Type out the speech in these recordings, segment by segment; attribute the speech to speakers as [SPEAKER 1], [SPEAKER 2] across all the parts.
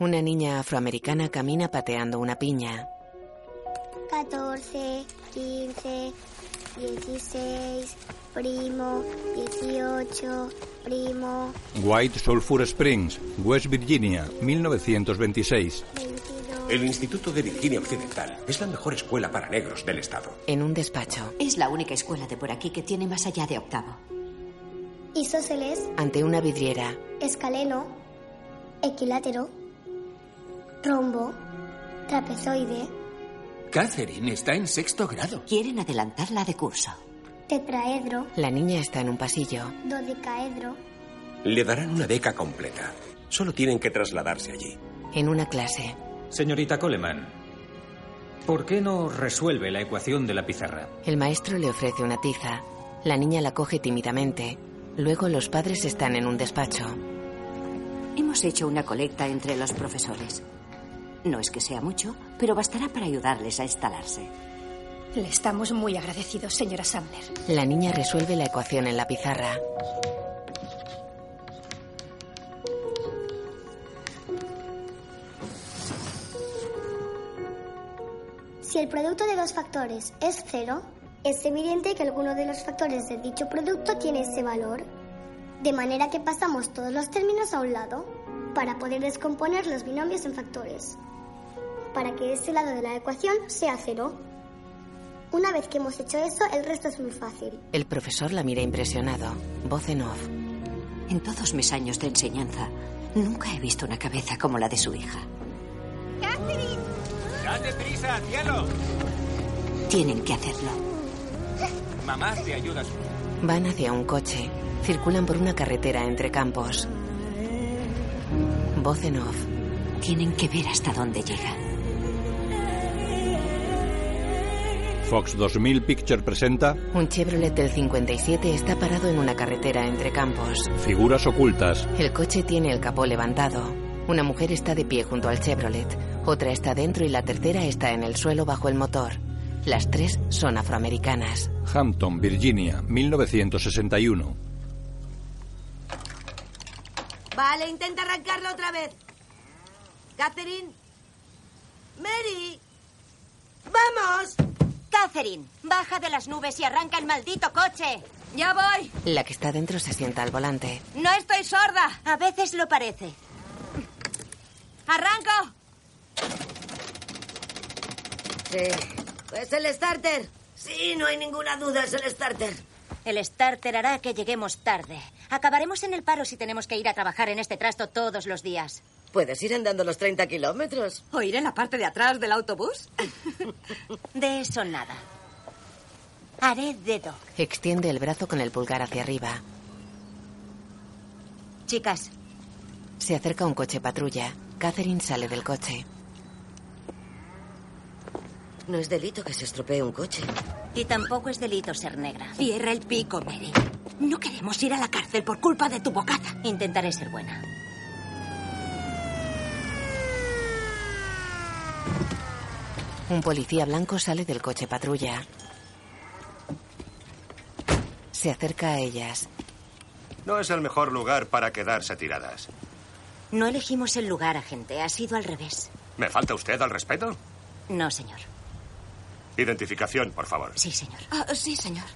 [SPEAKER 1] Una niña afroamericana camina pateando una piña.
[SPEAKER 2] 14, 15, 16, primo, 18, primo,
[SPEAKER 3] White Sulphur Springs, West Virginia, 1926.
[SPEAKER 2] 22.
[SPEAKER 4] El Instituto de Virginia Occidental es la mejor escuela para negros del estado.
[SPEAKER 1] En un despacho,
[SPEAKER 5] Es la única escuela de por aquí que tiene más allá de octavo.
[SPEAKER 2] Isósceles,
[SPEAKER 1] ante una vidriera,
[SPEAKER 2] escaleno, equilátero, rombo, trapezoide,
[SPEAKER 6] Catherine está en sexto grado.
[SPEAKER 5] Quieren adelantarla de curso.
[SPEAKER 2] tetraedro,
[SPEAKER 1] la niña está en un pasillo.
[SPEAKER 2] dodecaedro,
[SPEAKER 4] Le darán una beca completa. Solo tienen que trasladarse allí.
[SPEAKER 1] En una clase,
[SPEAKER 7] Señorita Coleman, ¿por qué no resuelve la ecuación de la pizarra?
[SPEAKER 1] el maestro le ofrece una tiza. La niña la coge tímidamente. Luego los padres están en un despacho.
[SPEAKER 5] Hemos hecho una colecta entre los profesores. No es que sea mucho, pero bastará para ayudarles a instalarse.
[SPEAKER 8] Le estamos muy agradecidos, señora Sumner.
[SPEAKER 1] La niña resuelve la ecuación en la pizarra.
[SPEAKER 2] Si el producto de dos factores es cero, es evidente que alguno de los factores de dicho producto tiene ese valor. De manera que pasamos todos los términos a un lado para poder descomponer los binomios en factores. Para que ese lado de la ecuación sea cero. Una vez que hemos hecho eso, el resto es muy fácil.
[SPEAKER 1] El profesor la mira impresionado. Voz en off.
[SPEAKER 5] En todos mis años de enseñanza, nunca he visto una cabeza como la de su hija.
[SPEAKER 6] ¡Date prisa, cielo!
[SPEAKER 5] Tienen que hacerlo.
[SPEAKER 6] Mamá te ayuda.
[SPEAKER 1] Van hacia un coche. Circulan por una carretera entre campos. Voz en off.
[SPEAKER 5] Tienen que ver hasta dónde llegan.
[SPEAKER 3] Fox 2000 Picture presenta
[SPEAKER 1] Un Chevrolet del 57 está parado en una carretera entre campos.
[SPEAKER 3] Figuras ocultas.
[SPEAKER 1] El coche tiene el capó levantado. Una mujer está de pie junto al Chevrolet. Otra está dentro y la tercera está en el suelo bajo el motor. Las tres son afroamericanas.
[SPEAKER 3] Hampton, Virginia, 1961.
[SPEAKER 9] Vale, intenta arrancarlo otra vez. Catherine. Mary. ¡Vamos!
[SPEAKER 10] Catherine, baja de las nubes y arranca el maldito coche.
[SPEAKER 9] Ya voy.
[SPEAKER 1] La que está dentro se sienta al volante.
[SPEAKER 9] No estoy sorda.
[SPEAKER 10] A veces lo parece.
[SPEAKER 9] ¡Arranco! Sí. Es el starter. Sí, no hay ninguna duda, es el starter.
[SPEAKER 10] El starter hará que lleguemos tarde. Acabaremos en el paro si tenemos que ir a trabajar en este trasto todos los días.
[SPEAKER 9] Puedes ir andando los 30 kilómetros.
[SPEAKER 11] ¿O ir en la parte de atrás del autobús?
[SPEAKER 10] De eso nada. Haré dedo.
[SPEAKER 1] Extiende el brazo con el pulgar hacia arriba.
[SPEAKER 10] Chicas,
[SPEAKER 1] Se acerca un coche patrulla. Catherine sale del coche.
[SPEAKER 9] No es delito que se estropee un coche.
[SPEAKER 10] y tampoco es delito ser negra.
[SPEAKER 11] Cierra el pico, Mary. No queremos ir a la cárcel por culpa de tu bocata.
[SPEAKER 10] Intentaré ser buena.
[SPEAKER 1] Un policía blanco sale del coche patrulla. Se acerca a ellas.
[SPEAKER 12] No es el mejor lugar para quedarse tiradas.
[SPEAKER 10] No elegimos el lugar, agente. Ha sido al revés.
[SPEAKER 12] ¿Me falta usted al respeto?
[SPEAKER 10] No, señor.
[SPEAKER 12] Identificación, por favor.
[SPEAKER 10] Sí, señor.
[SPEAKER 11] Ah, sí, señor.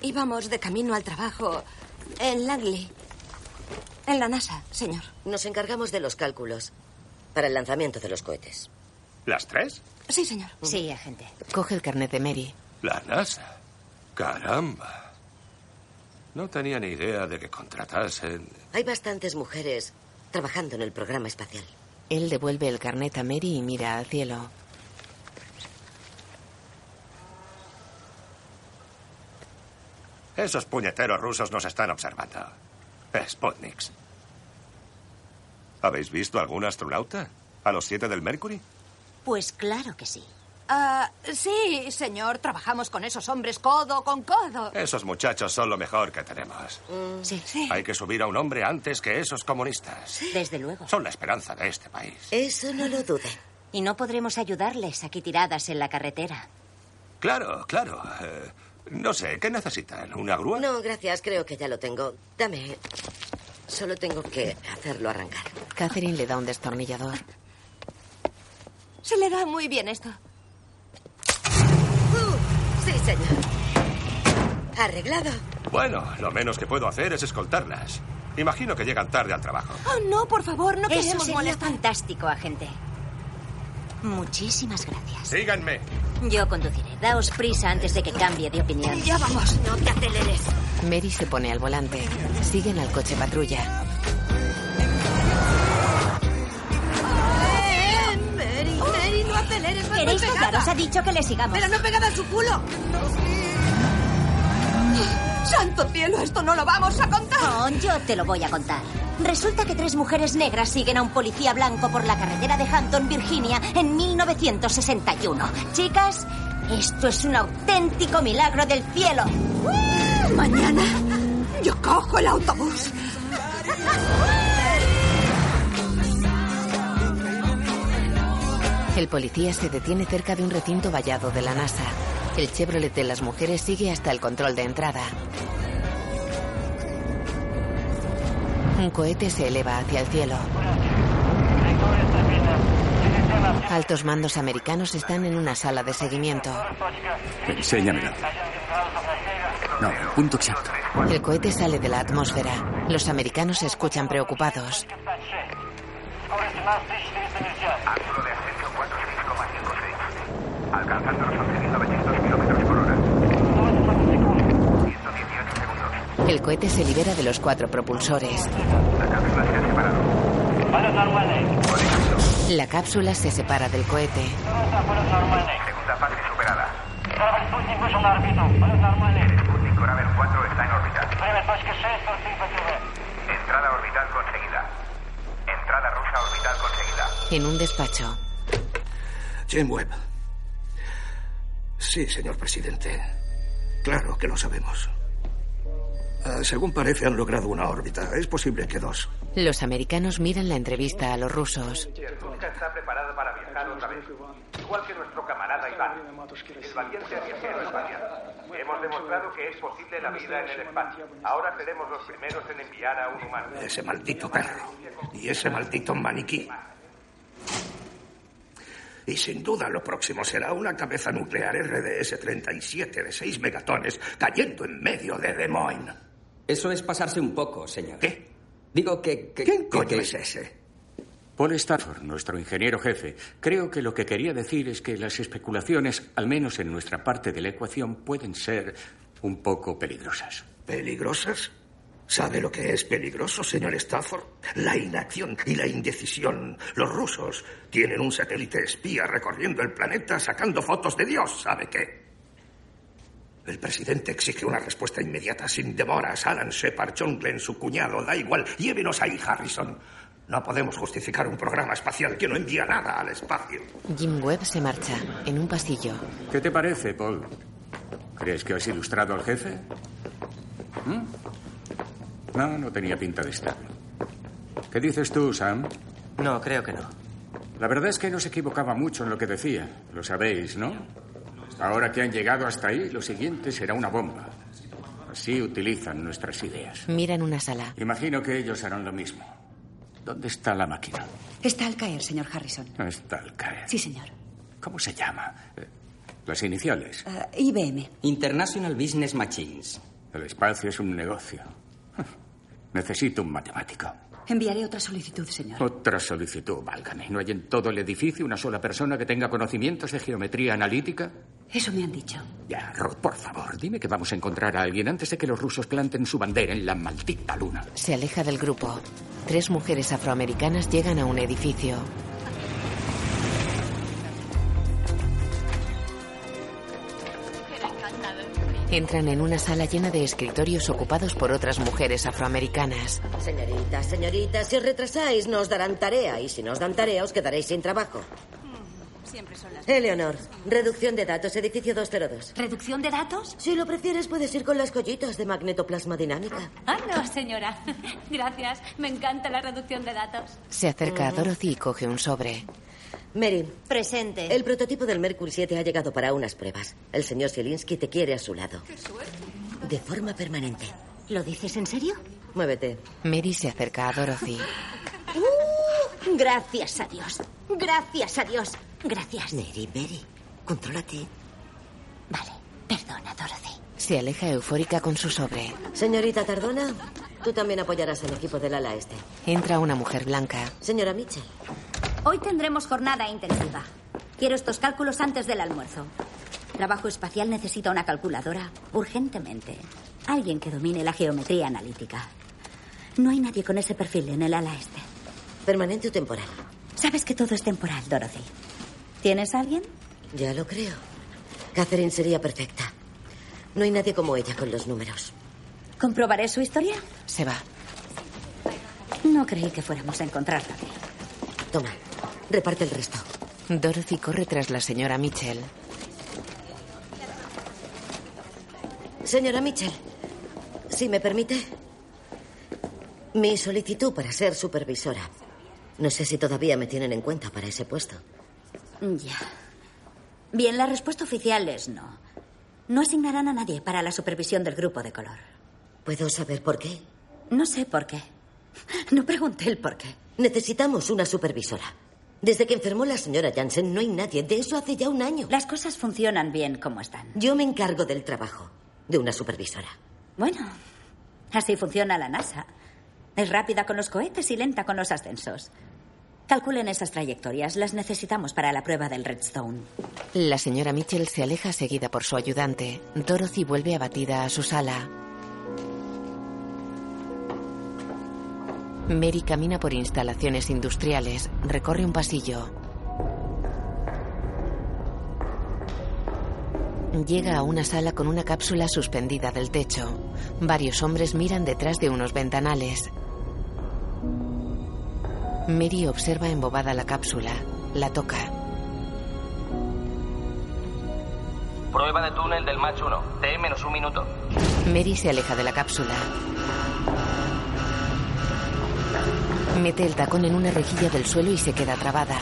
[SPEAKER 11] Íbamos de camino al trabajo en Langley. En la NASA, señor.
[SPEAKER 9] Nos encargamos de los cálculos para el lanzamiento de los cohetes.
[SPEAKER 12] ¿Las tres?
[SPEAKER 11] Sí, señor.
[SPEAKER 10] Sí, agente.
[SPEAKER 1] Coge el carnet de Mary.
[SPEAKER 12] La NASA. Caramba. No tenía ni idea de que contratasen.
[SPEAKER 9] Hay bastantes mujeres trabajando en el programa espacial.
[SPEAKER 1] Él devuelve el carnet a Mary y mira al cielo.
[SPEAKER 12] Esos puñeteros rusos nos están observando. Sputniks. ¿Habéis visto algún astronauta? ¿A los siete del Mercury?
[SPEAKER 10] Pues claro que sí.
[SPEAKER 11] Ah, sí, señor. Trabajamos con esos hombres codo con codo.
[SPEAKER 12] Esos muchachos son lo mejor que tenemos.
[SPEAKER 10] Sí.
[SPEAKER 12] Hay que subir a un hombre antes que esos comunistas.
[SPEAKER 10] Desde luego.
[SPEAKER 12] Son la esperanza de este país.
[SPEAKER 9] Eso no lo dude.
[SPEAKER 10] Y no podremos ayudarles aquí tiradas en la carretera.
[SPEAKER 12] Claro, claro. Eh, no sé, ¿qué necesitan? ¿Una grúa?
[SPEAKER 9] No, gracias, creo que ya lo tengo. Dame. Solo tengo que hacerlo arrancar.
[SPEAKER 1] Catherine le da un destornillador.
[SPEAKER 13] Se le da muy bien esto.
[SPEAKER 9] Uh, sí, señor. Arreglado.
[SPEAKER 14] Bueno, lo menos que puedo hacer es escoltarlas. Imagino que llegan tarde al trabajo.
[SPEAKER 13] Oh, no, por favor, no
[SPEAKER 10] Eso
[SPEAKER 13] queremos
[SPEAKER 10] sería
[SPEAKER 13] molestar.
[SPEAKER 10] fantástico, agente. Muchísimas gracias.
[SPEAKER 14] Síganme.
[SPEAKER 10] Yo conduciré. Daos prisa antes de que cambie de opinión.
[SPEAKER 13] Ya vamos.
[SPEAKER 10] No te aceleres.
[SPEAKER 1] Mary se pone al volante. Siguen al coche patrulla.
[SPEAKER 13] Vas muy
[SPEAKER 10] ¿Queréis ha dicho que le sigamos.
[SPEAKER 13] Pero no pegada a su culo. ¡Santo cielo! Esto no lo vamos a contar.
[SPEAKER 10] No, yo te lo voy a contar. Resulta que tres mujeres negras siguen a un policía blanco por la carretera de Hampton, Virginia, en 1961. Chicas, esto es un auténtico milagro del cielo.
[SPEAKER 13] Mañana yo cojo el autobús.
[SPEAKER 1] El policía se detiene cerca de un recinto vallado de la NASA. El Chevrolet de las mujeres sigue hasta el control de entrada. Un cohete se eleva hacia el cielo. Altos mandos americanos están en una sala de seguimiento.
[SPEAKER 15] Enséñamelo. No, el punto exacto.
[SPEAKER 1] El cohete sale de la atmósfera. Los americanos se escuchan preocupados.
[SPEAKER 16] Ángulo de ascenso 46,56. Alcanzando los 11.900 kilómetros por hora. 118 segundos.
[SPEAKER 1] El cohete se libera de los cuatro propulsores.
[SPEAKER 16] La cápsula se ha separado.
[SPEAKER 1] La cápsula se separa del cohete.
[SPEAKER 16] Segunda fase superada. El Sputnik Coravel 4 está en órbita. Entrada orbital conseguida. Entrada rusa orbital conseguida.
[SPEAKER 1] En un despacho.
[SPEAKER 17] Jim Webb. Sí, señor presidente. Claro que lo sabemos. Ah, según parece, han logrado una órbita. Es posible que dos.
[SPEAKER 1] Los americanos miran la entrevista a los rusos.
[SPEAKER 16] Está preparada para viajar otra vez. Igual que nuestro camarada Iván. El valiente viajero espacial. Hemos demostrado que es posible la vida en el espacio. Ahora seremos los primeros en enviar a un humano.
[SPEAKER 17] Ese maldito perro. Y ese maldito maniquí. Y sin duda lo próximo será una cabeza nuclear RDS-37 de 6 megatones cayendo en medio de Des Moines.
[SPEAKER 18] Eso es pasarse un poco, señor. ¿Qué? Digo que... que
[SPEAKER 17] ¿Quién
[SPEAKER 18] que-
[SPEAKER 17] coño
[SPEAKER 18] que-
[SPEAKER 17] es ese?
[SPEAKER 15] Paul Stafford, nuestro ingeniero jefe, creo que lo que quería decir es que las especulaciones, al menos en nuestra parte de la ecuación, pueden ser un poco peligrosas.
[SPEAKER 17] ¿Peligrosas? ¿Sabe lo que es peligroso, señor Stafford? La inacción y la indecisión. Los rusos tienen un satélite espía recorriendo el planeta sacando fotos de Dios. ¿Sabe qué? El presidente exige una respuesta inmediata, sin demoras. Alan Shepard, John Glenn, su cuñado, da igual. Llévenos ahí, Harrison. No podemos justificar un programa espacial que no envía nada al espacio.
[SPEAKER 1] Jim Webb se marcha. En un pasillo.
[SPEAKER 15] ¿Qué te parece, Paul? ¿Crees que has ilustrado al jefe? ¿Mm? No, no tenía pinta de estar. ¿Qué dices tú, Sam?
[SPEAKER 18] No, creo que no.
[SPEAKER 15] La verdad es que no se equivocaba mucho en lo que decía. Lo sabéis, ¿no? Ahora que han llegado hasta ahí, lo siguiente será una bomba. Así utilizan nuestras ideas.
[SPEAKER 1] Miran una sala.
[SPEAKER 15] Imagino que ellos harán lo mismo. ¿Dónde está la máquina?
[SPEAKER 5] Está al caer, señor Harrison.
[SPEAKER 15] Está al caer.
[SPEAKER 5] Sí, señor.
[SPEAKER 15] ¿Cómo se llama? Eh, Las iniciales.
[SPEAKER 5] Ah, IBM.
[SPEAKER 18] International Business Machines.
[SPEAKER 15] El espacio es un negocio. Necesito un matemático.
[SPEAKER 5] Enviaré otra solicitud, señor.
[SPEAKER 15] Otra solicitud, válgame. ¿No hay en todo el edificio una sola persona que tenga conocimientos de geometría analítica?
[SPEAKER 5] Eso me han dicho.
[SPEAKER 15] Ya, Rod, por favor, dime que vamos a encontrar a alguien antes de que los rusos planten su bandera en la maldita luna.
[SPEAKER 1] Se aleja del grupo. Tres mujeres afroamericanas llegan a un edificio. Entran en una sala llena de escritorios ocupados por otras mujeres afroamericanas.
[SPEAKER 9] Señorita, señorita, si os retrasáis nos darán tarea y si nos dan tarea os quedaréis sin trabajo.
[SPEAKER 8] Siempre son las...
[SPEAKER 9] Eleonor, reducción de datos, edificio 202.
[SPEAKER 8] ¿Reducción de datos?
[SPEAKER 9] Si lo prefieres puedes ir con las collitas de magnetoplasma dinámica.
[SPEAKER 8] Ah, no, señora. Gracias. Me encanta la reducción de datos.
[SPEAKER 1] Se acerca a Dorothy y coge un sobre.
[SPEAKER 9] Mary.
[SPEAKER 10] Presente.
[SPEAKER 9] El prototipo del Mercury 7 ha llegado para unas pruebas. El señor Zielinski te quiere a su lado. De forma permanente.
[SPEAKER 10] ¿Lo dices en serio?
[SPEAKER 9] Muévete.
[SPEAKER 1] Mary se acerca a Dorothy.
[SPEAKER 19] Uh, gracias a Dios. Gracias a Dios. Gracias.
[SPEAKER 9] Mary, Mary, contrólate.
[SPEAKER 19] Vale, perdona, Dorothy.
[SPEAKER 1] Se aleja eufórica con su sobre.
[SPEAKER 9] Señorita Tardona, tú también apoyarás el equipo del ala este.
[SPEAKER 1] Entra una mujer blanca.
[SPEAKER 9] Señora Mitchell.
[SPEAKER 10] Hoy tendremos jornada intensiva. Quiero estos cálculos antes del almuerzo. Trabajo espacial necesita una calculadora urgentemente. Alguien que domine la geometría analítica. No hay nadie con ese perfil en el ala este.
[SPEAKER 9] ¿Permanente o temporal?
[SPEAKER 10] Sabes que todo es temporal, Dorothy. ¿Tienes a alguien?
[SPEAKER 9] Ya lo creo. Catherine sería perfecta. No hay nadie como ella con los números.
[SPEAKER 10] ¿Comprobaré su historia?
[SPEAKER 1] Se va.
[SPEAKER 10] No creí que fuéramos a encontrarla.
[SPEAKER 9] Toma, reparte el resto.
[SPEAKER 1] Dorothy corre tras la señora Mitchell.
[SPEAKER 9] Señora Mitchell, si me permite, mi solicitud para ser supervisora. No sé si todavía me tienen en cuenta para ese puesto.
[SPEAKER 10] Ya. Bien, la respuesta oficial es no. No asignarán a nadie para la supervisión del grupo de color.
[SPEAKER 9] ¿Puedo saber por qué?
[SPEAKER 10] No sé por qué. No pregunté el por qué.
[SPEAKER 9] Necesitamos una supervisora. Desde que enfermó la señora Jansen no hay nadie. De eso hace ya un año.
[SPEAKER 10] Las cosas funcionan bien como están.
[SPEAKER 9] Yo me encargo del trabajo de una supervisora.
[SPEAKER 10] Bueno, así funciona la NASA. Es rápida con los cohetes y lenta con los ascensos. Calculen esas trayectorias. Las necesitamos para la prueba del Redstone.
[SPEAKER 1] La señora Mitchell se aleja seguida por su ayudante. Dorothy vuelve abatida a su sala. Mary camina por instalaciones industriales. Recorre un pasillo. Llega a una sala con una cápsula suspendida del techo. Varios hombres miran detrás de unos ventanales. Mary observa embobada la cápsula. La toca.
[SPEAKER 20] Prueba de túnel del Mach 1. T menos un minuto.
[SPEAKER 1] Mary se aleja de la cápsula. Mete el tacón en una rejilla del suelo y se queda trabada.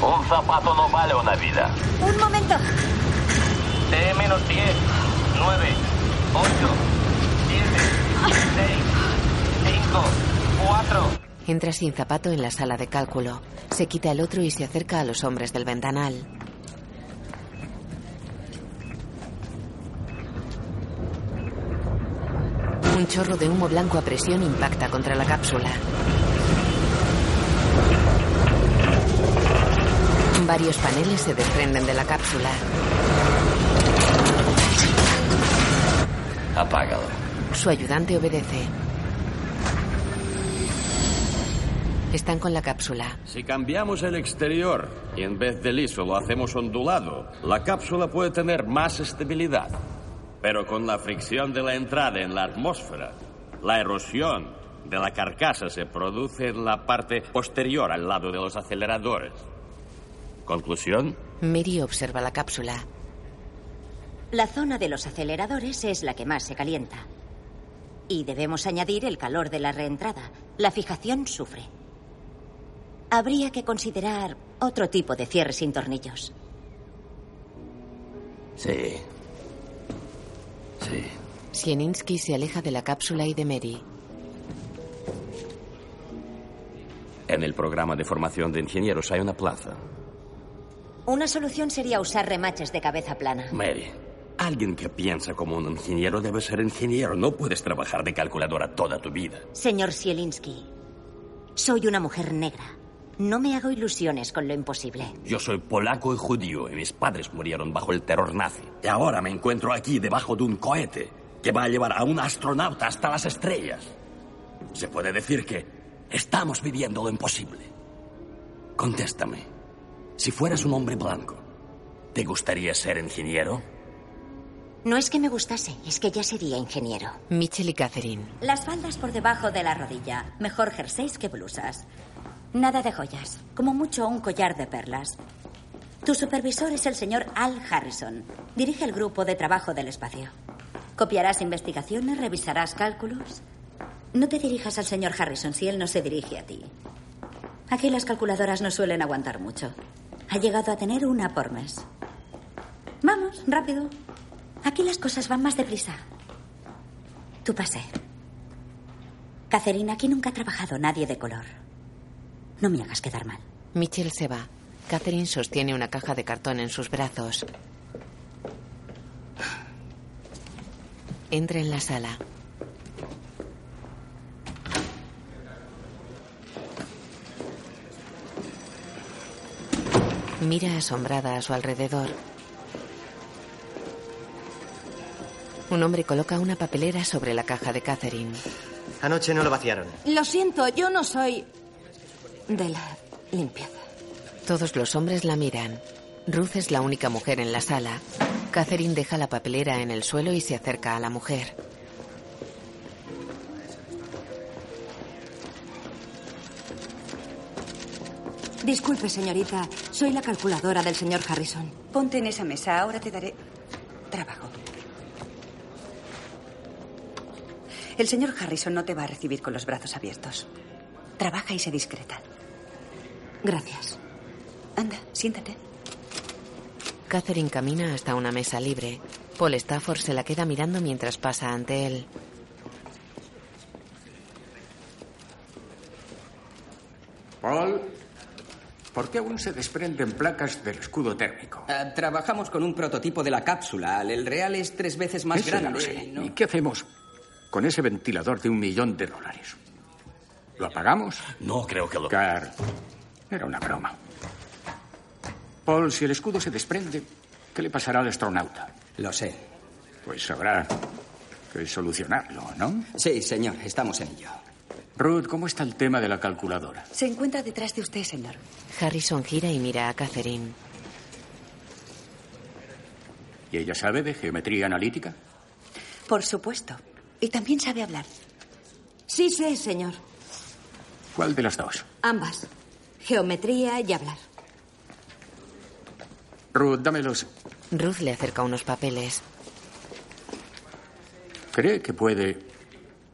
[SPEAKER 20] Un zapato no vale una vida.
[SPEAKER 10] Un momento.
[SPEAKER 20] T menos 10, 9, 8, 7, 6, 5, 4.
[SPEAKER 1] Entra sin zapato en la sala de cálculo. Se quita el otro y se acerca a los hombres del ventanal. Un chorro de humo blanco a presión impacta contra la cápsula. Varios paneles se desprenden de la cápsula.
[SPEAKER 20] Apágalo.
[SPEAKER 1] Su ayudante obedece. Están con la cápsula.
[SPEAKER 21] Si cambiamos el exterior y en vez de liso lo hacemos ondulado, la cápsula puede tener más estabilidad. Pero con la fricción de la entrada en la atmósfera, la erosión de la carcasa se produce en la parte posterior al lado de los aceleradores. ¿Conclusión?
[SPEAKER 1] Mary observa la cápsula.
[SPEAKER 19] La zona de los aceleradores es la que más se calienta. Y debemos añadir el calor de la reentrada. La fijación sufre. Habría que considerar otro tipo de cierre sin tornillos.
[SPEAKER 20] Sí. Sí.
[SPEAKER 1] Sieninsky se aleja de la cápsula y de Mary.
[SPEAKER 21] En el programa de formación de ingenieros hay una plaza.
[SPEAKER 19] Una solución sería usar remaches de cabeza plana.
[SPEAKER 21] Mary, alguien que piensa como un ingeniero debe ser ingeniero. No puedes trabajar de calculadora toda tu vida.
[SPEAKER 19] Señor Sielinski, soy una mujer negra. No me hago ilusiones con lo imposible.
[SPEAKER 21] Yo soy polaco y judío y mis padres murieron bajo el terror nazi. Y ahora me encuentro aquí debajo de un cohete que va a llevar a un astronauta hasta las estrellas. Se puede decir que estamos viviendo lo imposible. Contéstame. Si fueras un hombre blanco, ¿te gustaría ser ingeniero?
[SPEAKER 19] No es que me gustase, es que ya sería ingeniero.
[SPEAKER 1] Mitchell y Catherine.
[SPEAKER 10] Las faldas por debajo de la rodilla. Mejor jerseys que blusas. Nada de joyas. Como mucho un collar de perlas. Tu supervisor es el señor Al Harrison. Dirige el grupo de trabajo del espacio. Copiarás investigaciones, revisarás cálculos. No te dirijas al señor Harrison si él no se dirige a ti. Aquí las calculadoras no suelen aguantar mucho. Ha llegado a tener una por mes. Vamos, rápido. Aquí las cosas van más deprisa. Tu pase. Catherine, aquí nunca ha trabajado nadie de color. No me hagas quedar mal.
[SPEAKER 1] Mitchell se va. Catherine sostiene una caja de cartón en sus brazos. Entra en la sala. Mira asombrada a su alrededor. Un hombre coloca una papelera sobre la caja de Catherine.
[SPEAKER 7] Anoche no lo vaciaron.
[SPEAKER 11] Lo siento, yo no soy de la limpieza.
[SPEAKER 1] Todos los hombres la miran. Ruth es la única mujer en la sala. Catherine deja la papelera en el suelo y se acerca a la mujer.
[SPEAKER 11] Disculpe, señorita. Soy la calculadora del señor Harrison.
[SPEAKER 5] Ponte en esa mesa. Ahora te daré trabajo. El señor Harrison no te va a recibir con los brazos abiertos. Trabaja y sé discreta.
[SPEAKER 11] Gracias.
[SPEAKER 5] Anda, siéntate.
[SPEAKER 1] Catherine camina hasta una mesa libre. Paul Stafford se la queda mirando mientras pasa ante él.
[SPEAKER 15] Paul, ¿por qué aún se desprenden placas del escudo térmico?
[SPEAKER 22] Ah, trabajamos con un prototipo de la cápsula. El real es tres veces más
[SPEAKER 15] Eso
[SPEAKER 22] grande.
[SPEAKER 15] lo sé.
[SPEAKER 22] ¿no?
[SPEAKER 15] ¿Y qué hacemos con ese ventilador de un millón de dólares? ¿Lo apagamos?
[SPEAKER 21] No creo que lo...
[SPEAKER 15] Car, era una broma. Paul, si el escudo se desprende, ¿qué le pasará al astronauta?
[SPEAKER 22] Lo sé.
[SPEAKER 15] Pues habrá que solucionarlo, ¿no?
[SPEAKER 22] Sí, señor, estamos en ello.
[SPEAKER 15] Ruth, ¿cómo está el tema de la calculadora?
[SPEAKER 5] Se encuentra detrás de usted, señor.
[SPEAKER 1] Harrison gira y mira a Catherine.
[SPEAKER 15] ¿Y ella sabe de geometría analítica?
[SPEAKER 5] Por supuesto. Y también sabe hablar.
[SPEAKER 11] Sí sé, señor.
[SPEAKER 15] ¿Cuál de las dos?
[SPEAKER 11] Ambas. Geometría y hablar.
[SPEAKER 15] Ruth, dámelos.
[SPEAKER 1] Ruth le acerca unos papeles.
[SPEAKER 15] ¿Cree que puede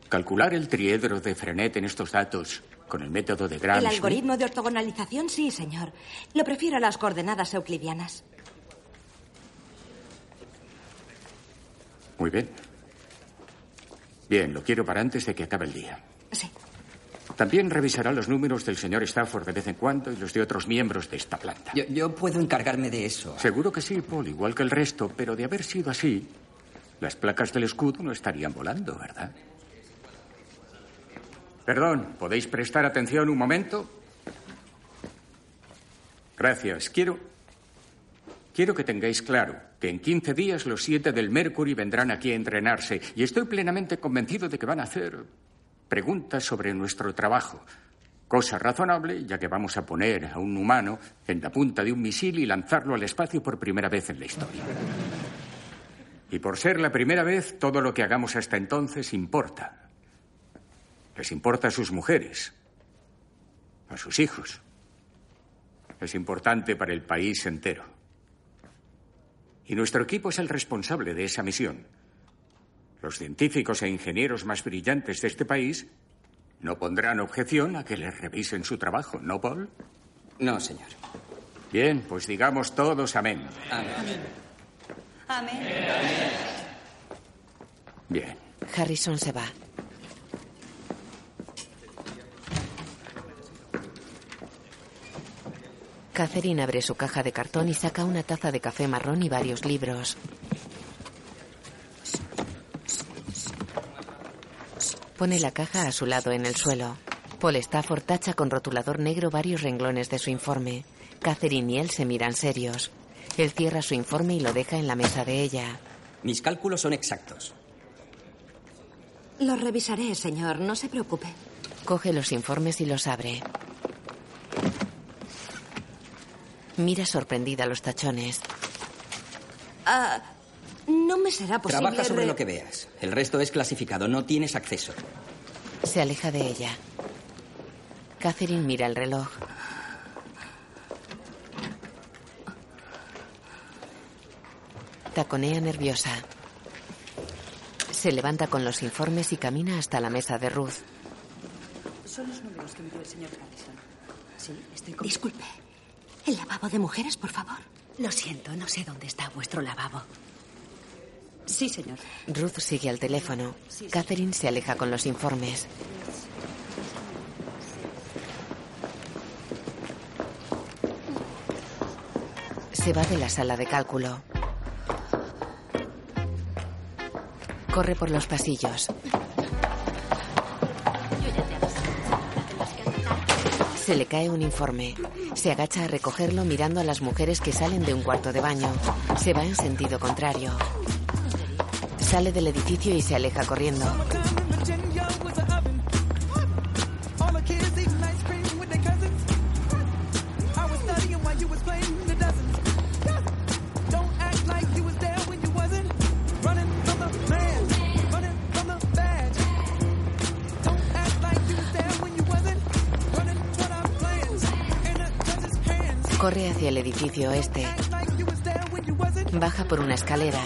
[SPEAKER 15] calcular el triedro de Frenet en estos datos con el método de Gram?
[SPEAKER 11] El algoritmo de ortogonalización, sí, señor. Lo prefiero a las coordenadas euclidianas.
[SPEAKER 15] Muy bien. Bien, lo quiero para antes de que acabe el día.
[SPEAKER 11] Sí.
[SPEAKER 15] También revisará los números del señor Stafford de vez en cuando y los de otros miembros de esta planta.
[SPEAKER 22] Yo, yo puedo encargarme de eso.
[SPEAKER 15] Seguro que sí, Paul, igual que el resto, pero de haber sido así, las placas del escudo no estarían volando, ¿verdad? Perdón, ¿podéis prestar atención un momento? Gracias. Quiero. Quiero que tengáis claro que en 15 días los siete del Mercury vendrán aquí a entrenarse y estoy plenamente convencido de que van a hacer preguntas sobre nuestro trabajo. Cosa razonable, ya que vamos a poner a un humano en la punta de un misil y lanzarlo al espacio por primera vez en la historia. Y por ser la primera vez, todo lo que hagamos hasta entonces importa. Les importa a sus mujeres, a sus hijos. Es importante para el país entero. Y nuestro equipo es el responsable de esa misión. Los científicos e ingenieros más brillantes de este país no pondrán objeción a que les revisen su trabajo, ¿no, Paul?
[SPEAKER 22] No, señor.
[SPEAKER 15] Bien, pues digamos todos amén.
[SPEAKER 22] Amén.
[SPEAKER 5] Amén.
[SPEAKER 15] Bien.
[SPEAKER 1] Harrison se va. Catherine abre su caja de cartón y saca una taza de café marrón y varios libros. Pone la caja a su lado en el suelo. Paul Stafford tacha con rotulador negro varios renglones de su informe. Catherine y él se miran serios. Él cierra su informe y lo deja en la mesa de ella.
[SPEAKER 22] Mis cálculos son exactos.
[SPEAKER 11] Lo revisaré, señor. No se preocupe.
[SPEAKER 1] Coge los informes y los abre. Mira sorprendida los tachones.
[SPEAKER 11] Ah, no me será posible.
[SPEAKER 22] Trabaja sobre
[SPEAKER 11] re-
[SPEAKER 22] lo que veas. El resto es clasificado. No tienes acceso.
[SPEAKER 1] Se aleja de ella. Catherine mira el reloj. Taconea nerviosa. Se levanta con los informes y camina hasta la mesa de Ruth.
[SPEAKER 5] Son los números que me dio el señor Harrison. Sí, estoy con...
[SPEAKER 11] Disculpe. ¿El lavabo de mujeres, por favor?
[SPEAKER 5] Lo siento, no sé dónde está vuestro lavabo. Sí, señor.
[SPEAKER 1] Ruth sigue al teléfono. Catherine se aleja con los informes. Se va de la sala de cálculo. Corre por los pasillos. Se le cae un informe. Se agacha a recogerlo mirando a las mujeres que salen de un cuarto de baño. Se va en sentido contrario. Sale del edificio y se aleja corriendo. Corre hacia el edificio este. Baja por una escalera.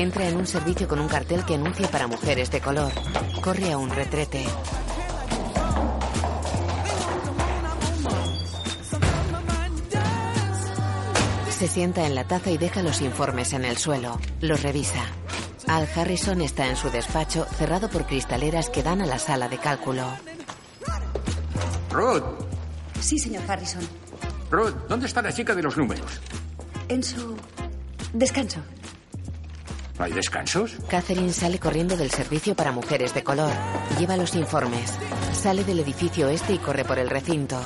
[SPEAKER 1] Entra en un servicio con un cartel que anuncia para mujeres de color. Corre a un retrete. Se sienta en la taza y deja los informes en el suelo. Los revisa. Al Harrison está en su despacho, cerrado por cristaleras que dan a la sala de cálculo.
[SPEAKER 15] Ruth,
[SPEAKER 5] Sí, señor Harrison.
[SPEAKER 15] Ruth, ¿dónde está la chica de los números?
[SPEAKER 5] En su descanso.
[SPEAKER 15] ¿No hay descansos?
[SPEAKER 1] Catherine sale corriendo del servicio para mujeres de color. Lleva los informes. Sale del edificio este y corre por el recinto.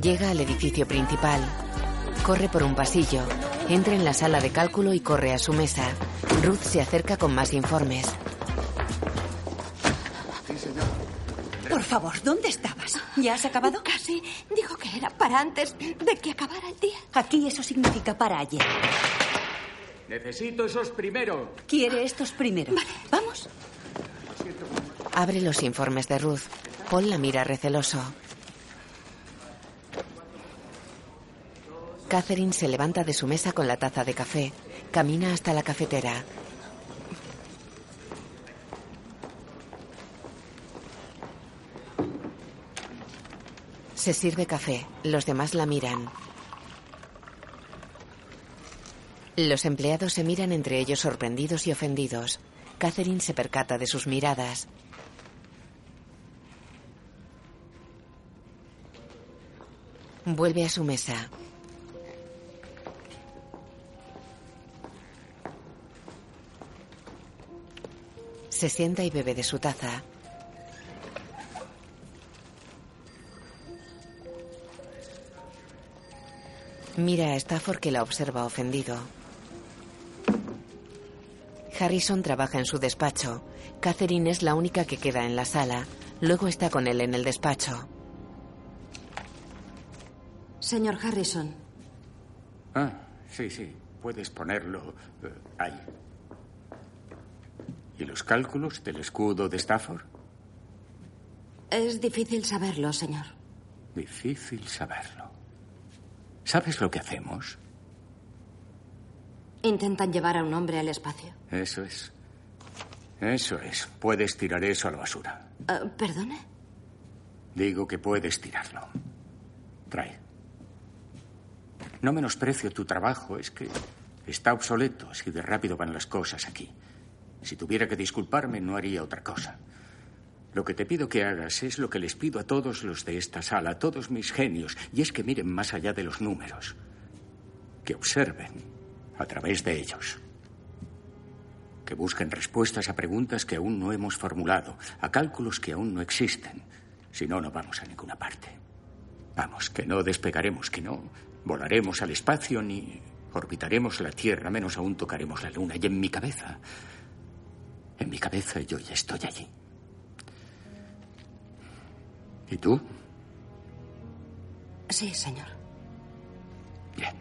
[SPEAKER 1] Llega al edificio principal. Corre por un pasillo. Entra en la sala de cálculo y corre a su mesa. Ruth se acerca con más informes.
[SPEAKER 5] Favor, ¿dónde estabas? ¿Ya has acabado?
[SPEAKER 13] Casi. Dijo que era para antes de que acabara el día.
[SPEAKER 5] Aquí eso significa para ayer.
[SPEAKER 15] Necesito esos primero.
[SPEAKER 5] Quiere estos primero. Vale, vamos.
[SPEAKER 1] Abre los informes de Ruth. Paul la mira receloso. Catherine se levanta de su mesa con la taza de café. Camina hasta la cafetera. Se sirve café. Los demás la miran. Los empleados se miran entre ellos sorprendidos y ofendidos. Catherine se percata de sus miradas. Vuelve a su mesa. Se sienta y bebe de su taza. Mira a Stafford que la observa ofendido. Harrison trabaja en su despacho. Catherine es la única que queda en la sala. Luego está con él en el despacho.
[SPEAKER 11] Señor Harrison,
[SPEAKER 15] Ah, sí, sí. Puedes ponerlo eh, ahí. ¿Y los cálculos del escudo de Stafford?
[SPEAKER 11] es difícil saberlo, señor.
[SPEAKER 15] Difícil saberlo. ¿Sabes lo que hacemos?
[SPEAKER 11] Intentan llevar a un hombre al espacio.
[SPEAKER 15] Eso es. Eso es. Puedes tirar eso a la basura.
[SPEAKER 11] Ah, ¿Perdone?
[SPEAKER 15] Digo que puedes tirarlo. Trae. No menosprecio tu trabajo, es que está obsoleto así de rápido van las cosas aquí. Si tuviera que disculparme, no haría otra cosa. Lo que te pido que hagas es lo que les pido a todos los de esta sala, a todos mis genios, y es que miren más allá de los números. Que observen a través de ellos. Que busquen respuestas a preguntas que aún no hemos formulado, a cálculos que aún no existen. Si no, no vamos a ninguna parte. Vamos, que no despegaremos, que no volaremos al espacio ni orbitaremos la Tierra, menos aún tocaremos la Luna. Y en mi cabeza, en mi cabeza yo ya estoy allí. ¿Y tú?
[SPEAKER 11] Sí, señor.
[SPEAKER 15] Bien.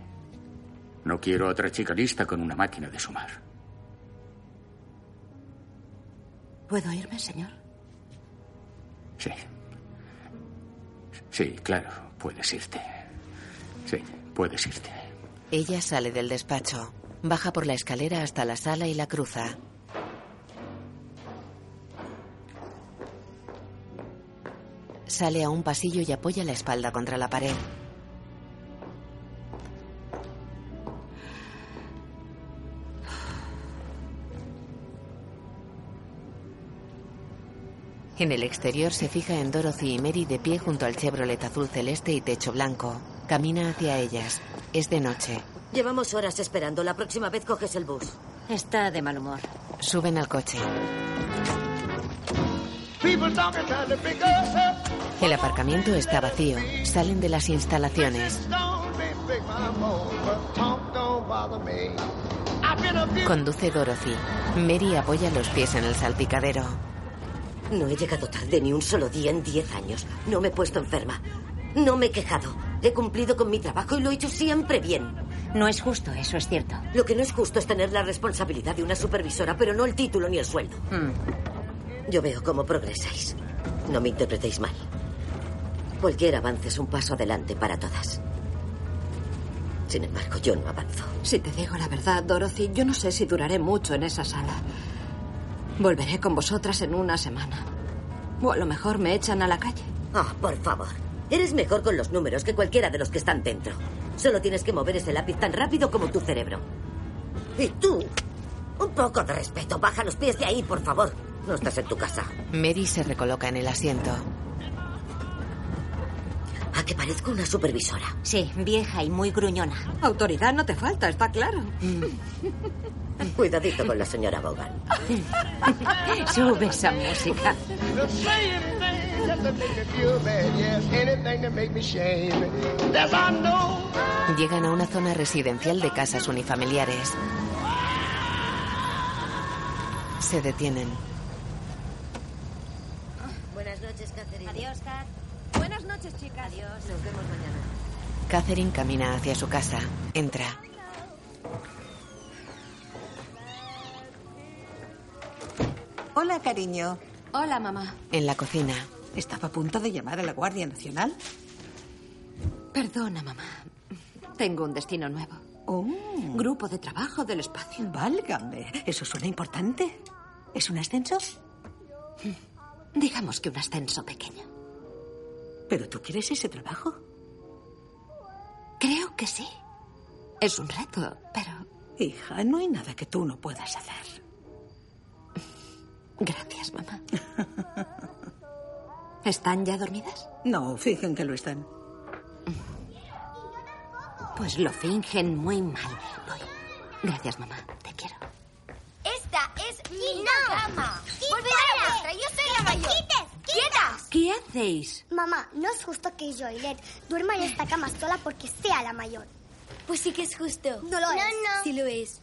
[SPEAKER 15] No quiero otra chica lista con una máquina de sumar.
[SPEAKER 11] ¿Puedo irme, señor?
[SPEAKER 15] Sí. Sí, claro, puedes irte. Sí, puedes irte.
[SPEAKER 1] Ella sale del despacho. Baja por la escalera hasta la sala y la cruza. Sale a un pasillo y apoya la espalda contra la pared. En el exterior se fija en Dorothy y Mary de pie junto al Chevrolet azul celeste y techo blanco. Camina hacia ellas. Es de noche.
[SPEAKER 9] Llevamos horas esperando. La próxima vez coges el bus.
[SPEAKER 23] Está de mal humor.
[SPEAKER 1] Suben al coche. El aparcamiento está vacío. Salen de las instalaciones. Conduce Dorothy. Mary apoya los pies en el salpicadero.
[SPEAKER 9] No he llegado tarde ni un solo día en diez años. No me he puesto enferma. No me he quejado. He cumplido con mi trabajo y lo he hecho siempre bien.
[SPEAKER 23] No es justo, eso es cierto.
[SPEAKER 9] Lo que no es justo es tener la responsabilidad de una supervisora, pero no el título ni el sueldo.
[SPEAKER 23] Mm.
[SPEAKER 9] Yo veo cómo progresáis. No me interpretéis mal. Cualquier avance es un paso adelante para todas. Sin embargo, yo no avanzo.
[SPEAKER 11] Si te digo la verdad, Dorothy, yo no sé si duraré mucho en esa sala. Volveré con vosotras en una semana. O a lo mejor me echan a la calle.
[SPEAKER 9] Ah, por favor. Eres mejor con los números que cualquiera de los que están dentro. Solo tienes que mover ese lápiz tan rápido como tu cerebro. Y tú, un poco de respeto. Baja los pies de ahí, por favor. No estás en tu casa.
[SPEAKER 1] Mary se recoloca en el asiento.
[SPEAKER 9] Que parezco una supervisora.
[SPEAKER 23] Sí, vieja y muy gruñona.
[SPEAKER 11] Autoridad no te falta, está claro.
[SPEAKER 9] Cuidadito con la señora Bogan.
[SPEAKER 23] Sube esa música.
[SPEAKER 1] Llegan a una zona residencial de casas unifamiliares. Se detienen.
[SPEAKER 9] Buenas noches, Catherine.
[SPEAKER 23] Adiós, Kat.
[SPEAKER 5] Buenas noches, chicas.
[SPEAKER 23] Adiós.
[SPEAKER 9] Nos vemos mañana.
[SPEAKER 1] Catherine camina hacia su casa. Entra.
[SPEAKER 5] Hola, cariño.
[SPEAKER 11] Hola, mamá.
[SPEAKER 1] En la cocina.
[SPEAKER 5] Estaba a punto de llamar a la Guardia Nacional.
[SPEAKER 11] Perdona, mamá. Tengo un destino nuevo.
[SPEAKER 5] Oh,
[SPEAKER 11] Grupo de trabajo del espacio.
[SPEAKER 5] válgame. Eso suena importante. ¿Es un ascenso?
[SPEAKER 11] Digamos que un ascenso pequeño.
[SPEAKER 5] ¿Pero tú quieres ese trabajo?
[SPEAKER 11] Creo que sí. Es un reto, pero...
[SPEAKER 5] Hija, no hay nada que tú no puedas hacer.
[SPEAKER 11] Gracias, mamá. ¿Están ya dormidas?
[SPEAKER 5] No, fijen que lo están.
[SPEAKER 11] Pues lo fingen muy mal. Voy. Gracias, mamá. Te quiero.
[SPEAKER 2] Es mi cama. Volverá la vuestra. Yo soy la mayor. ¡Quites! ¡Quietas!
[SPEAKER 11] ¿Qué hacéis?
[SPEAKER 2] Mamá, no es justo que Joylet duerma en esta cama sola porque sea la mayor.
[SPEAKER 10] Pues sí que es justo.
[SPEAKER 2] No lo es.
[SPEAKER 10] Sí lo es.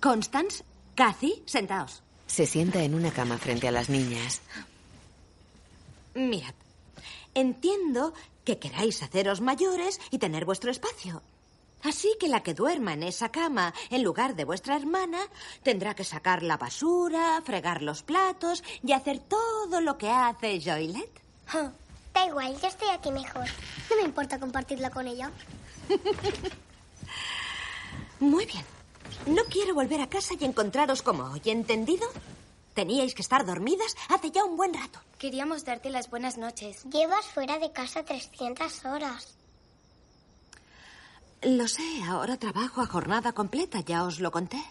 [SPEAKER 11] Constance, Cathy, sentaos.
[SPEAKER 1] Se sienta en una cama frente a las niñas.
[SPEAKER 11] Mirad, entiendo que queráis haceros mayores y tener vuestro espacio. Así que la que duerma en esa cama en lugar de vuestra hermana tendrá que sacar la basura, fregar los platos y hacer todo lo que hace Joylet.
[SPEAKER 2] Da igual, yo estoy aquí mejor. No me importa compartirla con ella.
[SPEAKER 11] Muy bien. No quiero volver a casa y encontraros como hoy, ¿entendido? Teníais que estar dormidas hace ya un buen rato.
[SPEAKER 10] Queríamos darte las buenas noches.
[SPEAKER 2] Llevas fuera de casa 300 horas.
[SPEAKER 11] Lo sé, ahora trabajo a jornada completa, ya os lo conté.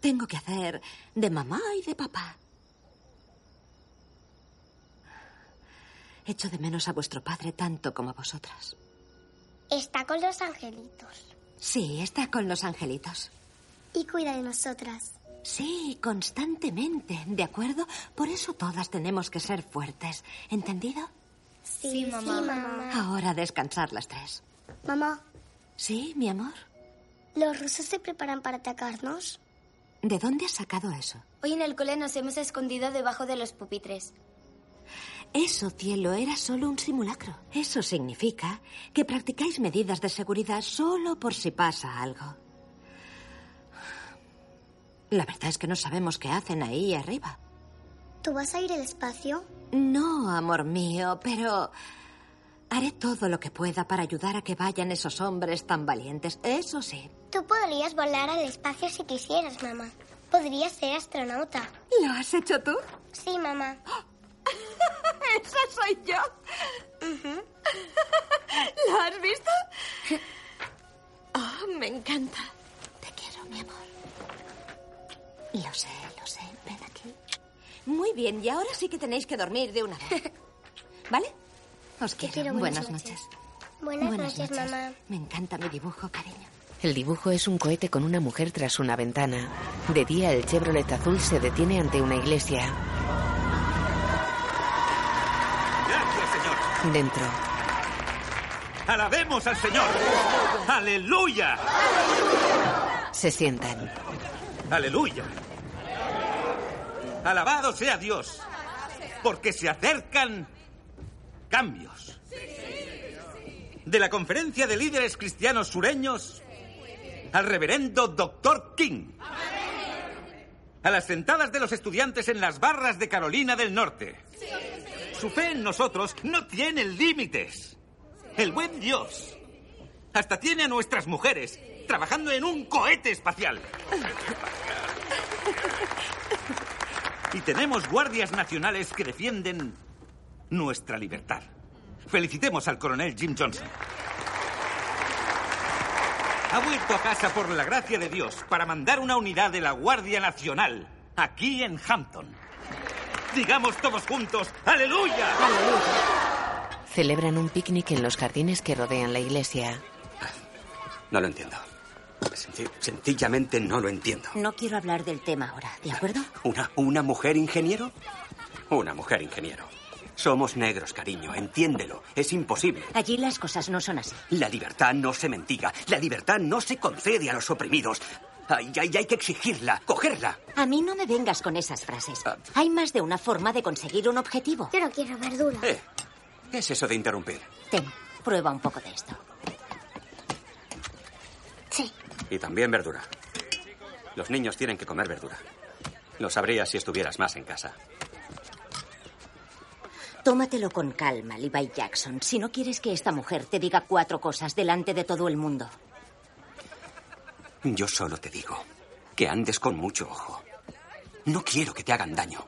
[SPEAKER 11] Tengo que hacer de mamá y de papá. Echo de menos a vuestro padre tanto como a vosotras.
[SPEAKER 2] Está con los angelitos.
[SPEAKER 11] Sí, está con los angelitos.
[SPEAKER 2] Y cuida de nosotras.
[SPEAKER 11] Sí, constantemente, ¿de acuerdo? Por eso todas tenemos que ser fuertes, ¿entendido?
[SPEAKER 2] Sí, mamá. Sí, mamá.
[SPEAKER 11] Ahora a descansar las tres.
[SPEAKER 2] Mamá,
[SPEAKER 11] ¿Sí, mi amor?
[SPEAKER 2] ¿los rusos se preparan para atacarnos?
[SPEAKER 11] ¿De dónde has sacado eso?
[SPEAKER 10] Hoy en el cole nos hemos escondido debajo de los pupitres.
[SPEAKER 11] Eso, cielo, era solo un simulacro. Eso significa que practicáis medidas de seguridad solo por si pasa algo. La verdad es que no sabemos qué hacen ahí arriba.
[SPEAKER 2] ¿Tú vas a ir al espacio?
[SPEAKER 11] No, amor mío, pero haré todo lo que pueda para ayudar a que vayan esos hombres tan valientes. Eso sí.
[SPEAKER 2] Tú podrías volar al espacio si quisieras, mamá. Podrías ser astronauta.
[SPEAKER 11] ¿Lo has hecho tú?
[SPEAKER 2] Sí, mamá.
[SPEAKER 11] Esa soy yo. ¿Lo has visto? Oh, me encanta. Te quiero, mi amor. Lo sé, lo sé. Muy bien, y ahora sí que tenéis que dormir de una vez. ¿Vale? Os quiero.
[SPEAKER 2] quiero,
[SPEAKER 11] buenas,
[SPEAKER 2] buenas
[SPEAKER 11] noches.
[SPEAKER 2] Buenas, noches, mamá.
[SPEAKER 11] Me encanta mi dibujo, cariño.
[SPEAKER 1] El dibujo es un cohete con una mujer tras una ventana. De día, el Chevrolet azul se detiene ante una iglesia.
[SPEAKER 24] Gracias, Señor.
[SPEAKER 1] Dentro,
[SPEAKER 24] Alabemos al Señor. Aleluya.
[SPEAKER 1] se sientan.
[SPEAKER 24] Aleluya. Alabado sea Dios. Porque se acercan cambios. De la conferencia de líderes cristianos sureños al reverendo Dr. King. A las sentadas de los estudiantes en las barras de Carolina del Norte. Su fe en nosotros no tiene límites. El buen Dios hasta tiene a nuestras mujeres trabajando en un cohete espacial. Y tenemos guardias nacionales que defienden nuestra libertad. Felicitemos al coronel Jim Johnson. Ha vuelto a casa por la gracia de Dios para mandar una unidad de la Guardia Nacional aquí en Hampton. Digamos todos juntos, aleluya.
[SPEAKER 1] Celebran un picnic en los jardines que rodean la iglesia.
[SPEAKER 18] No lo entiendo. Senci- sencillamente no lo entiendo.
[SPEAKER 10] No quiero hablar del tema ahora, ¿de acuerdo?
[SPEAKER 18] ¿Una, ¿Una mujer ingeniero? Una mujer ingeniero. Somos negros, cariño, entiéndelo. Es imposible.
[SPEAKER 10] Allí las cosas no son así.
[SPEAKER 18] La libertad no se mendiga. La libertad no se concede a los oprimidos. Hay, que exigirla, cogerla.
[SPEAKER 10] A mí no me vengas con esas frases. Hay más de una forma de conseguir un objetivo.
[SPEAKER 2] Yo no quiero verdura.
[SPEAKER 18] Eh, ¿qué es eso de interrumpir?
[SPEAKER 10] Ten, prueba un poco de esto.
[SPEAKER 18] Y también verdura. Los niños tienen que comer verdura. Lo sabrías si estuvieras más en casa.
[SPEAKER 10] Tómatelo con calma, Levi Jackson, si no quieres que esta mujer te diga cuatro cosas delante de todo el mundo.
[SPEAKER 18] Yo solo te digo que andes con mucho ojo. No quiero que te hagan daño.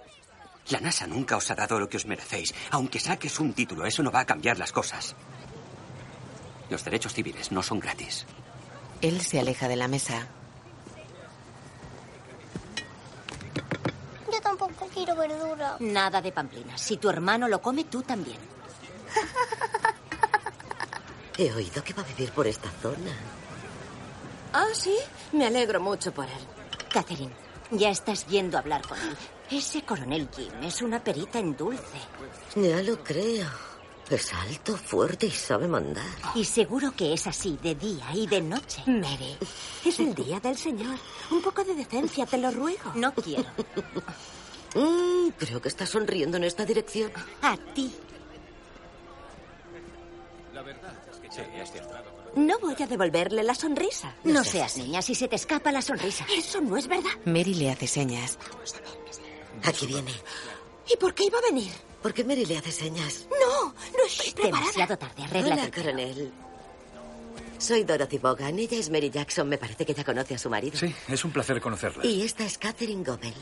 [SPEAKER 18] La NASA nunca os ha dado lo que os merecéis. Aunque saques un título, eso no va a cambiar las cosas. Los derechos civiles no son gratis.
[SPEAKER 1] Él se aleja de la mesa.
[SPEAKER 2] Yo tampoco quiero verdura.
[SPEAKER 10] Nada de pamplinas. Si tu hermano lo come, tú también.
[SPEAKER 9] He oído que va a vivir por esta zona.
[SPEAKER 11] Ah, sí. Me alegro mucho por él.
[SPEAKER 10] Catherine, ya estás yendo a hablar con él. Ese coronel Jim es una perita en dulce.
[SPEAKER 9] Ya lo creo. Es alto, fuerte y sabe mandar.
[SPEAKER 10] Y seguro que es así de día y de noche.
[SPEAKER 11] Mary, es el día del Señor. Un poco de decencia, te lo ruego.
[SPEAKER 10] No quiero.
[SPEAKER 9] Mm, creo que está sonriendo en esta dirección.
[SPEAKER 10] A ti.
[SPEAKER 25] La verdad es que sí, es cierto.
[SPEAKER 11] No voy a devolverle la sonrisa.
[SPEAKER 10] No seas niña, si se te escapa la sonrisa.
[SPEAKER 11] Eso no es verdad.
[SPEAKER 1] Mary le hace señas.
[SPEAKER 9] Aquí viene.
[SPEAKER 11] ¿Y por qué iba a venir?
[SPEAKER 9] Porque Mary le hace señas.
[SPEAKER 11] No, no estoy preparada.
[SPEAKER 10] Demasiado tarde, arréglate.
[SPEAKER 9] Hola, coronel. Soy Dorothy Bogan. Ella es Mary Jackson. Me parece que ya conoce a su marido.
[SPEAKER 12] Sí, es un placer conocerla.
[SPEAKER 9] Y esta es Catherine Gobel.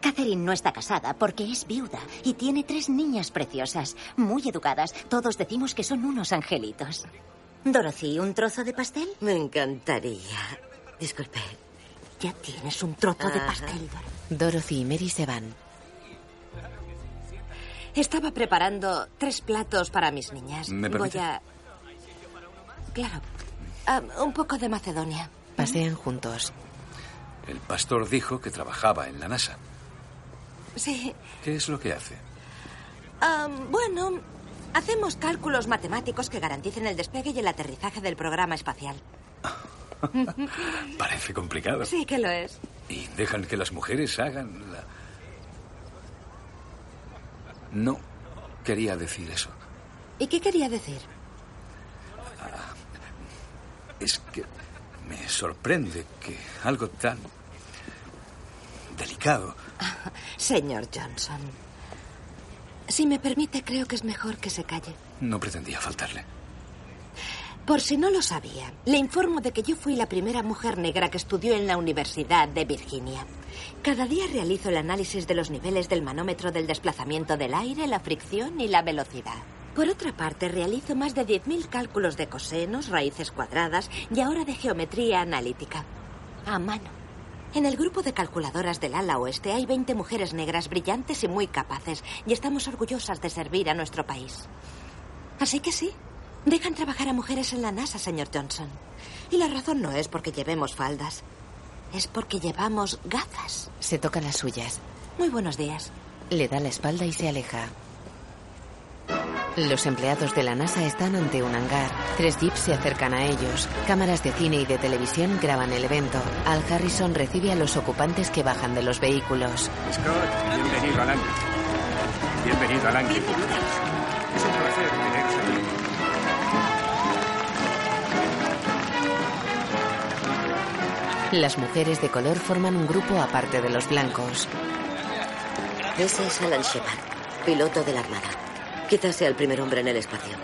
[SPEAKER 10] Catherine no está casada porque es viuda y tiene tres niñas preciosas, muy educadas. Todos decimos que son unos angelitos. Dorothy, ¿un trozo de pastel?
[SPEAKER 9] Me encantaría. Disculpe.
[SPEAKER 10] Ya tienes un trozo de pastel, Dorothy.
[SPEAKER 1] Dorothy y Mary se van.
[SPEAKER 11] Estaba preparando tres platos para mis niñas.
[SPEAKER 12] ¿Me
[SPEAKER 11] Voy a... Claro. Ah, un poco de Macedonia.
[SPEAKER 1] Pasean juntos.
[SPEAKER 12] El pastor dijo que trabajaba en la NASA.
[SPEAKER 11] Sí.
[SPEAKER 12] ¿Qué es lo que hace?
[SPEAKER 11] Bueno, hacemos cálculos matemáticos que garanticen el despegue y el aterrizaje del programa espacial.
[SPEAKER 12] Parece complicado.
[SPEAKER 11] Sí que lo es.
[SPEAKER 12] Y dejan que las mujeres hagan la... No quería decir eso.
[SPEAKER 11] ¿Y qué quería decir?
[SPEAKER 12] Es que me sorprende que algo tan delicado.
[SPEAKER 11] Señor Johnson. Si me permite, creo que es mejor que se calle.
[SPEAKER 12] No pretendía faltarle.
[SPEAKER 11] Por si no lo sabía, le informo de que yo fui la primera mujer negra que estudió en la Universidad de Virginia. Cada día realizo el análisis de los niveles del manómetro del desplazamiento del aire, la fricción y la velocidad. Por otra parte, realizo más de 10.000 cálculos de cosenos, raíces cuadradas y ahora de geometría analítica. A mano. En el grupo de calculadoras del ala oeste hay 20 mujeres negras brillantes y muy capaces, y estamos orgullosas de servir a nuestro país. Así que sí, dejan trabajar a mujeres en la NASA, señor Johnson. Y la razón no es porque llevemos faldas, es porque llevamos gafas.
[SPEAKER 1] Se toca las suyas.
[SPEAKER 11] Muy buenos días.
[SPEAKER 1] Le da la espalda y se aleja. Los empleados de la NASA están ante un hangar. Tres jeeps se acercan a ellos. Cámaras de cine y de televisión graban el evento. Al Harrison recibe a los ocupantes que bajan de los vehículos.
[SPEAKER 15] Scott, bienvenido al Langley. Bienvenido al Langley. Es un
[SPEAKER 1] Las mujeres de color forman un grupo aparte de los blancos.
[SPEAKER 9] Ese es Alan Shepard, piloto de la Armada. Quizás sea el primer hombre en el espacio.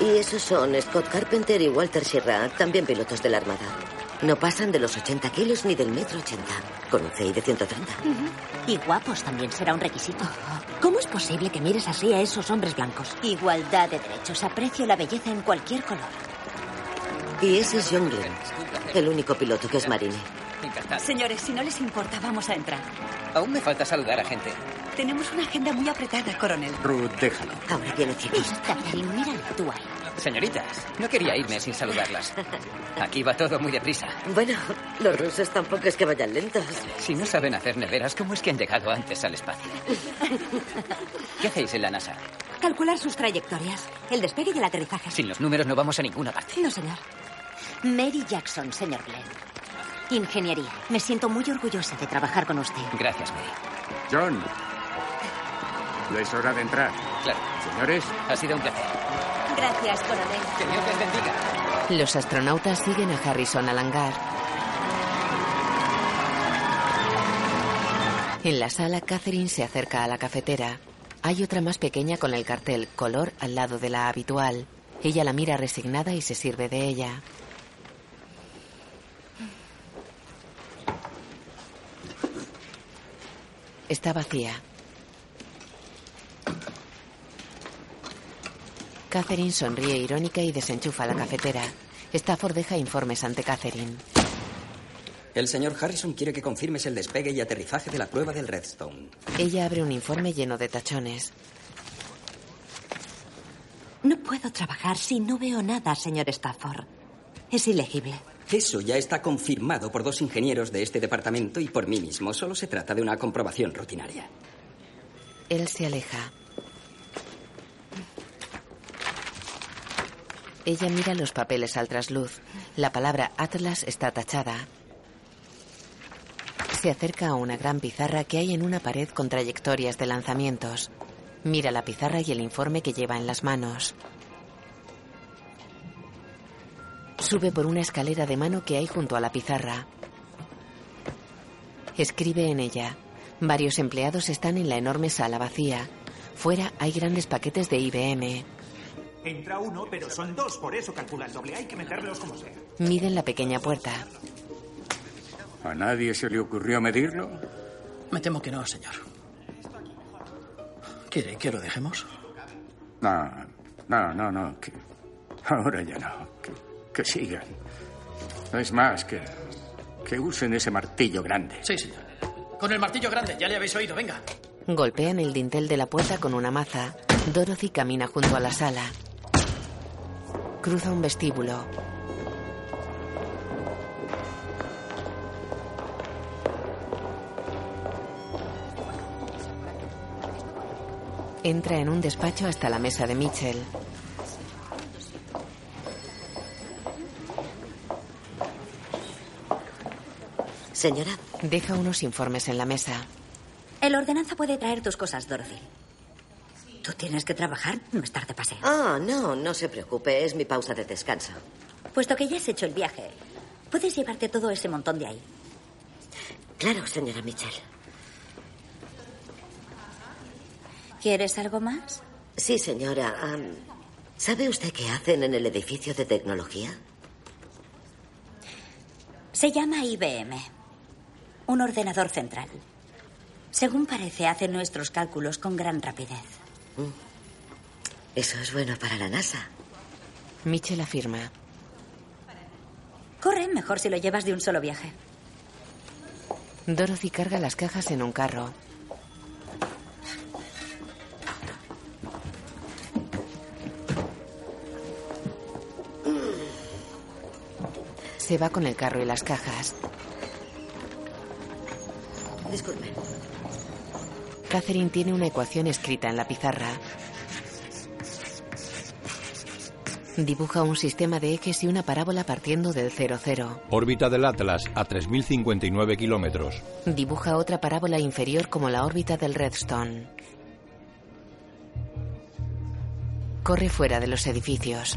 [SPEAKER 9] Y esos son Scott Carpenter y Walter Schirra, también pilotos de la Armada. No pasan de los 80 kilos ni del metro 80, con un CI de 130.
[SPEAKER 10] Y guapos también será un requisito.
[SPEAKER 11] ¿Cómo es posible que mires así a esos hombres blancos?
[SPEAKER 10] Igualdad de derechos. Aprecio la belleza en cualquier color.
[SPEAKER 9] Y ese es John Glenn, el único piloto que es marine.
[SPEAKER 5] Encantado. Señores, si no les importa, vamos a entrar.
[SPEAKER 6] Aún me falta saludar a gente.
[SPEAKER 5] Tenemos una agenda muy apretada, coronel.
[SPEAKER 15] Ruth, déjalo.
[SPEAKER 9] Ahora viene chicos.
[SPEAKER 10] Catherine, mírale tú ahí.
[SPEAKER 6] Señoritas, no quería irme sin saludarlas. Aquí va todo muy deprisa.
[SPEAKER 9] Bueno, los rusos tampoco es que vayan lentos.
[SPEAKER 6] Si no saben hacer neveras, ¿cómo es que han llegado antes al espacio? ¿Qué hacéis en la NASA?
[SPEAKER 11] Calcular sus trayectorias, el despegue y el aterrizaje.
[SPEAKER 6] Sin los números no vamos a ninguna parte.
[SPEAKER 11] No, señor.
[SPEAKER 10] Mary Jackson, señor Glenn. Ingeniería. Me siento muy orgullosa de trabajar con usted.
[SPEAKER 6] Gracias, Mary.
[SPEAKER 15] John, ya es hora de entrar.
[SPEAKER 6] Claro.
[SPEAKER 15] Señores.
[SPEAKER 6] Ha sido un placer.
[SPEAKER 10] Gracias, coronel.
[SPEAKER 6] Que Dios les bendiga.
[SPEAKER 1] Los astronautas siguen a Harrison al hangar. En la sala, Catherine se acerca a la cafetera. Hay otra más pequeña con el cartel color al lado de la habitual. Ella la mira resignada y se sirve de ella. Está vacía. Catherine sonríe irónica y desenchufa la cafetera. Stafford deja informes ante Catherine.
[SPEAKER 18] El señor Harrison quiere que confirmes el despegue y aterrizaje de la prueba del Redstone.
[SPEAKER 1] Ella abre un informe lleno de tachones.
[SPEAKER 11] No puedo trabajar si no veo nada, señor Stafford. Es ilegible.
[SPEAKER 18] Eso ya está confirmado por dos ingenieros de este departamento y por mí mismo. Solo se trata de una comprobación rutinaria.
[SPEAKER 1] Él se aleja. Ella mira los papeles al trasluz. La palabra Atlas está tachada. Se acerca a una gran pizarra que hay en una pared con trayectorias de lanzamientos. Mira la pizarra y el informe que lleva en las manos. Sube por una escalera de mano que hay junto a la pizarra. Escribe en ella. Varios empleados están en la enorme sala vacía. Fuera hay grandes paquetes de IBM.
[SPEAKER 26] Entra uno, pero son dos, por eso calcula el doble. Hay que meterlos como sea.
[SPEAKER 1] Miden la pequeña puerta.
[SPEAKER 15] ¿A nadie se le ocurrió medirlo?
[SPEAKER 27] Me temo que no, señor. ¿Quiere que lo dejemos?
[SPEAKER 15] No, no, no, no. Que ahora ya no. Que, que sigan. No es más que que usen ese martillo grande.
[SPEAKER 27] Sí, señor. Con el martillo grande, ya le habéis oído, venga.
[SPEAKER 1] Golpean el dintel de la puerta con una maza. Dorothy camina junto a la sala. Cruza un vestíbulo. Entra en un despacho hasta la mesa de Mitchell.
[SPEAKER 9] Señora.
[SPEAKER 1] Deja unos informes en la mesa.
[SPEAKER 23] El ordenanza puede traer tus cosas, Dorothy. Tú tienes que trabajar, no estar de paseo.
[SPEAKER 9] Ah, no, no se preocupe, es mi pausa de descanso.
[SPEAKER 23] Puesto que ya has hecho el viaje, puedes llevarte todo ese montón de ahí.
[SPEAKER 9] Claro, señora Mitchell.
[SPEAKER 23] ¿Quieres algo más?
[SPEAKER 9] Sí, señora. ¿Sabe usted qué hacen en el edificio de tecnología?
[SPEAKER 23] Se llama IBM. Un ordenador central. Según parece, hace nuestros cálculos con gran rapidez.
[SPEAKER 9] Mm. Eso es bueno para la NASA.
[SPEAKER 1] Mitchell afirma.
[SPEAKER 23] Corre, mejor si lo llevas de un solo viaje.
[SPEAKER 1] Dorothy carga las cajas en un carro. Se va con el carro y las cajas.
[SPEAKER 9] Disculpe.
[SPEAKER 1] Catherine tiene una ecuación escrita en la pizarra. Dibuja un sistema de ejes y una parábola partiendo del 0-0.
[SPEAKER 28] Órbita del Atlas a 3.059 kilómetros.
[SPEAKER 1] Dibuja otra parábola inferior como la órbita del Redstone. Corre fuera de los edificios.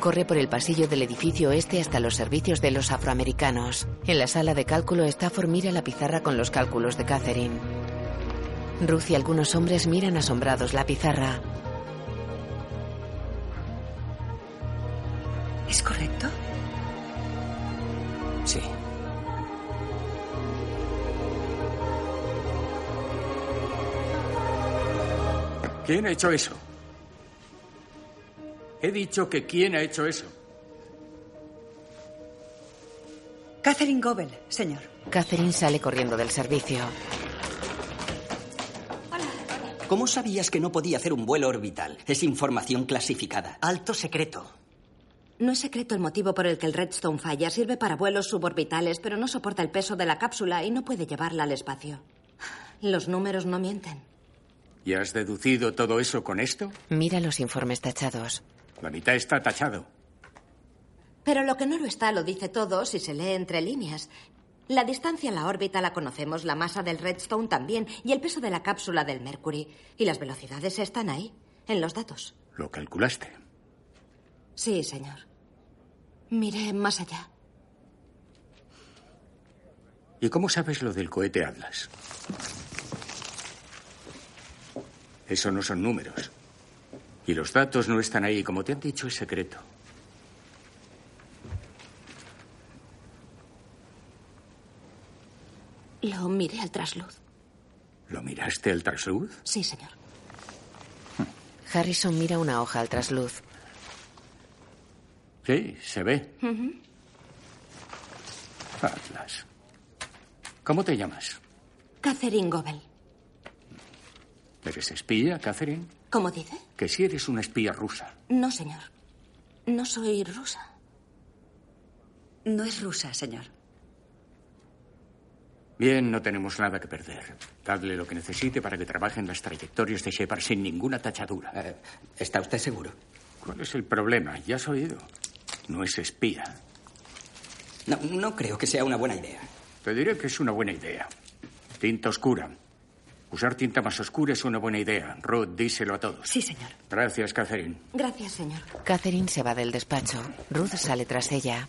[SPEAKER 1] Corre por el pasillo del edificio este hasta los servicios de los afroamericanos. En la sala de cálculo, Stafford mira la pizarra con los cálculos de Catherine. Ruth y algunos hombres miran asombrados la pizarra.
[SPEAKER 5] ¿Es correcto?
[SPEAKER 18] Sí.
[SPEAKER 15] ¿Quién ha hecho eso? He dicho que quién ha hecho eso.
[SPEAKER 5] Catherine Gobel, señor.
[SPEAKER 1] Catherine sale corriendo del servicio.
[SPEAKER 18] ¿Cómo sabías que no podía hacer un vuelo orbital? Es información clasificada. Alto secreto.
[SPEAKER 11] No es secreto el motivo por el que el Redstone falla. Sirve para vuelos suborbitales, pero no soporta el peso de la cápsula y no puede llevarla al espacio. Los números no mienten.
[SPEAKER 15] ¿Y has deducido todo eso con esto?
[SPEAKER 1] Mira los informes tachados.
[SPEAKER 15] La mitad está tachado.
[SPEAKER 11] Pero lo que no lo está lo dice todo si se lee entre líneas. La distancia a la órbita la conocemos, la masa del Redstone también, y el peso de la cápsula del Mercury. Y las velocidades están ahí, en los datos.
[SPEAKER 15] ¿Lo calculaste?
[SPEAKER 11] Sí, señor. Miré más allá.
[SPEAKER 15] ¿Y cómo sabes lo del cohete Atlas? Eso no son números. Y los datos no están ahí. Como te han dicho, es secreto.
[SPEAKER 11] Lo miré al trasluz.
[SPEAKER 15] ¿Lo miraste al trasluz?
[SPEAKER 11] Sí, señor.
[SPEAKER 1] Harrison mira una hoja al trasluz.
[SPEAKER 15] Sí, se ve.
[SPEAKER 11] Ujú.
[SPEAKER 15] Atlas. ¿Cómo te llamas?
[SPEAKER 11] Catherine Gobel.
[SPEAKER 15] ¿Eres espía, Catherine?
[SPEAKER 11] ¿Cómo dice?
[SPEAKER 15] Que si eres una espía rusa.
[SPEAKER 11] No, señor. No soy rusa.
[SPEAKER 5] No es rusa, señor.
[SPEAKER 15] Bien, no tenemos nada que perder. Dadle lo que necesite para que trabaje en las trayectorias de Shepard sin ninguna tachadura.
[SPEAKER 18] Eh, ¿Está usted seguro?
[SPEAKER 15] ¿Cuál es el problema? Ya has oído. No es espía.
[SPEAKER 18] No, no creo que sea una buena idea.
[SPEAKER 15] Te diré que es una buena idea. Tinta oscura. Usar tinta más oscura es una buena idea. Ruth, díselo a todos.
[SPEAKER 5] Sí, señor.
[SPEAKER 15] Gracias, Catherine.
[SPEAKER 11] Gracias, señor.
[SPEAKER 1] Catherine se va del despacho. Ruth sale tras ella.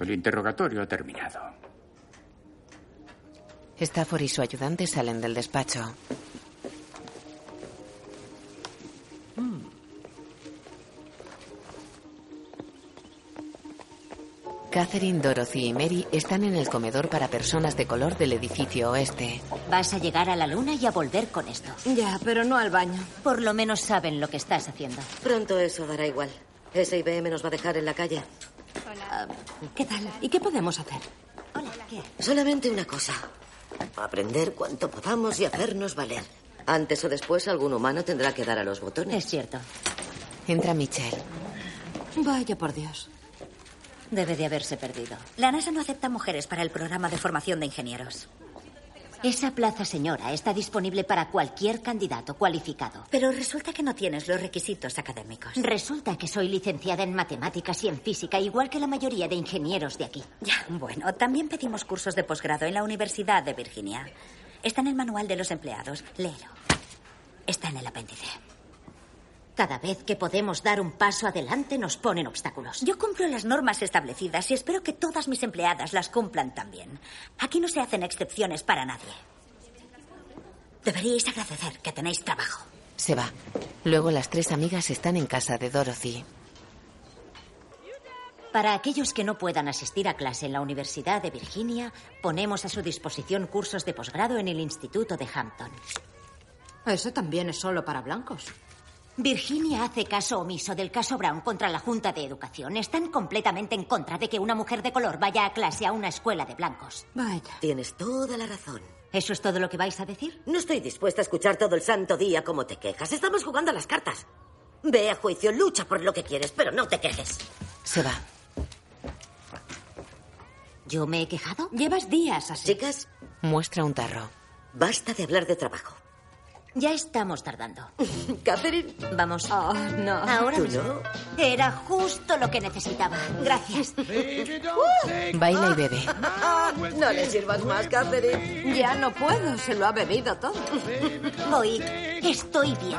[SPEAKER 15] El interrogatorio ha terminado.
[SPEAKER 1] Stafford y su ayudante salen del despacho. Catherine, Dorothy y Mary están en el comedor para personas de color del edificio oeste.
[SPEAKER 10] Vas a llegar a la luna y a volver con esto.
[SPEAKER 11] Ya, pero no al baño.
[SPEAKER 10] Por lo menos saben lo que estás haciendo.
[SPEAKER 9] Pronto eso dará igual. Ese IBM nos va a dejar en la calle.
[SPEAKER 11] Ah, ¿Qué tal? ¿Y qué podemos hacer?
[SPEAKER 10] Hola, ¿qué?
[SPEAKER 9] Solamente una cosa. Aprender cuanto podamos y hacernos valer. Antes o después algún humano tendrá que dar a los botones.
[SPEAKER 10] Es cierto.
[SPEAKER 1] Entra Michelle.
[SPEAKER 11] Vaya por Dios.
[SPEAKER 10] Debe de haberse perdido.
[SPEAKER 23] La NASA no acepta mujeres para el programa de formación de ingenieros.
[SPEAKER 10] Esa plaza, señora, está disponible para cualquier candidato cualificado.
[SPEAKER 23] Pero resulta que no tienes los requisitos académicos.
[SPEAKER 10] Resulta que soy licenciada en matemáticas y en física, igual que la mayoría de ingenieros de aquí.
[SPEAKER 23] Ya, bueno, también pedimos cursos de posgrado en la Universidad de Virginia. Está en el manual de los empleados. Léelo. Está en el apéndice.
[SPEAKER 10] Cada vez que podemos dar un paso adelante nos ponen obstáculos.
[SPEAKER 23] Yo cumplo las normas establecidas y espero que todas mis empleadas las cumplan también. Aquí no se hacen excepciones para nadie. Deberíais agradecer que tenéis trabajo.
[SPEAKER 1] Se va. Luego las tres amigas están en casa de Dorothy.
[SPEAKER 10] Para aquellos que no puedan asistir a clase en la Universidad de Virginia, ponemos a su disposición cursos de posgrado en el Instituto de Hampton.
[SPEAKER 11] Eso también es solo para blancos.
[SPEAKER 10] Virginia hace caso omiso del caso Brown contra la Junta de Educación. Están completamente en contra de que una mujer de color vaya a clase a una escuela de blancos.
[SPEAKER 11] Vaya.
[SPEAKER 9] Tienes toda la razón.
[SPEAKER 10] ¿Eso es todo lo que vais a decir?
[SPEAKER 9] No estoy dispuesta a escuchar todo el santo día cómo te quejas. Estamos jugando a las cartas. Ve a juicio, lucha por lo que quieres, pero no te quejes.
[SPEAKER 1] Se va.
[SPEAKER 10] ¿Yo me he quejado?
[SPEAKER 11] Llevas días así.
[SPEAKER 9] Chicas,
[SPEAKER 1] Muestra un tarro.
[SPEAKER 9] basta de hablar de trabajo.
[SPEAKER 10] Ya estamos tardando.
[SPEAKER 9] Catherine.
[SPEAKER 10] Vamos.
[SPEAKER 11] Oh, no.
[SPEAKER 10] Ahora
[SPEAKER 9] ¿Tú
[SPEAKER 10] mismo.
[SPEAKER 9] no?
[SPEAKER 10] Era justo lo que necesitaba. Gracias.
[SPEAKER 1] Baila y bebe.
[SPEAKER 9] No le sirvas más, Catherine.
[SPEAKER 11] Ya no puedo, se lo ha bebido todo.
[SPEAKER 10] Oíd, estoy bien.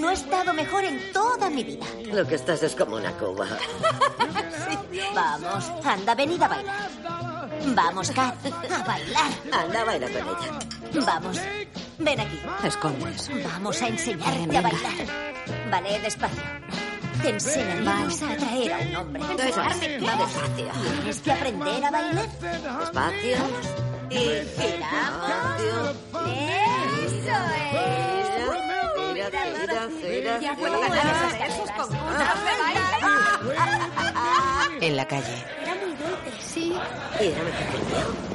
[SPEAKER 10] No he estado mejor en toda mi vida.
[SPEAKER 9] Lo que estás es como una cuba.
[SPEAKER 10] Vamos, anda, venid a bailar. Vamos, Kat, a bailar.
[SPEAKER 9] Anda, baila con ella.
[SPEAKER 10] Vamos, ven aquí.
[SPEAKER 11] Escondes.
[SPEAKER 10] Vamos a enseñarte a bailar. Vale, despacio. Te enseñaremos a atraer a un hombre.
[SPEAKER 9] Despacio, despacio.
[SPEAKER 10] Tienes que aprender a bailar.
[SPEAKER 9] Despacio.
[SPEAKER 10] Y giramos. Eso es.
[SPEAKER 1] En la calle.
[SPEAKER 29] Era muy dulce. Sí.
[SPEAKER 9] Y era mejor que el mío.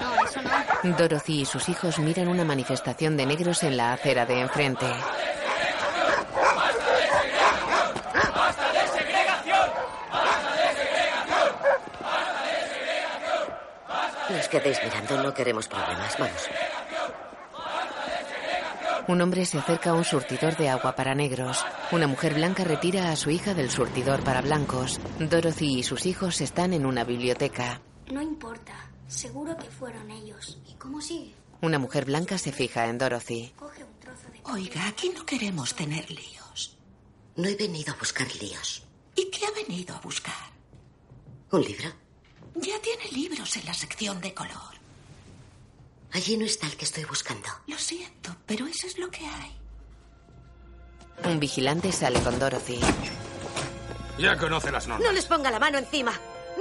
[SPEAKER 29] No, eso no.
[SPEAKER 1] Dorothy y sus hijos miran una manifestación de negros en la acera de enfrente.
[SPEAKER 9] No os quedéis mirando, no queremos problemas. Vamos.
[SPEAKER 1] Un hombre se acerca a un surtidor de agua para negros. Una mujer blanca retira a su hija del surtidor para blancos. Dorothy y sus hijos están en una biblioteca.
[SPEAKER 29] No importa. Seguro que fueron ellos. ¿Y cómo sigue?
[SPEAKER 1] Una mujer blanca se fija en Dorothy.
[SPEAKER 29] Coge un trozo de...
[SPEAKER 30] Oiga, aquí no queremos tener líos.
[SPEAKER 9] No he venido a buscar líos.
[SPEAKER 30] ¿Y qué ha venido a buscar?
[SPEAKER 9] ¿Un libro?
[SPEAKER 30] Ya tiene libros en la sección de color.
[SPEAKER 9] Allí no está el que estoy buscando.
[SPEAKER 30] Lo siento, pero eso es lo que hay.
[SPEAKER 1] Un vigilante sale con Dorothy.
[SPEAKER 12] Ya conoce las normas.
[SPEAKER 9] No les ponga la mano encima.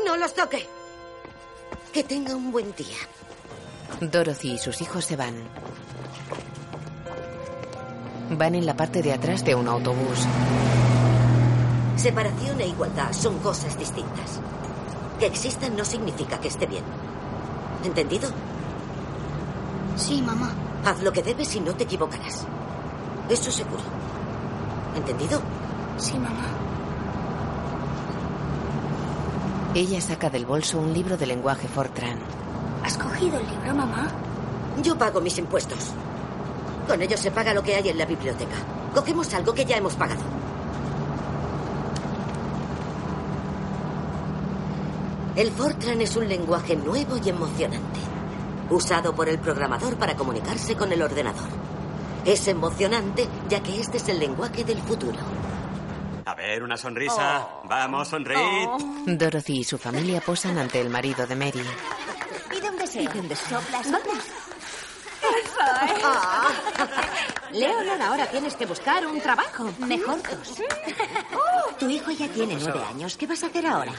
[SPEAKER 9] No los toque. Que tenga un buen día.
[SPEAKER 1] Dorothy y sus hijos se van. Van en la parte de atrás de un autobús.
[SPEAKER 9] Separación e igualdad son cosas distintas. Que existan no significa que esté bien. ¿Entendido?
[SPEAKER 29] Sí, mamá.
[SPEAKER 9] Haz lo que debes y no te equivocarás. Eso seguro. ¿Entendido?
[SPEAKER 29] Sí, mamá.
[SPEAKER 1] Ella saca del bolso un libro de lenguaje Fortran.
[SPEAKER 29] ¿Has cogido el libro, mamá?
[SPEAKER 9] Yo pago mis impuestos. Con ellos se paga lo que hay en la biblioteca. Cogemos algo que ya hemos pagado. El Fortran es un lenguaje nuevo y emocionante, usado por el programador para comunicarse con el ordenador. Es emocionante ya que este es el lenguaje del futuro.
[SPEAKER 7] A ver, una sonrisa. Vamos, sonreíd.
[SPEAKER 1] Dorothy y su familia posan ante el marido de Mary.
[SPEAKER 10] Pide un deseo.
[SPEAKER 11] Pide un deseo.
[SPEAKER 10] Soplas, soplas.
[SPEAKER 11] Leonor, ahora tienes que buscar un trabajo.
[SPEAKER 10] Mejor dos. Tu hijo ya tiene nueve años. ¿Qué vas a hacer ahora?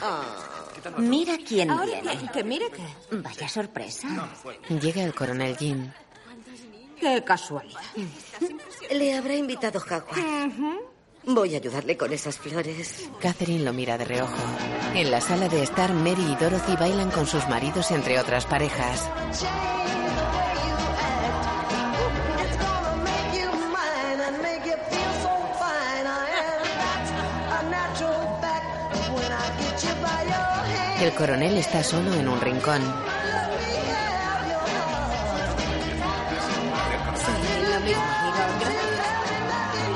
[SPEAKER 10] Mira quién
[SPEAKER 11] Ahora
[SPEAKER 10] viene.
[SPEAKER 11] que, que mire que...
[SPEAKER 10] Vaya sorpresa.
[SPEAKER 1] Llega el coronel Jim.
[SPEAKER 11] Qué casualidad.
[SPEAKER 9] Le habrá invitado Howard. Voy a ayudarle con esas flores.
[SPEAKER 1] Catherine lo mira de reojo. En la sala de estar, Mary y Dorothy bailan con sus maridos entre otras parejas. El coronel está solo en un rincón.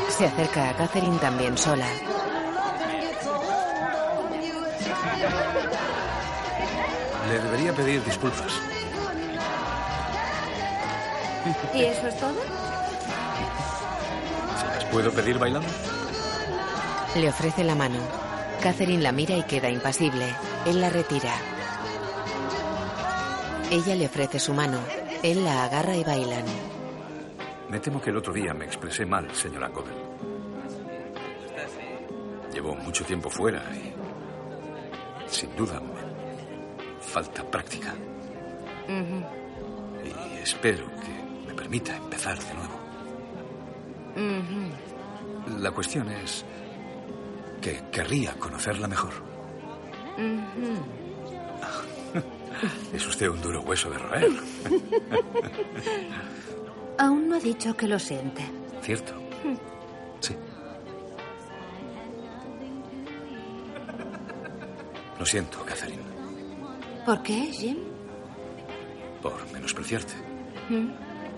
[SPEAKER 1] Se acerca a Catherine también sola.
[SPEAKER 12] Le debería pedir disculpas.
[SPEAKER 11] ¿Y eso es todo?
[SPEAKER 12] ¿Se las puedo pedir bailando?
[SPEAKER 1] Le ofrece la mano. Catherine la mira y queda impasible. Él la retira. Ella le ofrece su mano. Él la agarra y bailan.
[SPEAKER 12] Me temo que el otro día me expresé mal, señora Cobel. Llevo mucho tiempo fuera y sin duda falta práctica. Y espero que me permita empezar de nuevo. La cuestión es que querría conocerla mejor. Es usted un duro hueso de roer.
[SPEAKER 11] Aún no ha dicho que lo siente.
[SPEAKER 12] Cierto. Sí. Lo siento, Catherine,
[SPEAKER 11] ¿Por qué, Jim?
[SPEAKER 12] por menospreciarte.
[SPEAKER 11] Mm.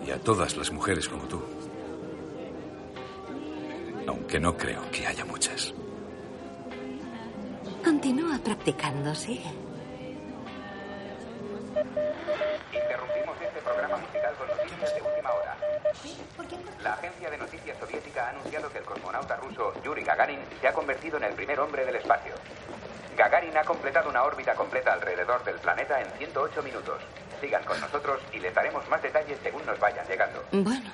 [SPEAKER 12] Y a todas las mujeres como tú. Aunque no creo que haya muchas.
[SPEAKER 11] Continúa practicando, sigue.
[SPEAKER 16] Interrumpimos este programa musical con noticias de última hora. La agencia de noticias soviética ha anunciado que el cosmonauta ruso Yuri Gagarin se ha convertido en el primer hombre del espacio. Gagarin ha completado una órbita completa alrededor del planeta en 108 minutos. Sigan con nosotros y les daremos más detalles según nos vayan llegando.
[SPEAKER 11] Bueno,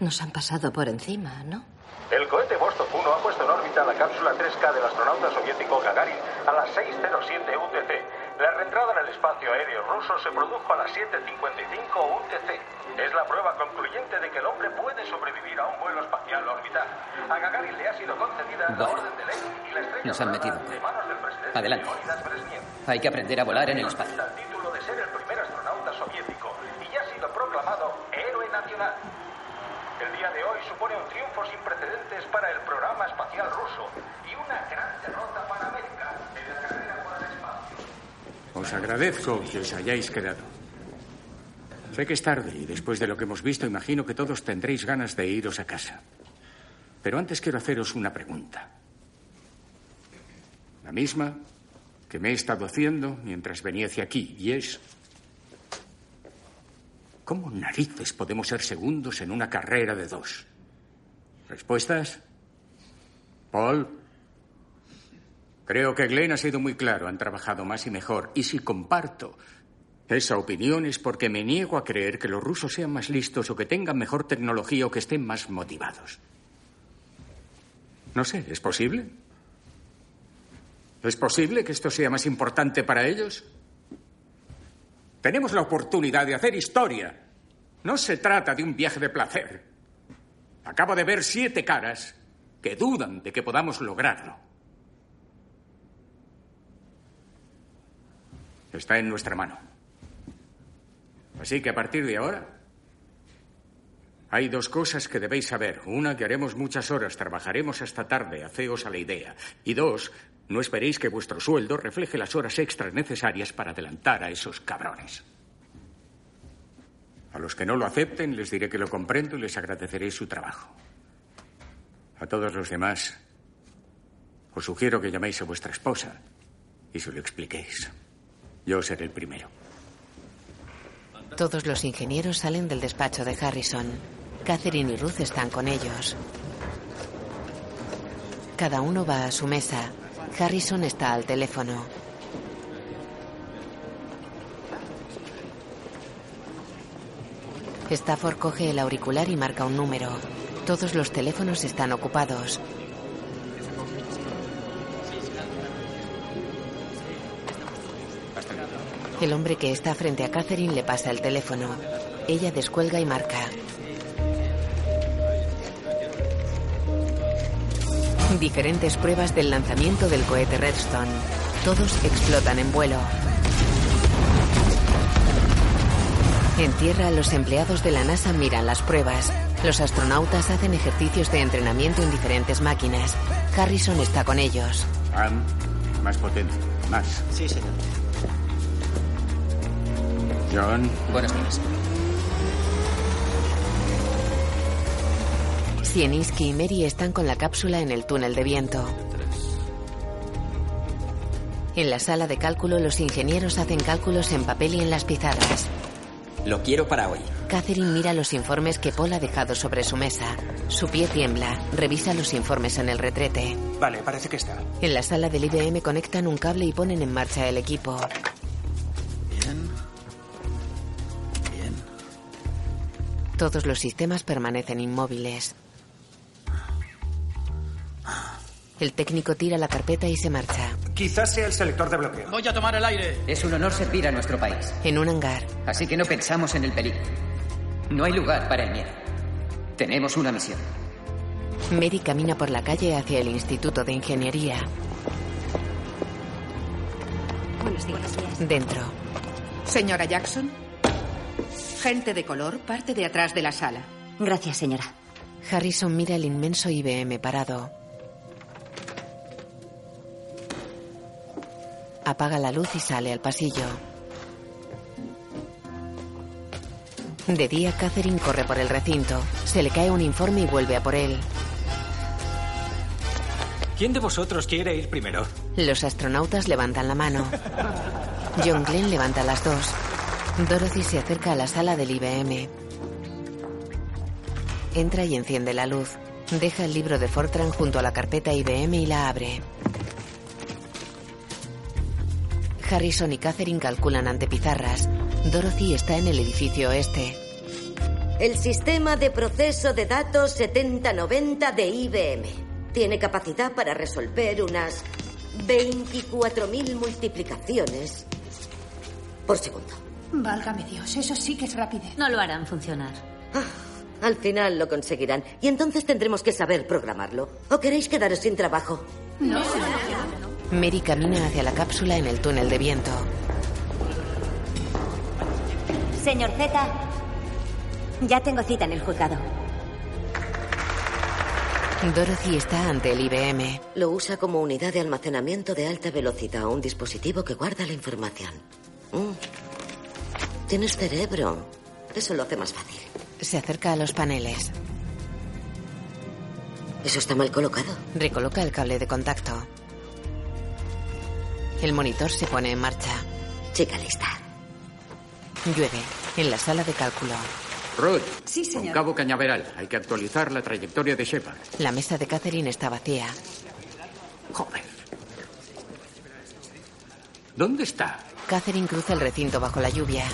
[SPEAKER 11] nos han pasado por encima, ¿no?
[SPEAKER 31] El cohete Vostok 1 ha puesto en órbita la cápsula 3K del astronauta soviético Gagarin a las 6.07 UTC. La reentrada en el espacio aéreo ruso se produjo a las 7.55 UTC. Es la prueba concluyente de que el hombre puede sobrevivir a un vuelo espacial orbital. A Gagarin le ha sido concedida la orden de ley y la estrella
[SPEAKER 32] Nos han metido.
[SPEAKER 31] de manos del presidente
[SPEAKER 32] Adelante. Hay que aprender a volar en el espacio.
[SPEAKER 31] El título de ser el primer astronauta soviético y ya ha sido proclamado héroe nacional. El día de hoy supone un triunfo sin precedentes para el programa espacial ruso y una gran derrota para América en la carrera por el espacio.
[SPEAKER 15] Os agradezco que os hayáis quedado. Sé que es tarde y después de lo que hemos visto imagino que todos tendréis ganas de iros a casa. Pero antes quiero haceros una pregunta. La misma que me he estado haciendo mientras venía hacia aquí y es... ¿Cómo narices podemos ser segundos en una carrera de dos? ¿Respuestas? Paul. Creo que Glenn ha sido muy claro, han trabajado más y mejor. Y si comparto esa opinión es porque me niego a creer que los rusos sean más listos o que tengan mejor tecnología o que estén más motivados. No sé, ¿es posible? ¿Es posible que esto sea más importante para ellos? Tenemos la oportunidad de hacer historia. No se trata de un viaje de placer. Acabo de ver siete caras que dudan de que podamos lograrlo. Está en nuestra mano. Así que a partir de ahora hay dos cosas que debéis saber. Una, que haremos muchas horas, trabajaremos hasta tarde, haceos a la idea. Y dos, no esperéis que vuestro sueldo refleje las horas extras necesarias para adelantar a esos cabrones. A los que no lo acepten les diré que lo comprendo y les agradeceré su trabajo. A todos los demás, os sugiero que llaméis a vuestra esposa y se lo expliquéis. Yo seré el primero.
[SPEAKER 1] Todos los ingenieros salen del despacho de Harrison. Catherine y Ruth están con ellos. Cada uno va a su mesa. Harrison está al teléfono. Stafford coge el auricular y marca un número. Todos los teléfonos están ocupados. El hombre que está frente a Catherine le pasa el teléfono. Ella descuelga y marca. Diferentes pruebas del lanzamiento del cohete Redstone. Todos explotan en vuelo. En tierra, los empleados de la NASA miran las pruebas. Los astronautas hacen ejercicios de entrenamiento en diferentes máquinas. Harrison está con ellos.
[SPEAKER 15] Ann, más potente. Más.
[SPEAKER 33] Sí, señor.
[SPEAKER 15] John.
[SPEAKER 32] Buenos días.
[SPEAKER 1] Sieniski y Mary están con la cápsula en el túnel de viento. En la sala de cálculo, los ingenieros hacen cálculos en papel y en las pizarras.
[SPEAKER 22] Lo quiero para hoy.
[SPEAKER 1] Catherine mira los informes que Paul ha dejado sobre su mesa. Su pie tiembla. Revisa los informes en el retrete.
[SPEAKER 7] Vale, parece que está.
[SPEAKER 1] En la sala del IBM conectan un cable y ponen en marcha el equipo.
[SPEAKER 33] Bien. Bien.
[SPEAKER 1] Todos los sistemas permanecen inmóviles. El técnico tira la carpeta y se marcha.
[SPEAKER 26] Quizás sea el selector de bloqueo.
[SPEAKER 27] Voy a tomar el aire.
[SPEAKER 6] Es un honor servir a nuestro país.
[SPEAKER 1] En un hangar.
[SPEAKER 6] Así que no pensamos en el peligro. No hay lugar para el miedo. Tenemos una misión.
[SPEAKER 1] Mary camina por la calle hacia el Instituto de Ingeniería.
[SPEAKER 34] Buenos días.
[SPEAKER 1] Dentro.
[SPEAKER 34] Señora Jackson. Gente de color parte de atrás de la sala.
[SPEAKER 23] Gracias, señora.
[SPEAKER 1] Harrison mira el inmenso IBM parado. Apaga la luz y sale al pasillo. De día, Catherine corre por el recinto. Se le cae un informe y vuelve a por él.
[SPEAKER 26] ¿Quién de vosotros quiere ir primero?
[SPEAKER 1] Los astronautas levantan la mano. John Glenn levanta las dos. Dorothy se acerca a la sala del IBM. Entra y enciende la luz. Deja el libro de Fortran junto a la carpeta IBM y la abre. Harrison y Catherine calculan ante pizarras. Dorothy está en el edificio oeste.
[SPEAKER 9] El sistema de proceso de datos 7090 de IBM tiene capacidad para resolver unas 24.000 multiplicaciones por segundo.
[SPEAKER 35] Válgame Dios, eso sí que es rapidez.
[SPEAKER 23] No lo harán funcionar.
[SPEAKER 9] Ah, al final lo conseguirán y entonces tendremos que saber programarlo. ¿O queréis quedaros sin trabajo?
[SPEAKER 35] No,
[SPEAKER 1] Mary camina hacia la cápsula en el túnel de viento.
[SPEAKER 23] Señor Z, ya tengo cita en el juzgado.
[SPEAKER 1] Dorothy está ante el IBM.
[SPEAKER 9] Lo usa como unidad de almacenamiento de alta velocidad, un dispositivo que guarda la información. Mm. Tienes cerebro. Eso lo hace más fácil.
[SPEAKER 1] Se acerca a los paneles.
[SPEAKER 9] Eso está mal colocado.
[SPEAKER 1] Recoloca el cable de contacto. El monitor se pone en marcha.
[SPEAKER 9] Chica lista.
[SPEAKER 1] Llueve en la sala de cálculo.
[SPEAKER 15] Ruth.
[SPEAKER 34] Sí, señor.
[SPEAKER 15] Con cabo cañaveral. Hay que actualizar la trayectoria de Shepard.
[SPEAKER 1] La mesa de Catherine está vacía.
[SPEAKER 15] Joder. ¿Dónde está?
[SPEAKER 1] Catherine cruza el recinto bajo la lluvia.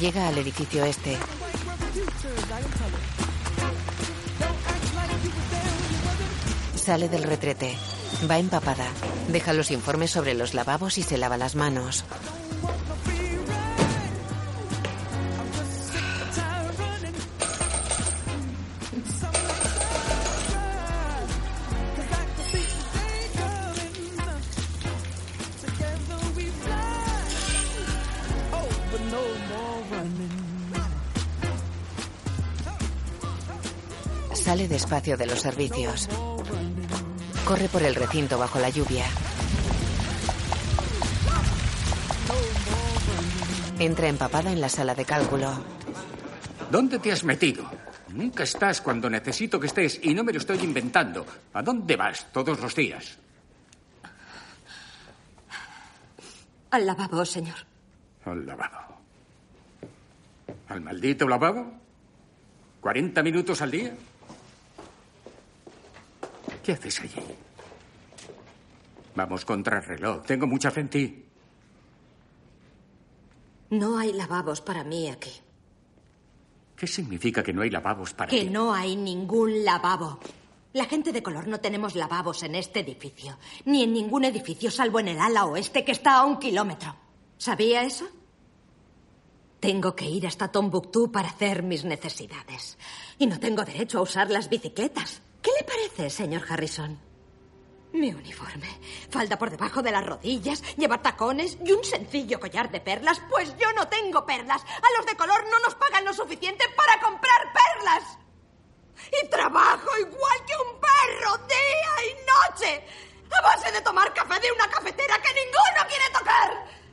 [SPEAKER 1] Llega al edificio este. Sale del retrete. Va empapada. Deja los informes sobre los lavabos y se lava las manos. Sale despacio de los servicios. Corre por el recinto bajo la lluvia. Entra empapada en la sala de cálculo.
[SPEAKER 15] ¿Dónde te has metido? Nunca estás cuando necesito que estés y no me lo estoy inventando. ¿A dónde vas todos los días?
[SPEAKER 34] Al lavabo, señor.
[SPEAKER 15] Al lavabo. ¿Al maldito lavabo? ¿40 minutos al día? ¿Qué haces allí? Vamos contra el reloj. Tengo mucha fe en ti.
[SPEAKER 11] No hay lavabos para mí aquí.
[SPEAKER 15] ¿Qué significa que no hay lavabos para
[SPEAKER 11] Que
[SPEAKER 15] ti?
[SPEAKER 11] no hay ningún lavabo. La gente de color no tenemos lavabos en este edificio. Ni en ningún edificio salvo en el ala oeste que está a un kilómetro. ¿Sabía eso? Tengo que ir hasta Tombuctú para hacer mis necesidades. Y no tengo derecho a usar las bicicletas. ¿Qué le parece, señor Harrison? Mi uniforme, falda por debajo de las rodillas, llevar tacones y un sencillo collar de perlas. Pues yo no tengo perlas. A los de color no nos pagan lo suficiente para comprar perlas. Y trabajo igual que un perro día y noche. A base de tomar café de una cafetera que ninguno quiere tocar.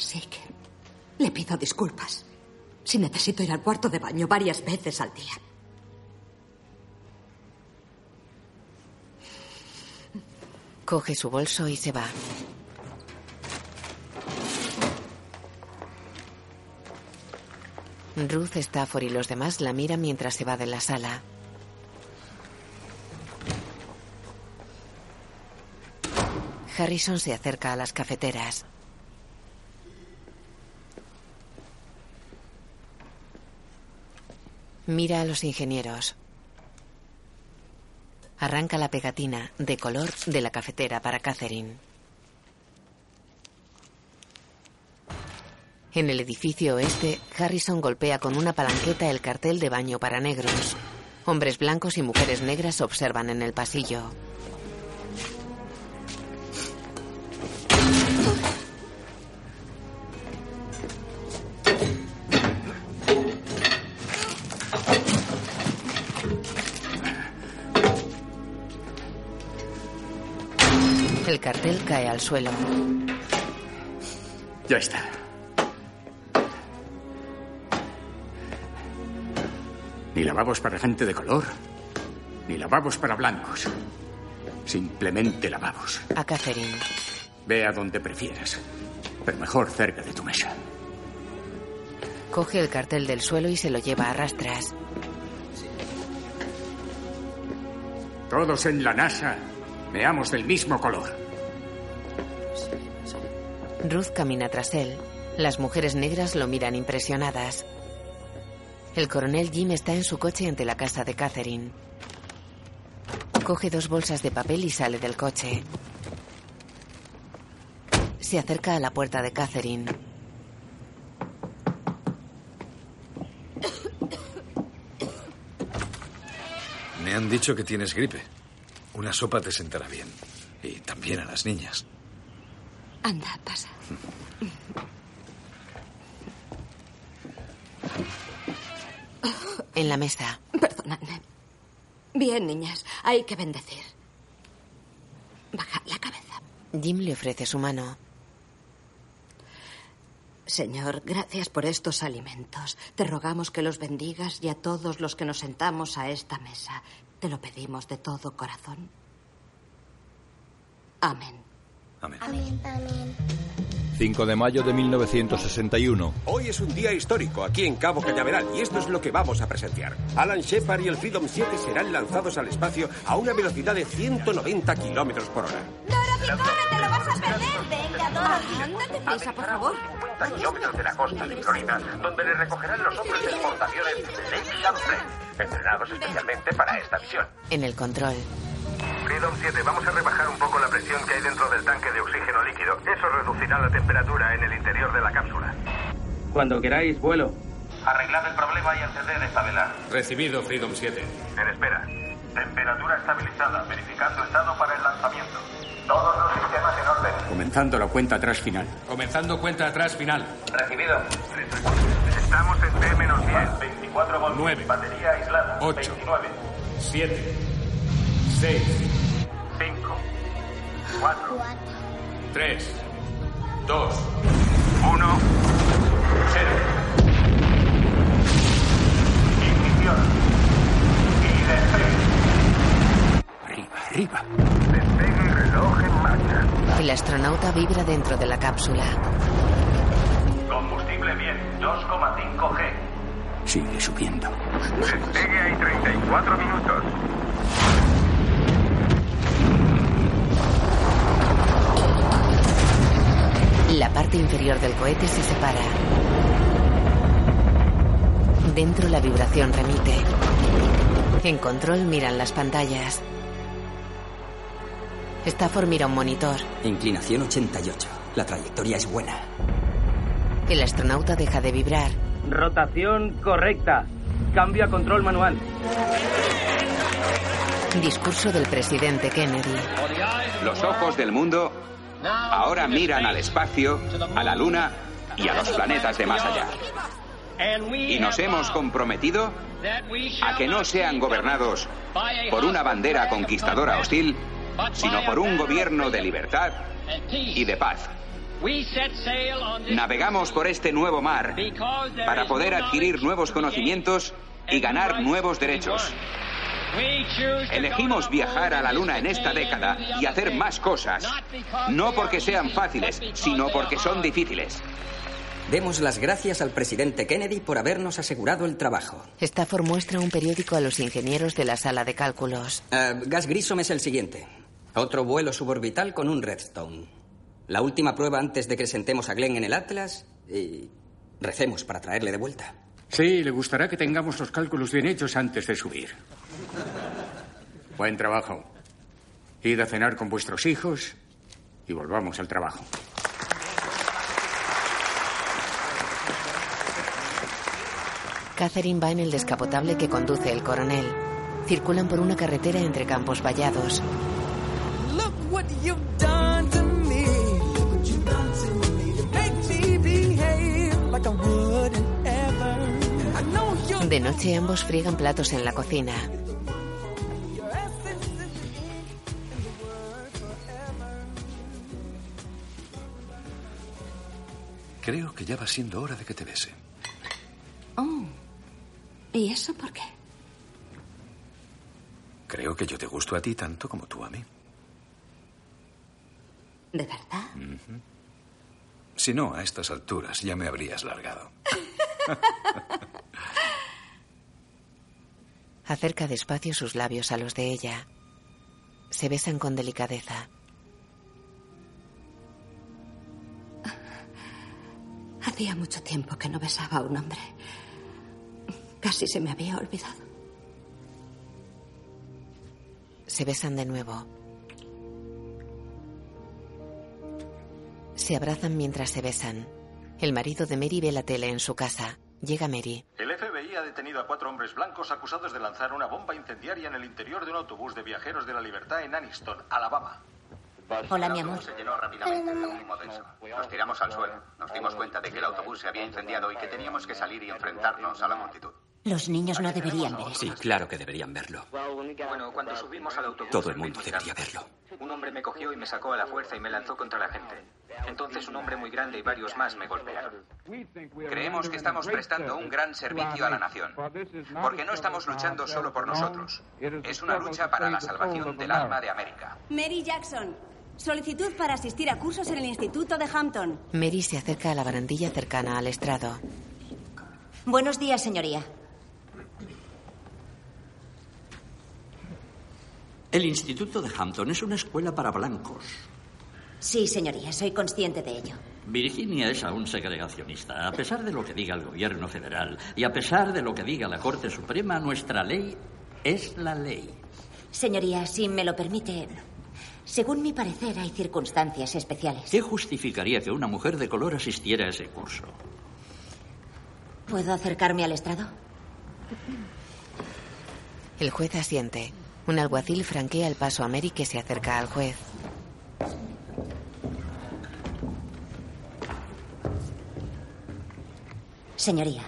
[SPEAKER 11] Así que le pido disculpas si necesito ir al cuarto de baño varias veces al día.
[SPEAKER 1] Coge su bolso y se va. Ruth, Stafford y los demás la miran mientras se va de la sala. Harrison se acerca a las cafeteras. Mira a los ingenieros. Arranca la pegatina de color de la cafetera para Catherine. En el edificio oeste, Harrison golpea con una palanqueta el cartel de baño para negros. Hombres blancos y mujeres negras observan en el pasillo. El cartel cae al suelo.
[SPEAKER 15] Ya está. Ni lavabos para gente de color, ni lavabos para blancos. Simplemente lavabos.
[SPEAKER 1] A Catherine.
[SPEAKER 15] Ve a donde prefieras, pero mejor cerca de tu mesa.
[SPEAKER 1] Coge el cartel del suelo y se lo lleva a rastras.
[SPEAKER 15] Todos en la NASA veamos del mismo color.
[SPEAKER 1] Ruth camina tras él. Las mujeres negras lo miran impresionadas. El coronel Jim está en su coche ante la casa de Catherine. Coge dos bolsas de papel y sale del coche. Se acerca a la puerta de Catherine.
[SPEAKER 12] Me han dicho que tienes gripe. Una sopa te sentará bien. Y también a las niñas.
[SPEAKER 11] Anda, pasa.
[SPEAKER 1] En la mesa.
[SPEAKER 11] Perdonadme. Bien, niñas, hay que bendecir. Baja la cabeza.
[SPEAKER 1] Jim le ofrece su mano.
[SPEAKER 11] Señor, gracias por estos alimentos. Te rogamos que los bendigas y a todos los que nos sentamos a esta mesa. Te lo pedimos de todo corazón. Amén.
[SPEAKER 12] Amén.
[SPEAKER 2] Amén, amén.
[SPEAKER 28] 5 de mayo de 1961.
[SPEAKER 36] Hoy es un día histórico aquí en Cabo Cañaveral y esto es lo que vamos a presenciar. Alan Shepard y el Freedom 7 serán lanzados al espacio a una velocidad de 190 kilómetros por hora.
[SPEAKER 10] Dorothy, corre, te lo vas a perder. Venga, Dorothy.
[SPEAKER 11] Ándate prisa, por favor.
[SPEAKER 37] 50 kilómetros de la costa de Florida, donde le recogerán los hombres de exportaciones Lake Champlain, entrenados especialmente para esta misión.
[SPEAKER 1] En el control.
[SPEAKER 37] Freedom 7, vamos a rebajar un poco la presión que hay dentro del tanque de oxígeno líquido. Eso reducirá la temperatura en el interior de la cápsula.
[SPEAKER 38] Cuando queráis, vuelo.
[SPEAKER 37] Arreglad el problema y encended esta vela.
[SPEAKER 38] Recibido, Freedom 7.
[SPEAKER 37] En espera. Temperatura estabilizada, verificando estado para el lanzamiento. Todos los sistemas en orden.
[SPEAKER 15] Comenzando la cuenta atrás final.
[SPEAKER 38] Comenzando cuenta atrás final.
[SPEAKER 37] Recibido. Estamos en T-10, 24 voltios.
[SPEAKER 38] 9.
[SPEAKER 37] Batería aislada.
[SPEAKER 38] 8.
[SPEAKER 37] 29.
[SPEAKER 38] 7. 6.
[SPEAKER 37] 5. 4.
[SPEAKER 38] 3. 2.
[SPEAKER 37] 1. 0. Ignición. Y despegue.
[SPEAKER 15] Arriba, arriba.
[SPEAKER 37] Despegue y reloj en marcha.
[SPEAKER 1] El astronauta vibra dentro de la cápsula.
[SPEAKER 37] Combustible bien. 2,5 G.
[SPEAKER 15] Sigue subiendo.
[SPEAKER 37] Despegue hay 34 minutos.
[SPEAKER 1] La parte inferior del cohete se separa. Dentro la vibración remite. En control miran las pantallas. Stafford mira un monitor.
[SPEAKER 22] Inclinación 88. La trayectoria es buena.
[SPEAKER 1] El astronauta deja de vibrar.
[SPEAKER 38] Rotación correcta. Cambio a control manual.
[SPEAKER 1] Discurso del presidente Kennedy.
[SPEAKER 39] Los ojos del mundo ahora miran al espacio, a la luna y a los planetas de más allá. Y nos hemos comprometido a que no sean gobernados por una bandera conquistadora hostil, sino por un gobierno de libertad y de paz. Navegamos por este nuevo mar para poder adquirir nuevos conocimientos y ganar nuevos derechos. Elegimos viajar a la Luna en esta década y hacer más cosas, no porque sean fáciles, sino porque son difíciles.
[SPEAKER 22] Demos las gracias al presidente Kennedy por habernos asegurado el trabajo.
[SPEAKER 1] Stafford muestra un periódico a los ingenieros de la sala de cálculos.
[SPEAKER 22] Eh, Gas Grissom es el siguiente. Otro vuelo suborbital con un Redstone. La última prueba antes de que sentemos a Glenn en el Atlas y recemos para traerle de vuelta.
[SPEAKER 15] Sí, le gustará que tengamos los cálculos bien hechos antes de subir. Buen trabajo. Id a cenar con vuestros hijos y volvamos al trabajo.
[SPEAKER 1] Catherine va en el descapotable que conduce el coronel. Circulan por una carretera entre campos vallados.
[SPEAKER 40] Look what you've done to me. What you've done to me. You make me behave like I wouldn't ever. I know you're
[SPEAKER 1] De noche ambos friegan platos en la cocina.
[SPEAKER 12] Creo que ya va siendo hora de que te bese.
[SPEAKER 11] Oh. ¿Y eso por qué?
[SPEAKER 12] Creo que yo te gusto a ti tanto como tú a mí.
[SPEAKER 11] ¿De verdad?
[SPEAKER 12] Si no, a estas alturas ya me habrías largado.
[SPEAKER 1] Acerca despacio sus labios a los de ella. Se besan con delicadeza.
[SPEAKER 11] Hacía mucho tiempo que no besaba a un hombre. Casi se me había olvidado.
[SPEAKER 1] Se besan de nuevo. Se abrazan mientras se besan. El marido de Mary ve la tele en su casa. Llega Mary.
[SPEAKER 37] El FBI ha detenido a cuatro hombres blancos acusados de lanzar una bomba incendiaria en el interior de un autobús de viajeros de la libertad en Aniston, Alabama.
[SPEAKER 10] Hola, mi amor.
[SPEAKER 39] Se llenó rápidamente de. Nos tiramos al suelo. Nos dimos cuenta de que el autobús se había incendiado y que teníamos que salir y enfrentarnos a la multitud.
[SPEAKER 10] Los niños no deberían ver eso.
[SPEAKER 22] Sí, claro que deberían verlo.
[SPEAKER 39] Bueno, cuando subimos al autobús...
[SPEAKER 22] Todo el mundo debería verlo.
[SPEAKER 39] Un hombre me cogió y me sacó a la fuerza y me lanzó contra la gente. Entonces un hombre muy grande y varios más me golpearon. Creemos que estamos prestando un gran servicio a la nación, porque no estamos luchando solo por nosotros. Es una lucha para la salvación del alma de América.
[SPEAKER 29] Mary Jackson. Solicitud para asistir a cursos en el Instituto de Hampton.
[SPEAKER 1] Mary se acerca a la barandilla cercana al estrado.
[SPEAKER 10] Buenos días, señoría.
[SPEAKER 41] El Instituto de Hampton es una escuela para blancos.
[SPEAKER 10] Sí, señoría, soy consciente de ello.
[SPEAKER 41] Virginia es aún segregacionista. A pesar de lo que diga el gobierno federal y a pesar de lo que diga la Corte Suprema, nuestra ley es la ley.
[SPEAKER 10] Señoría, si me lo permite, según mi parecer hay circunstancias especiales.
[SPEAKER 41] ¿Qué justificaría que una mujer de color asistiera a ese curso?
[SPEAKER 10] ¿Puedo acercarme al estrado?
[SPEAKER 1] El juez asiente. Un alguacil franquea el paso a Mary que se acerca al juez.
[SPEAKER 10] Señoría,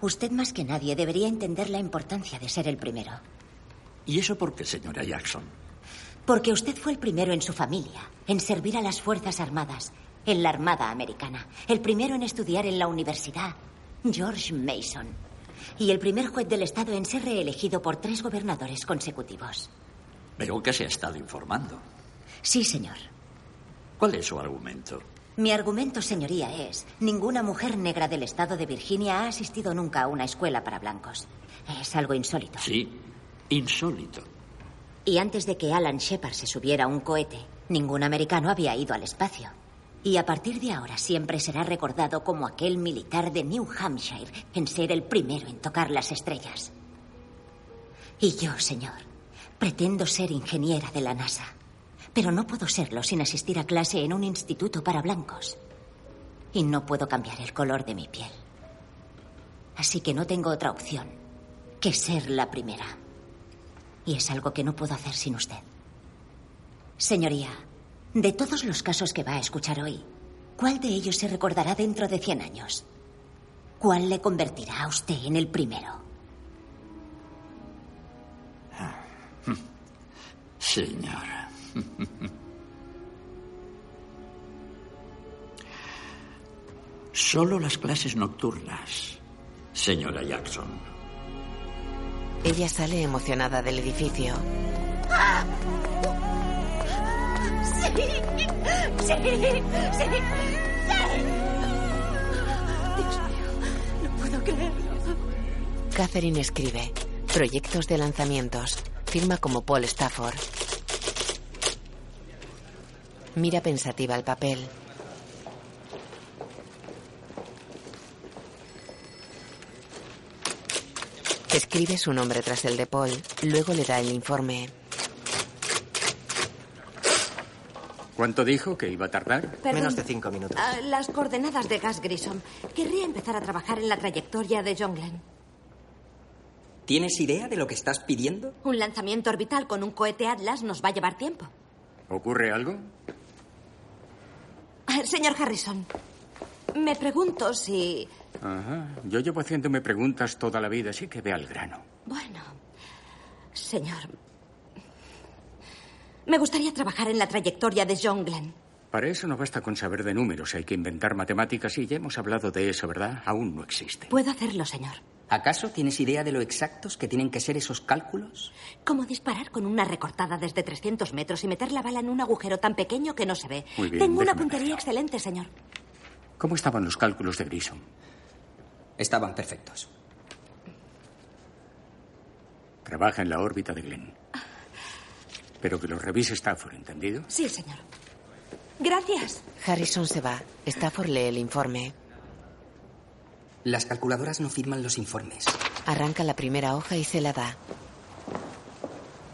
[SPEAKER 10] usted más que nadie debería entender la importancia de ser el primero.
[SPEAKER 41] ¿Y eso por qué, señora Jackson?
[SPEAKER 10] Porque usted fue el primero en su familia en servir a las Fuerzas Armadas, en la Armada Americana, el primero en estudiar en la universidad, George Mason, y el primer juez del Estado en ser reelegido por tres gobernadores consecutivos.
[SPEAKER 41] Veo que se ha estado informando.
[SPEAKER 10] Sí, señor.
[SPEAKER 41] ¿Cuál es su argumento?
[SPEAKER 10] Mi argumento, señoría, es, ninguna mujer negra del estado de Virginia ha asistido nunca a una escuela para blancos. Es algo insólito.
[SPEAKER 41] Sí, insólito.
[SPEAKER 10] Y antes de que Alan Shepard se subiera a un cohete, ningún americano había ido al espacio. Y a partir de ahora siempre será recordado como aquel militar de New Hampshire en ser el primero en tocar las estrellas. Y yo, señor, pretendo ser ingeniera de la NASA. Pero no puedo serlo sin asistir a clase en un instituto para blancos. Y no puedo cambiar el color de mi piel. Así que no tengo otra opción que ser la primera. Y es algo que no puedo hacer sin usted. Señoría, de todos los casos que va a escuchar hoy, ¿cuál de ellos se recordará dentro de 100 años? ¿Cuál le convertirá a usted en el primero?
[SPEAKER 41] Señora. Solo las clases nocturnas, señora Jackson.
[SPEAKER 1] Ella sale emocionada del edificio.
[SPEAKER 29] ¡Sí! ¡Sí! ¡Sí! Dios mío, no puedo creerlo.
[SPEAKER 1] Catherine escribe. Proyectos de lanzamientos. Firma como Paul Stafford. Mira pensativa el papel. Escribe su nombre tras el de Paul. Luego le da el informe.
[SPEAKER 15] ¿Cuánto dijo que iba a tardar?
[SPEAKER 11] Perdón.
[SPEAKER 42] Menos de cinco minutos.
[SPEAKER 11] Ah, las coordenadas de Gas Grissom. Querría empezar a trabajar en la trayectoria de John Glenn.
[SPEAKER 22] ¿Tienes idea de lo que estás pidiendo?
[SPEAKER 11] Un lanzamiento orbital con un cohete Atlas nos va a llevar tiempo.
[SPEAKER 15] ¿Ocurre algo?
[SPEAKER 11] Ah, Señor Harrison, me pregunto si...
[SPEAKER 15] Ajá. Yo llevo haciéndome preguntas toda la vida, así que ve al grano.
[SPEAKER 11] Bueno, señor, me gustaría trabajar en la trayectoria de John Glenn.
[SPEAKER 15] Para eso no basta con saber de números, hay que inventar matemáticas y ya hemos hablado de eso, ¿verdad? Aún no existe.
[SPEAKER 11] Puedo hacerlo, señor.
[SPEAKER 22] ¿Acaso tienes idea de lo exactos que tienen que ser esos cálculos?
[SPEAKER 11] Como disparar con una recortada desde 300 metros y meter la bala en un agujero tan pequeño que no se ve.
[SPEAKER 15] Muy bien,
[SPEAKER 11] Tengo una puntería excelente, señor.
[SPEAKER 15] ¿Cómo estaban los cálculos de Grissom?
[SPEAKER 22] Estaban perfectos.
[SPEAKER 15] Trabaja en la órbita de Glenn. Pero que lo revise Stafford, ¿entendido?
[SPEAKER 11] Sí, señor. Gracias.
[SPEAKER 1] Harrison se va. Stafford lee el informe.
[SPEAKER 22] Las calculadoras no firman los informes.
[SPEAKER 1] Arranca la primera hoja y se la da.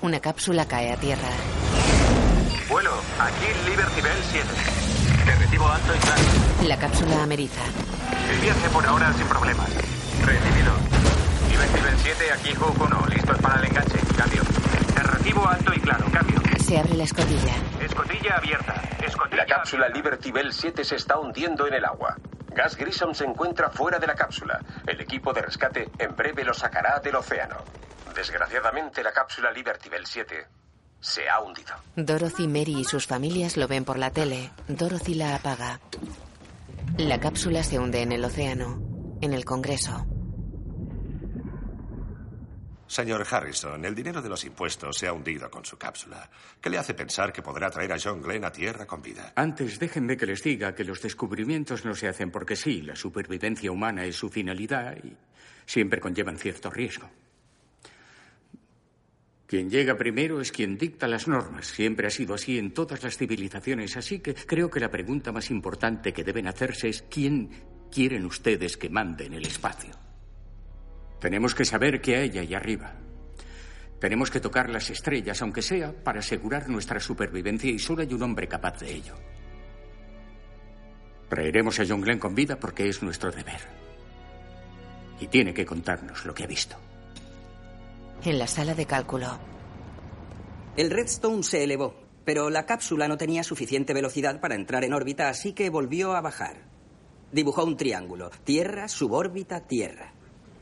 [SPEAKER 1] Una cápsula cae a tierra.
[SPEAKER 37] Vuelo, aquí Liberty Bell 7. Te recibo alto y claro.
[SPEAKER 1] La cápsula ameriza.
[SPEAKER 37] El viaje por ahora sin problemas. Recibido. Liberty Bell 7, aquí Hook 1. Listos para el enganche. Cambio. Te recibo alto y claro. Cambio.
[SPEAKER 1] Se abre la escotilla.
[SPEAKER 37] Escotilla abierta. Escotilla.
[SPEAKER 36] La cápsula Liberty Bell 7 se está hundiendo en el agua. Gas Grissom se encuentra fuera de la cápsula. El equipo de rescate en breve lo sacará del océano. Desgraciadamente, la cápsula Liberty Bell 7 se ha hundido.
[SPEAKER 1] Dorothy, Mary y sus familias lo ven por la tele. Dorothy la apaga. La cápsula se hunde en el océano. En el Congreso.
[SPEAKER 43] Señor Harrison, el dinero de los impuestos se ha hundido con su cápsula. ¿Qué le hace pensar que podrá traer a John Glenn a tierra con vida?
[SPEAKER 15] Antes, déjenme que les diga que los descubrimientos no se hacen porque sí. La supervivencia humana es su finalidad y siempre conllevan cierto riesgo. Quien llega primero es quien dicta las normas. Siempre ha sido así en todas las civilizaciones. Así que creo que la pregunta más importante que deben hacerse es ¿quién quieren ustedes que mande en el espacio? Tenemos que saber qué hay ahí arriba. Tenemos que tocar las estrellas, aunque sea para asegurar nuestra supervivencia, y solo hay un hombre capaz de ello. Traeremos a John Glenn con vida porque es nuestro deber. Y tiene que contarnos lo que ha visto.
[SPEAKER 1] En la sala de cálculo.
[SPEAKER 22] El Redstone se elevó, pero la cápsula no tenía suficiente velocidad para entrar en órbita, así que volvió a bajar. Dibujó un triángulo. Tierra, subórbita, tierra.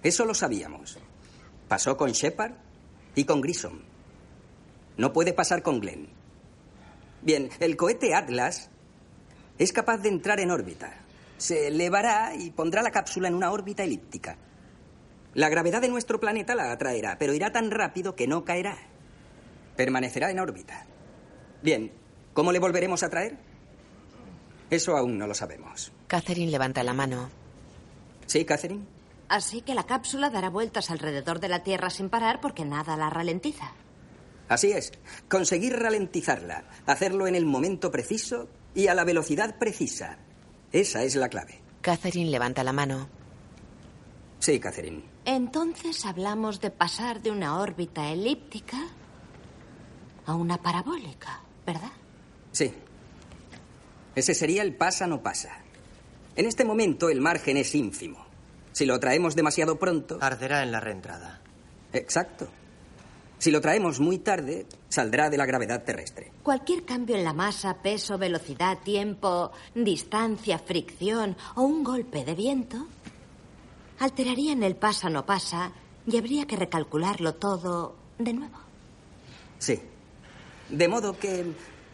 [SPEAKER 22] Eso lo sabíamos. Pasó con Shepard y con Grissom. No puede pasar con Glenn. Bien, el cohete Atlas es capaz de entrar en órbita. Se elevará y pondrá la cápsula en una órbita elíptica. La gravedad de nuestro planeta la atraerá, pero irá tan rápido que no caerá. Permanecerá en órbita. Bien, ¿cómo le volveremos a traer? Eso aún no lo sabemos.
[SPEAKER 1] Catherine levanta la mano.
[SPEAKER 22] ¿Sí, Catherine?
[SPEAKER 11] Así que la cápsula dará vueltas alrededor de la Tierra sin parar porque nada la ralentiza.
[SPEAKER 22] Así es. Conseguir ralentizarla, hacerlo en el momento preciso y a la velocidad precisa. Esa es la clave.
[SPEAKER 1] Catherine levanta la mano.
[SPEAKER 22] Sí, Catherine.
[SPEAKER 11] Entonces hablamos de pasar de una órbita elíptica a una parabólica, ¿verdad?
[SPEAKER 22] Sí. Ese sería el pasa no pasa. En este momento el margen es ínfimo. Si lo traemos demasiado pronto...
[SPEAKER 42] Arderá en la reentrada.
[SPEAKER 22] Exacto. Si lo traemos muy tarde, saldrá de la gravedad terrestre.
[SPEAKER 11] Cualquier cambio en la masa, peso, velocidad, tiempo, distancia, fricción o un golpe de viento alterarían el pasa no pasa y habría que recalcularlo todo de nuevo.
[SPEAKER 22] Sí. De modo que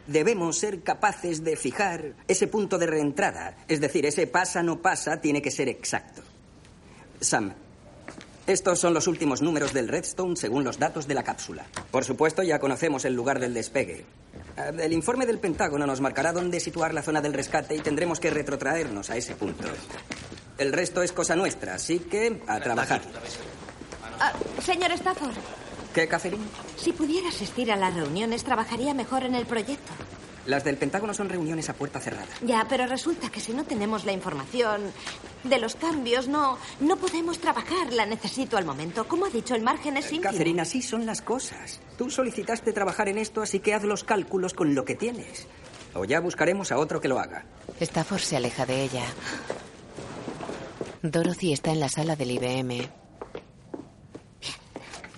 [SPEAKER 22] debemos ser capaces de fijar ese punto de reentrada. Es decir, ese pasa no pasa tiene que ser exacto. Sam, estos son los últimos números del Redstone según los datos de la cápsula. Por supuesto, ya conocemos el lugar del despegue. Eh, El informe del Pentágono nos marcará dónde situar la zona del rescate y tendremos que retrotraernos a ese punto. El resto es cosa nuestra, así que a trabajar.
[SPEAKER 11] Ah, señor Stafford,
[SPEAKER 22] ¿Qué, Catherine?
[SPEAKER 11] si pudiera asistir a las reuniones, trabajaría mejor en el proyecto.
[SPEAKER 22] Las del Pentágono son reuniones a puerta cerrada.
[SPEAKER 44] Ya, pero resulta que si no tenemos la información de los cambios, no, no podemos trabajar. La necesito al momento. Como ha dicho, el margen es ínfimo.
[SPEAKER 22] Catherine, así son las cosas. Tú solicitaste trabajar en esto, así que haz los cálculos con lo que tienes. O ya buscaremos a otro que lo haga.
[SPEAKER 1] Stafford se aleja de ella. Dorothy está en la sala del IBM.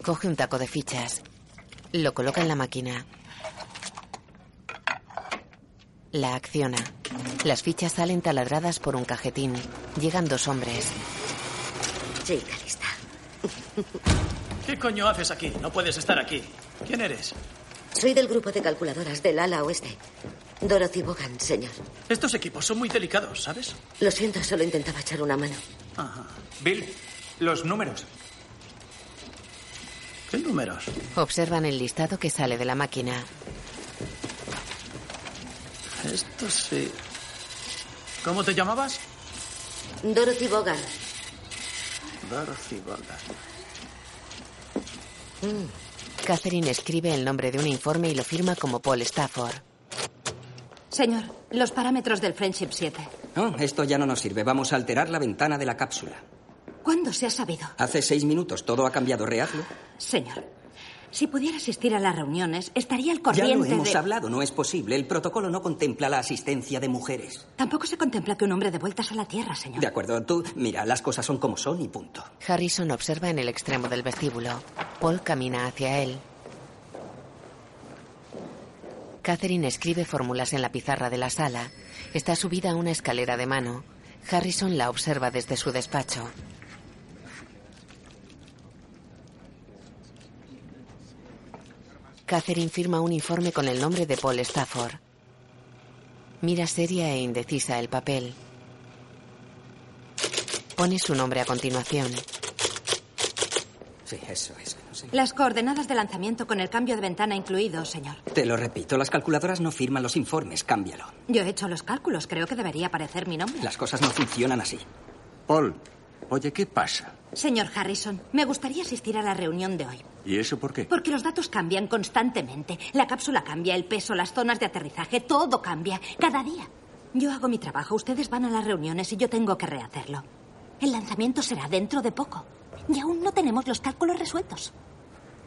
[SPEAKER 1] Coge un taco de fichas. Lo coloca en la máquina. La acciona. Las fichas salen taladradas por un cajetín. Llegan dos hombres.
[SPEAKER 9] Chica lista.
[SPEAKER 33] ¿Qué coño haces aquí? No puedes estar aquí. ¿Quién eres?
[SPEAKER 9] Soy del grupo de calculadoras del ala oeste. Dorothy Bogan, señor.
[SPEAKER 33] Estos equipos son muy delicados, ¿sabes?
[SPEAKER 9] Lo siento, solo intentaba echar una mano.
[SPEAKER 33] Ajá.
[SPEAKER 45] Bill, los números.
[SPEAKER 33] ¿Qué números?
[SPEAKER 1] Observan el listado que sale de la máquina.
[SPEAKER 33] Esto sí. ¿Cómo te llamabas?
[SPEAKER 9] Dorothy Bogan.
[SPEAKER 33] Dorothy Bogan.
[SPEAKER 1] Mm. Catherine escribe el nombre de un informe y lo firma como Paul Stafford.
[SPEAKER 11] Señor, los parámetros del Friendship 7.
[SPEAKER 22] No, esto ya no nos sirve. Vamos a alterar la ventana de la cápsula.
[SPEAKER 11] ¿Cuándo se ha sabido?
[SPEAKER 22] Hace seis minutos. Todo ha cambiado. Rehazlo.
[SPEAKER 11] Señor, si pudiera asistir a las reuniones, estaría al
[SPEAKER 22] Ya
[SPEAKER 11] corriente
[SPEAKER 22] lo hemos
[SPEAKER 11] de...
[SPEAKER 22] hablado. No es posible. El protocolo no contempla la asistencia de mujeres.
[SPEAKER 11] Tampoco se contempla que un hombre dé vueltas a la Tierra, señor.
[SPEAKER 22] De acuerdo. Tú, mira, las cosas son como son y punto.
[SPEAKER 1] Harrison observa en el extremo del vestíbulo. Paul camina hacia él. Catherine escribe fórmulas en la pizarra de la sala. Está subida a una escalera de mano. Harrison la observa desde su despacho. Catherine firma un informe con el nombre de Paul Stafford. Mira seria e indecisa el papel. Pone su nombre a continuación.
[SPEAKER 22] Sí, eso es.
[SPEAKER 11] Las coordenadas de lanzamiento con el cambio de ventana incluido, señor.
[SPEAKER 22] Te lo repito, las calculadoras no firman los informes. Cámbialo.
[SPEAKER 11] Yo he hecho los cálculos. Creo que debería aparecer mi nombre.
[SPEAKER 22] Las cosas no funcionan así.
[SPEAKER 15] Paul, oye, ¿qué pasa?
[SPEAKER 11] Señor Harrison, me gustaría asistir a la reunión de hoy.
[SPEAKER 15] ¿Y eso por qué?
[SPEAKER 11] Porque los datos cambian constantemente. La cápsula cambia, el peso, las zonas de aterrizaje, todo cambia. Cada día. Yo hago mi trabajo, ustedes van a las reuniones y yo tengo que rehacerlo. El lanzamiento será dentro de poco. Y aún no tenemos los cálculos resueltos.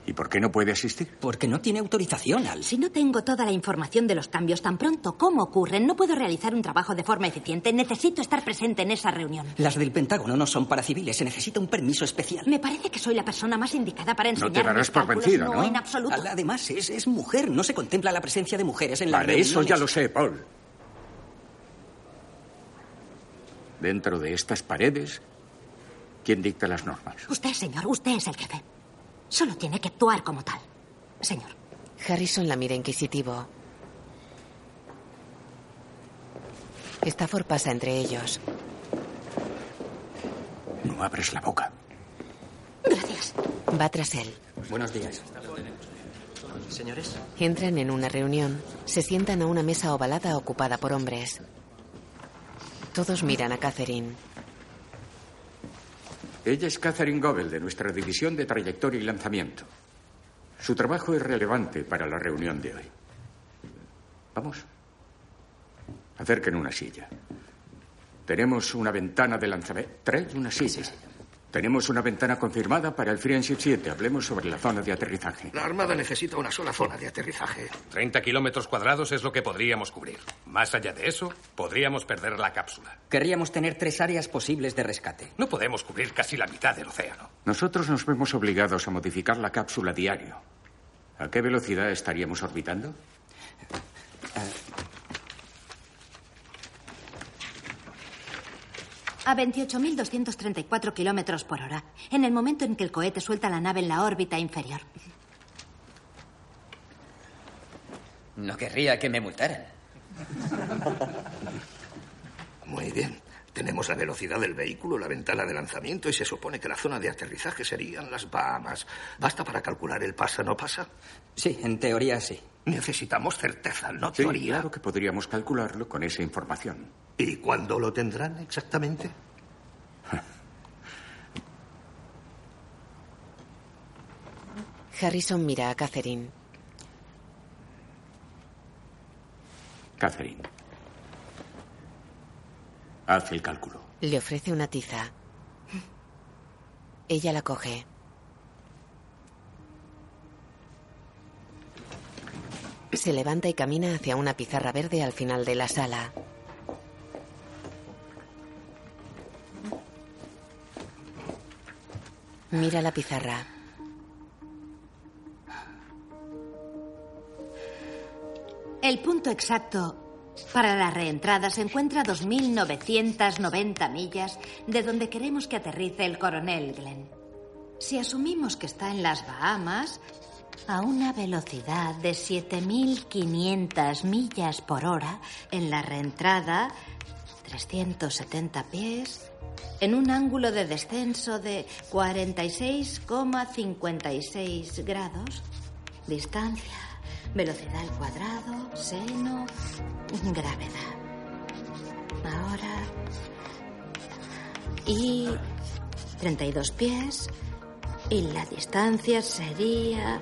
[SPEAKER 15] ¿Y por qué no puede asistir?
[SPEAKER 22] Porque no tiene autorización, Al.
[SPEAKER 11] Si no tengo toda la información de los cambios tan pronto como ocurren, no puedo realizar un trabajo de forma eficiente. Necesito estar presente en esa reunión.
[SPEAKER 22] Las del Pentágono no son para civiles. Se necesita un permiso especial.
[SPEAKER 11] Me parece que soy la persona más indicada para enseñar.
[SPEAKER 22] darás
[SPEAKER 11] mis
[SPEAKER 22] por
[SPEAKER 11] cálculos.
[SPEAKER 22] vencido, ¿no?
[SPEAKER 11] en absoluto.
[SPEAKER 22] Al- Además, es, es mujer. No se contempla la presencia de mujeres en la
[SPEAKER 15] Vale, eso ya lo sé, Paul. Dentro de estas paredes, ¿quién dicta las normas?
[SPEAKER 11] Usted, señor, usted es el jefe. Solo tiene que actuar como tal. Señor.
[SPEAKER 1] Harrison la mira inquisitivo. Stafford pasa entre ellos.
[SPEAKER 15] No abres la boca.
[SPEAKER 11] Gracias.
[SPEAKER 1] Va tras él.
[SPEAKER 22] Buenos días.
[SPEAKER 32] Señores,
[SPEAKER 1] Entran en una reunión. Se sientan a una mesa ovalada ocupada por hombres. Todos miran a Catherine.
[SPEAKER 15] Ella es Catherine Gobel, de nuestra división de trayectoria y lanzamiento. Su trabajo es relevante para la reunión de hoy. Vamos. Acerquen una silla. Tenemos una ventana de lanzamiento. Trae una silla. Tenemos una ventana confirmada para el Friendship 7. Hablemos sobre la zona de aterrizaje.
[SPEAKER 17] La Armada necesita una sola zona de aterrizaje.
[SPEAKER 46] 30 kilómetros cuadrados es lo que podríamos cubrir. Más allá de eso, podríamos perder la cápsula.
[SPEAKER 22] Querríamos tener tres áreas posibles de rescate.
[SPEAKER 46] No podemos cubrir casi la mitad del océano.
[SPEAKER 15] Nosotros nos vemos obligados a modificar la cápsula diario. ¿A qué velocidad estaríamos orbitando?
[SPEAKER 11] A 28.234 kilómetros por hora, en el momento en que el cohete suelta la nave en la órbita inferior.
[SPEAKER 32] no querría que me multaran.
[SPEAKER 17] Muy bien. Tenemos la velocidad del vehículo, la ventana de lanzamiento y se supone que la zona de aterrizaje serían las Bahamas. ¿Basta para calcular el pasa no pasa?
[SPEAKER 22] Sí, en teoría sí.
[SPEAKER 17] Necesitamos certeza, no
[SPEAKER 15] Sí,
[SPEAKER 17] teoría.
[SPEAKER 15] claro que podríamos calcularlo con esa información.
[SPEAKER 17] ¿Y cuándo lo tendrán exactamente?
[SPEAKER 1] Harrison mira a Catherine.
[SPEAKER 15] Catherine. Haz el cálculo.
[SPEAKER 1] Le ofrece una tiza. Ella la coge. Se levanta y camina hacia una pizarra verde al final de la sala. Mira la pizarra.
[SPEAKER 11] El punto exacto para la reentrada se encuentra a 2.990 millas de donde queremos que aterrice el coronel Glenn. Si asumimos que está en las Bahamas, a una velocidad de 7.500 millas por hora, en la reentrada, 370 pies, en un ángulo de descenso de 46,56 grados, distancia, velocidad al cuadrado, seno, gravedad. Ahora. Y 32 pies. Y la distancia sería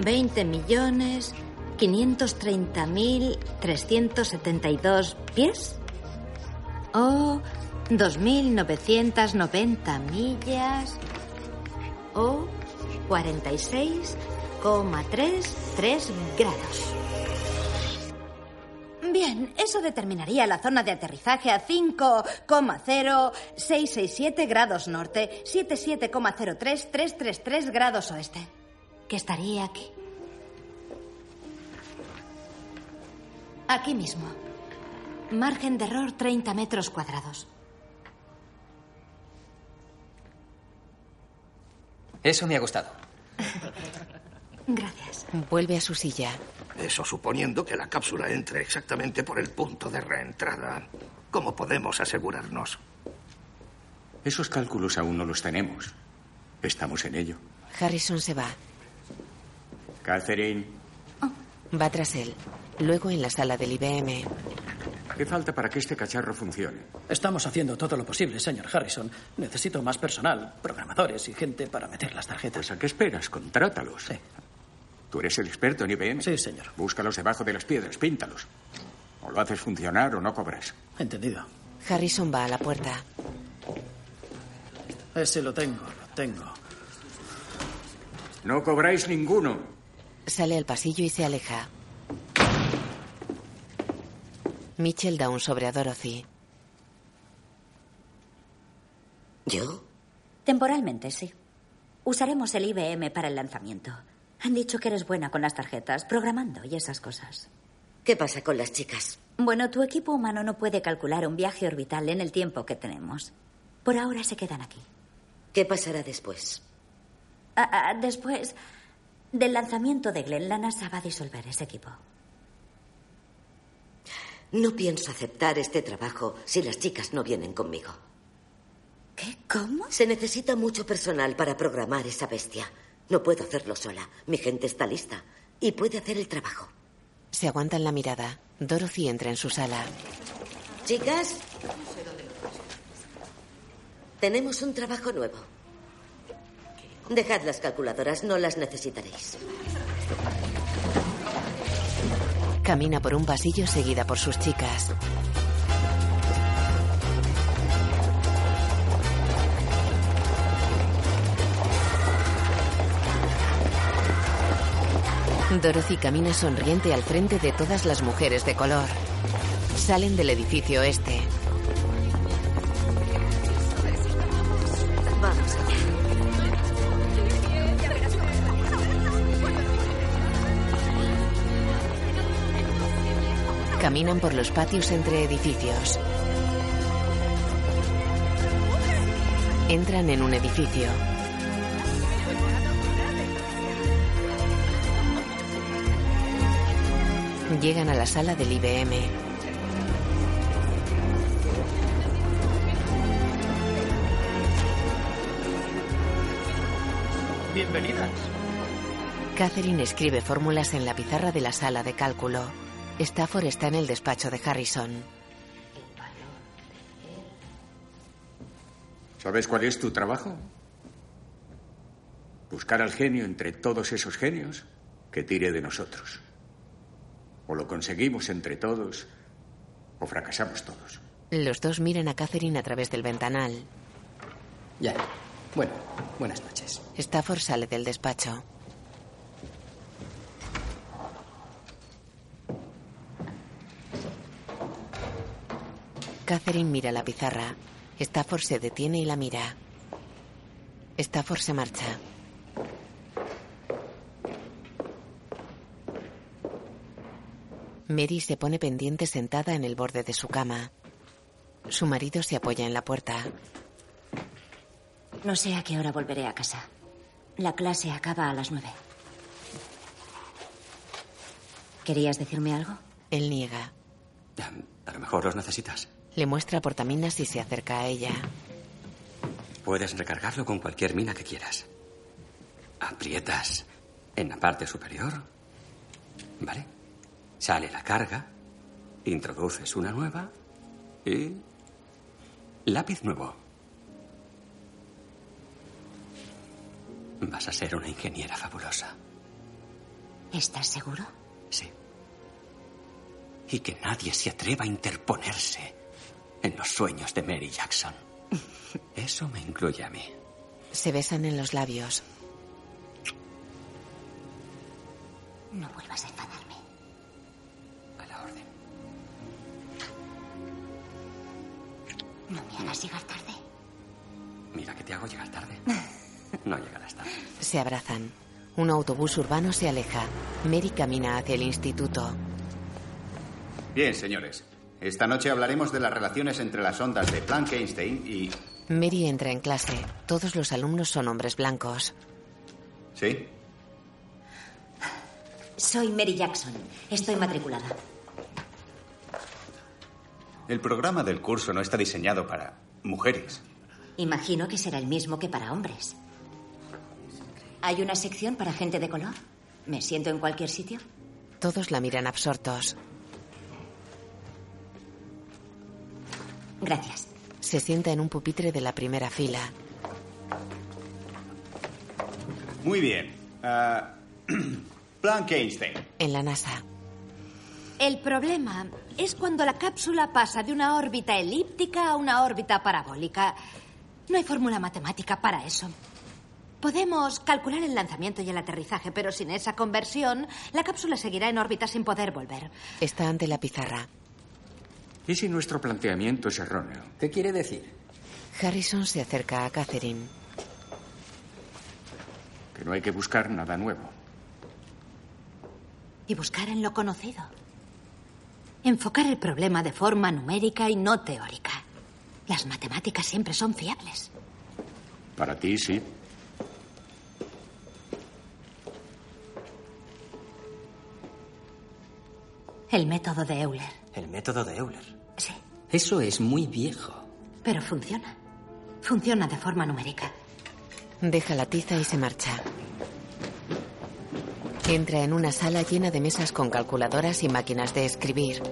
[SPEAKER 11] 20 millones 530 mil 372 pies. O 2.990 millas. O 46,33 grados. Bien, eso determinaría la zona de aterrizaje a 5,0667 grados norte, 77,03333 grados oeste. Que estaría aquí. Aquí mismo. Margen de error 30 metros cuadrados.
[SPEAKER 32] Eso me ha gustado.
[SPEAKER 11] Gracias.
[SPEAKER 1] Vuelve a su silla.
[SPEAKER 17] Eso suponiendo que la cápsula entre exactamente por el punto de reentrada. ¿Cómo podemos asegurarnos?
[SPEAKER 15] Esos cálculos aún no los tenemos. Estamos en ello.
[SPEAKER 1] Harrison se va.
[SPEAKER 15] Catherine,
[SPEAKER 1] Va tras él. Luego en la sala del IBM.
[SPEAKER 15] ¿Qué falta para que este cacharro funcione?
[SPEAKER 33] Estamos haciendo todo lo posible, señor Harrison. Necesito más personal, programadores y gente para meter las tarjetas.
[SPEAKER 15] Pues ¿a qué esperas? Contrátalos.
[SPEAKER 33] Sí.
[SPEAKER 15] Tú eres el experto en IBM.
[SPEAKER 33] Sí, señor.
[SPEAKER 15] Búscalos debajo de las piedras, píntalos. O lo haces funcionar o no cobras.
[SPEAKER 33] Entendido.
[SPEAKER 1] Harrison va a la puerta.
[SPEAKER 33] Ese lo tengo, lo tengo.
[SPEAKER 15] No cobráis ninguno.
[SPEAKER 1] Sale al pasillo y se aleja. Mitchell da un sobre a Dorothy.
[SPEAKER 9] ¿Yo?
[SPEAKER 10] Temporalmente, sí. Usaremos el IBM para el lanzamiento. Han dicho que eres buena con las tarjetas, programando y esas cosas.
[SPEAKER 9] ¿Qué pasa con las chicas?
[SPEAKER 10] Bueno, tu equipo humano no puede calcular un viaje orbital en el tiempo que tenemos. Por ahora se quedan aquí.
[SPEAKER 9] ¿Qué pasará después?
[SPEAKER 10] Ah, ah, después del lanzamiento de Glenn, la NASA va a disolver ese equipo.
[SPEAKER 9] No pienso aceptar este trabajo si las chicas no vienen conmigo.
[SPEAKER 10] ¿Qué? ¿Cómo?
[SPEAKER 9] Se necesita mucho personal para programar esa bestia. No puedo hacerlo sola. Mi gente está lista y puede hacer el trabajo.
[SPEAKER 1] Se aguantan la mirada. Dorothy entra en su sala.
[SPEAKER 9] Chicas, tenemos un trabajo nuevo. Dejad las calculadoras, no las necesitaréis.
[SPEAKER 1] Camina por un pasillo seguida por sus chicas. Dorothy camina sonriente al frente de todas las mujeres de color. Salen del edificio este. Caminan por los patios entre edificios. Entran en un edificio. Llegan a la sala del IBM.
[SPEAKER 33] Bienvenidas.
[SPEAKER 1] Catherine escribe fórmulas en la pizarra de la sala de cálculo. Stafford está en el despacho de Harrison.
[SPEAKER 15] ¿Sabes cuál es tu trabajo? Buscar al genio entre todos esos genios que tire de nosotros. O lo conseguimos entre todos, o fracasamos todos.
[SPEAKER 1] Los dos miran a Catherine a través del ventanal.
[SPEAKER 18] Ya. Bueno, buenas noches.
[SPEAKER 1] Stafford sale del despacho. Catherine mira la pizarra. Stafford se detiene y la mira. Stafford se marcha. Mary se pone pendiente sentada en el borde de su cama. Su marido se apoya en la puerta.
[SPEAKER 10] No sé a qué hora volveré a casa. La clase acaba a las nueve. ¿Querías decirme algo?
[SPEAKER 1] Él niega.
[SPEAKER 18] A lo mejor los necesitas.
[SPEAKER 1] Le muestra portaminas y se acerca a ella.
[SPEAKER 18] Puedes recargarlo con cualquier mina que quieras. Aprietas en la parte superior. ¿Vale? Sale la carga. Introduces una nueva. Y. Lápiz nuevo. Vas a ser una ingeniera fabulosa.
[SPEAKER 10] ¿Estás seguro?
[SPEAKER 18] Sí. Y que nadie se atreva a interponerse en los sueños de Mary Jackson. Eso me incluye a mí.
[SPEAKER 1] Se besan en los labios.
[SPEAKER 10] No vuelvas a enfadarme.
[SPEAKER 18] A la orden.
[SPEAKER 10] No me hagas llegar tarde.
[SPEAKER 18] Mira que te hago llegar tarde. No llegarás tarde.
[SPEAKER 1] Se abrazan. Un autobús urbano se aleja. Mary camina hacia el instituto.
[SPEAKER 7] Bien, señores. Esta noche hablaremos de las relaciones entre las ondas de Planck-Einstein y...
[SPEAKER 1] Mary entra en clase. Todos los alumnos son hombres blancos.
[SPEAKER 7] ¿Sí?
[SPEAKER 10] Soy Mary Jackson. Estoy matriculada.
[SPEAKER 7] El programa del curso no está diseñado para mujeres.
[SPEAKER 10] Imagino que será el mismo que para hombres. ¿Hay una sección para gente de color? ¿Me siento en cualquier sitio?
[SPEAKER 1] Todos la miran absortos.
[SPEAKER 10] Gracias.
[SPEAKER 1] Se sienta en un pupitre de la primera fila.
[SPEAKER 7] Muy bien. Ah, Planck-Einstein.
[SPEAKER 1] En la NASA.
[SPEAKER 11] El problema es cuando la cápsula pasa de una órbita elíptica a una órbita parabólica. No hay fórmula matemática para eso. Podemos calcular el lanzamiento y el aterrizaje, pero sin esa conversión, la cápsula seguirá en órbita sin poder volver.
[SPEAKER 1] Está ante la pizarra.
[SPEAKER 15] ¿Y si nuestro planteamiento es erróneo?
[SPEAKER 18] ¿Qué quiere decir?
[SPEAKER 1] Harrison se acerca a Catherine.
[SPEAKER 15] Que no hay que buscar nada nuevo.
[SPEAKER 11] Y buscar en lo conocido. Enfocar el problema de forma numérica y no teórica. Las matemáticas siempre son fiables.
[SPEAKER 15] Para ti, sí.
[SPEAKER 11] El método de Euler.
[SPEAKER 18] El método de Euler.
[SPEAKER 11] Sí.
[SPEAKER 18] Eso es muy viejo.
[SPEAKER 11] Pero funciona. Funciona de forma numérica.
[SPEAKER 1] Deja la tiza y se marcha. Entra en una sala llena de mesas con calculadoras y máquinas de escribir.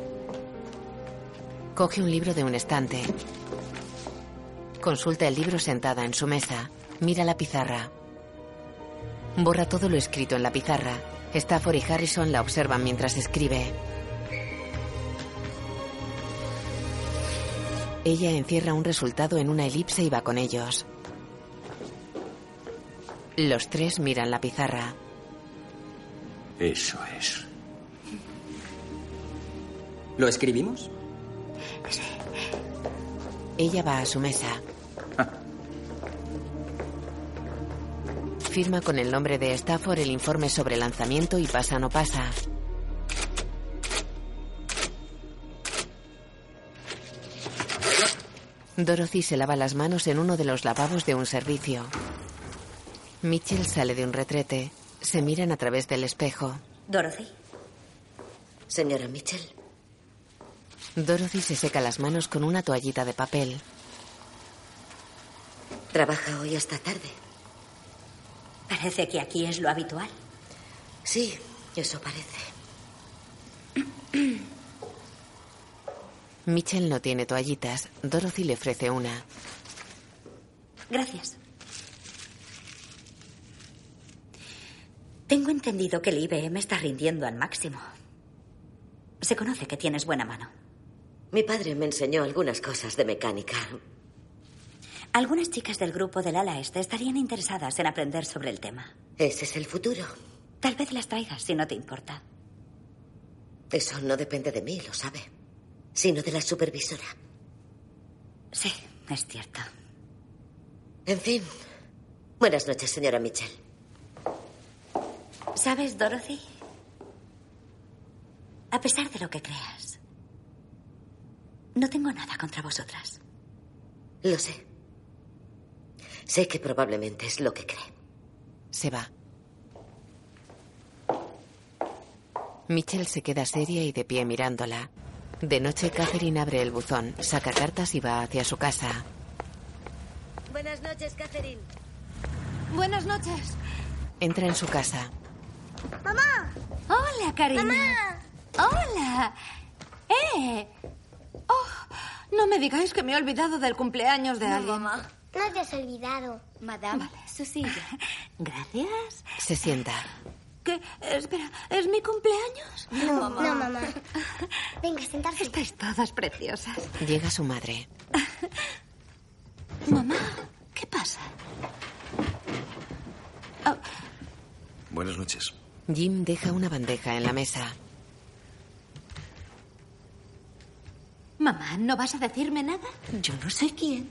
[SPEAKER 1] Coge un libro de un estante. Consulta el libro sentada en su mesa. Mira la pizarra. Borra todo lo escrito en la pizarra. Stafford y Harrison la observan mientras escribe. Ella encierra un resultado en una elipse y va con ellos. Los tres miran la pizarra.
[SPEAKER 15] Eso es.
[SPEAKER 18] ¿Lo escribimos?
[SPEAKER 1] Ella va a su mesa. Firma con el nombre de Stafford el informe sobre lanzamiento y pasa no pasa. Dorothy se lava las manos en uno de los lavabos de un servicio. Mitchell sale de un retrete. Se miran a través del espejo.
[SPEAKER 9] Dorothy. Señora Mitchell.
[SPEAKER 1] Dorothy se seca las manos con una toallita de papel.
[SPEAKER 9] ¿Trabaja hoy hasta tarde?
[SPEAKER 10] Parece que aquí es lo habitual.
[SPEAKER 9] Sí, eso parece.
[SPEAKER 1] Mitchell no tiene toallitas. Dorothy le ofrece una.
[SPEAKER 10] Gracias.
[SPEAKER 9] Tengo entendido que el IBM está rindiendo al máximo.
[SPEAKER 10] Se conoce que tienes buena mano.
[SPEAKER 9] Mi padre me enseñó algunas cosas de mecánica.
[SPEAKER 10] Algunas chicas del grupo del ala este estarían interesadas en aprender sobre el tema.
[SPEAKER 9] Ese es el futuro.
[SPEAKER 10] Tal vez las traigas si no te importa.
[SPEAKER 9] Eso no depende de mí, lo sabe. Sino de la supervisora.
[SPEAKER 10] Sí, es cierto.
[SPEAKER 9] En fin. Buenas noches, señora Mitchell.
[SPEAKER 10] ¿Sabes, Dorothy? A pesar de lo que creas, no tengo nada contra vosotras.
[SPEAKER 9] Lo sé. Sé que probablemente es lo que cree.
[SPEAKER 1] Se va. Mitchell se queda seria y de pie mirándola. De noche, Catherine abre el buzón, saca cartas y va hacia su casa.
[SPEAKER 9] Buenas noches, Catherine.
[SPEAKER 11] Buenas noches.
[SPEAKER 1] Entra en su casa.
[SPEAKER 11] ¡Mamá! Hola, cariño.
[SPEAKER 10] ¡Mamá!
[SPEAKER 11] ¡Hola! ¡Eh! Oh, no me digáis que me he olvidado del cumpleaños de
[SPEAKER 2] No,
[SPEAKER 11] alguien.
[SPEAKER 2] mamá. No te has olvidado. Madame, su silla.
[SPEAKER 11] Gracias.
[SPEAKER 1] Se sienta.
[SPEAKER 11] ¿Qué? Espera, ¿es mi cumpleaños?
[SPEAKER 2] No, no, mamá. Venga, sentarse.
[SPEAKER 11] Estáis todas preciosas.
[SPEAKER 1] Llega su madre.
[SPEAKER 11] Mamá, ¿qué pasa?
[SPEAKER 12] Buenas noches.
[SPEAKER 1] Jim deja una bandeja en la mesa.
[SPEAKER 11] Mamá, ¿no vas a decirme nada?
[SPEAKER 9] Yo no sé quién.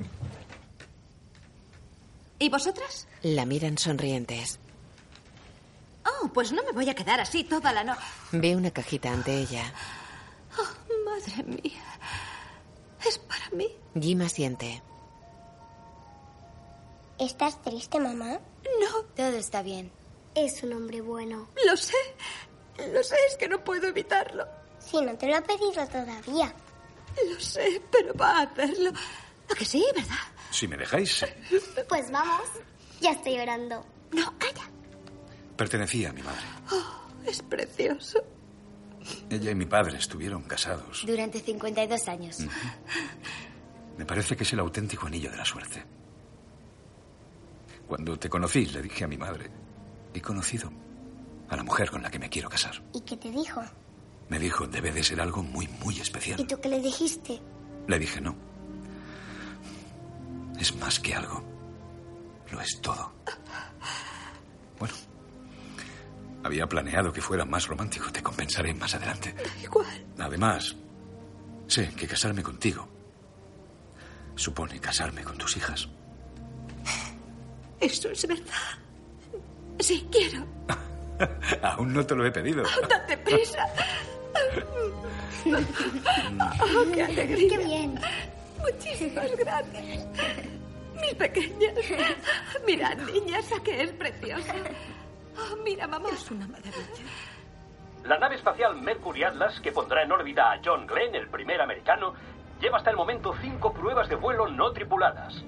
[SPEAKER 11] ¿Y vosotras?
[SPEAKER 1] La miran sonrientes.
[SPEAKER 11] Oh, pues no me voy a quedar así toda la noche.
[SPEAKER 1] Ve una cajita ante ella.
[SPEAKER 11] Oh, madre mía. ¿Es para mí?
[SPEAKER 1] Jim asiente.
[SPEAKER 2] ¿Estás triste, mamá?
[SPEAKER 11] No.
[SPEAKER 2] Todo está bien. Es un hombre bueno.
[SPEAKER 11] Lo sé. Lo sé, es que no puedo evitarlo.
[SPEAKER 2] Si no te lo ha pedido todavía.
[SPEAKER 11] Lo sé, pero va a hacerlo. ¿A que sí, verdad?
[SPEAKER 12] Si me dejáis.
[SPEAKER 2] Pues vamos. Ya estoy orando.
[SPEAKER 11] No, calla.
[SPEAKER 12] Pertenecía a mi madre.
[SPEAKER 11] Oh, es precioso.
[SPEAKER 12] Ella y mi padre estuvieron casados.
[SPEAKER 2] Durante 52 años.
[SPEAKER 12] Me parece que es el auténtico anillo de la suerte. Cuando te conocí, le dije a mi madre, he conocido a la mujer con la que me quiero casar.
[SPEAKER 2] ¿Y qué te dijo?
[SPEAKER 12] Me dijo, debe de ser algo muy, muy especial.
[SPEAKER 2] ¿Y tú qué le dijiste?
[SPEAKER 12] Le dije, no. Es más que algo. Lo es todo. Bueno, había planeado que fuera más romántico. Te compensaré más adelante.
[SPEAKER 11] Da igual.
[SPEAKER 12] Además, sé que casarme contigo supone casarme con tus hijas.
[SPEAKER 11] Eso es verdad. Sí, quiero.
[SPEAKER 12] Aún no te lo he pedido.
[SPEAKER 11] Date prisa. Oh, qué alegría.
[SPEAKER 2] Qué bien.
[SPEAKER 11] Muchísimas gracias. Mis pequeñas. Mirad, niñas, a que es preciosa. Oh, mira, mamá. Es una maravilla.
[SPEAKER 31] La nave espacial Mercury Atlas, que pondrá en órbita a John Glenn, el primer americano, lleva hasta el momento cinco pruebas de vuelo no tripuladas.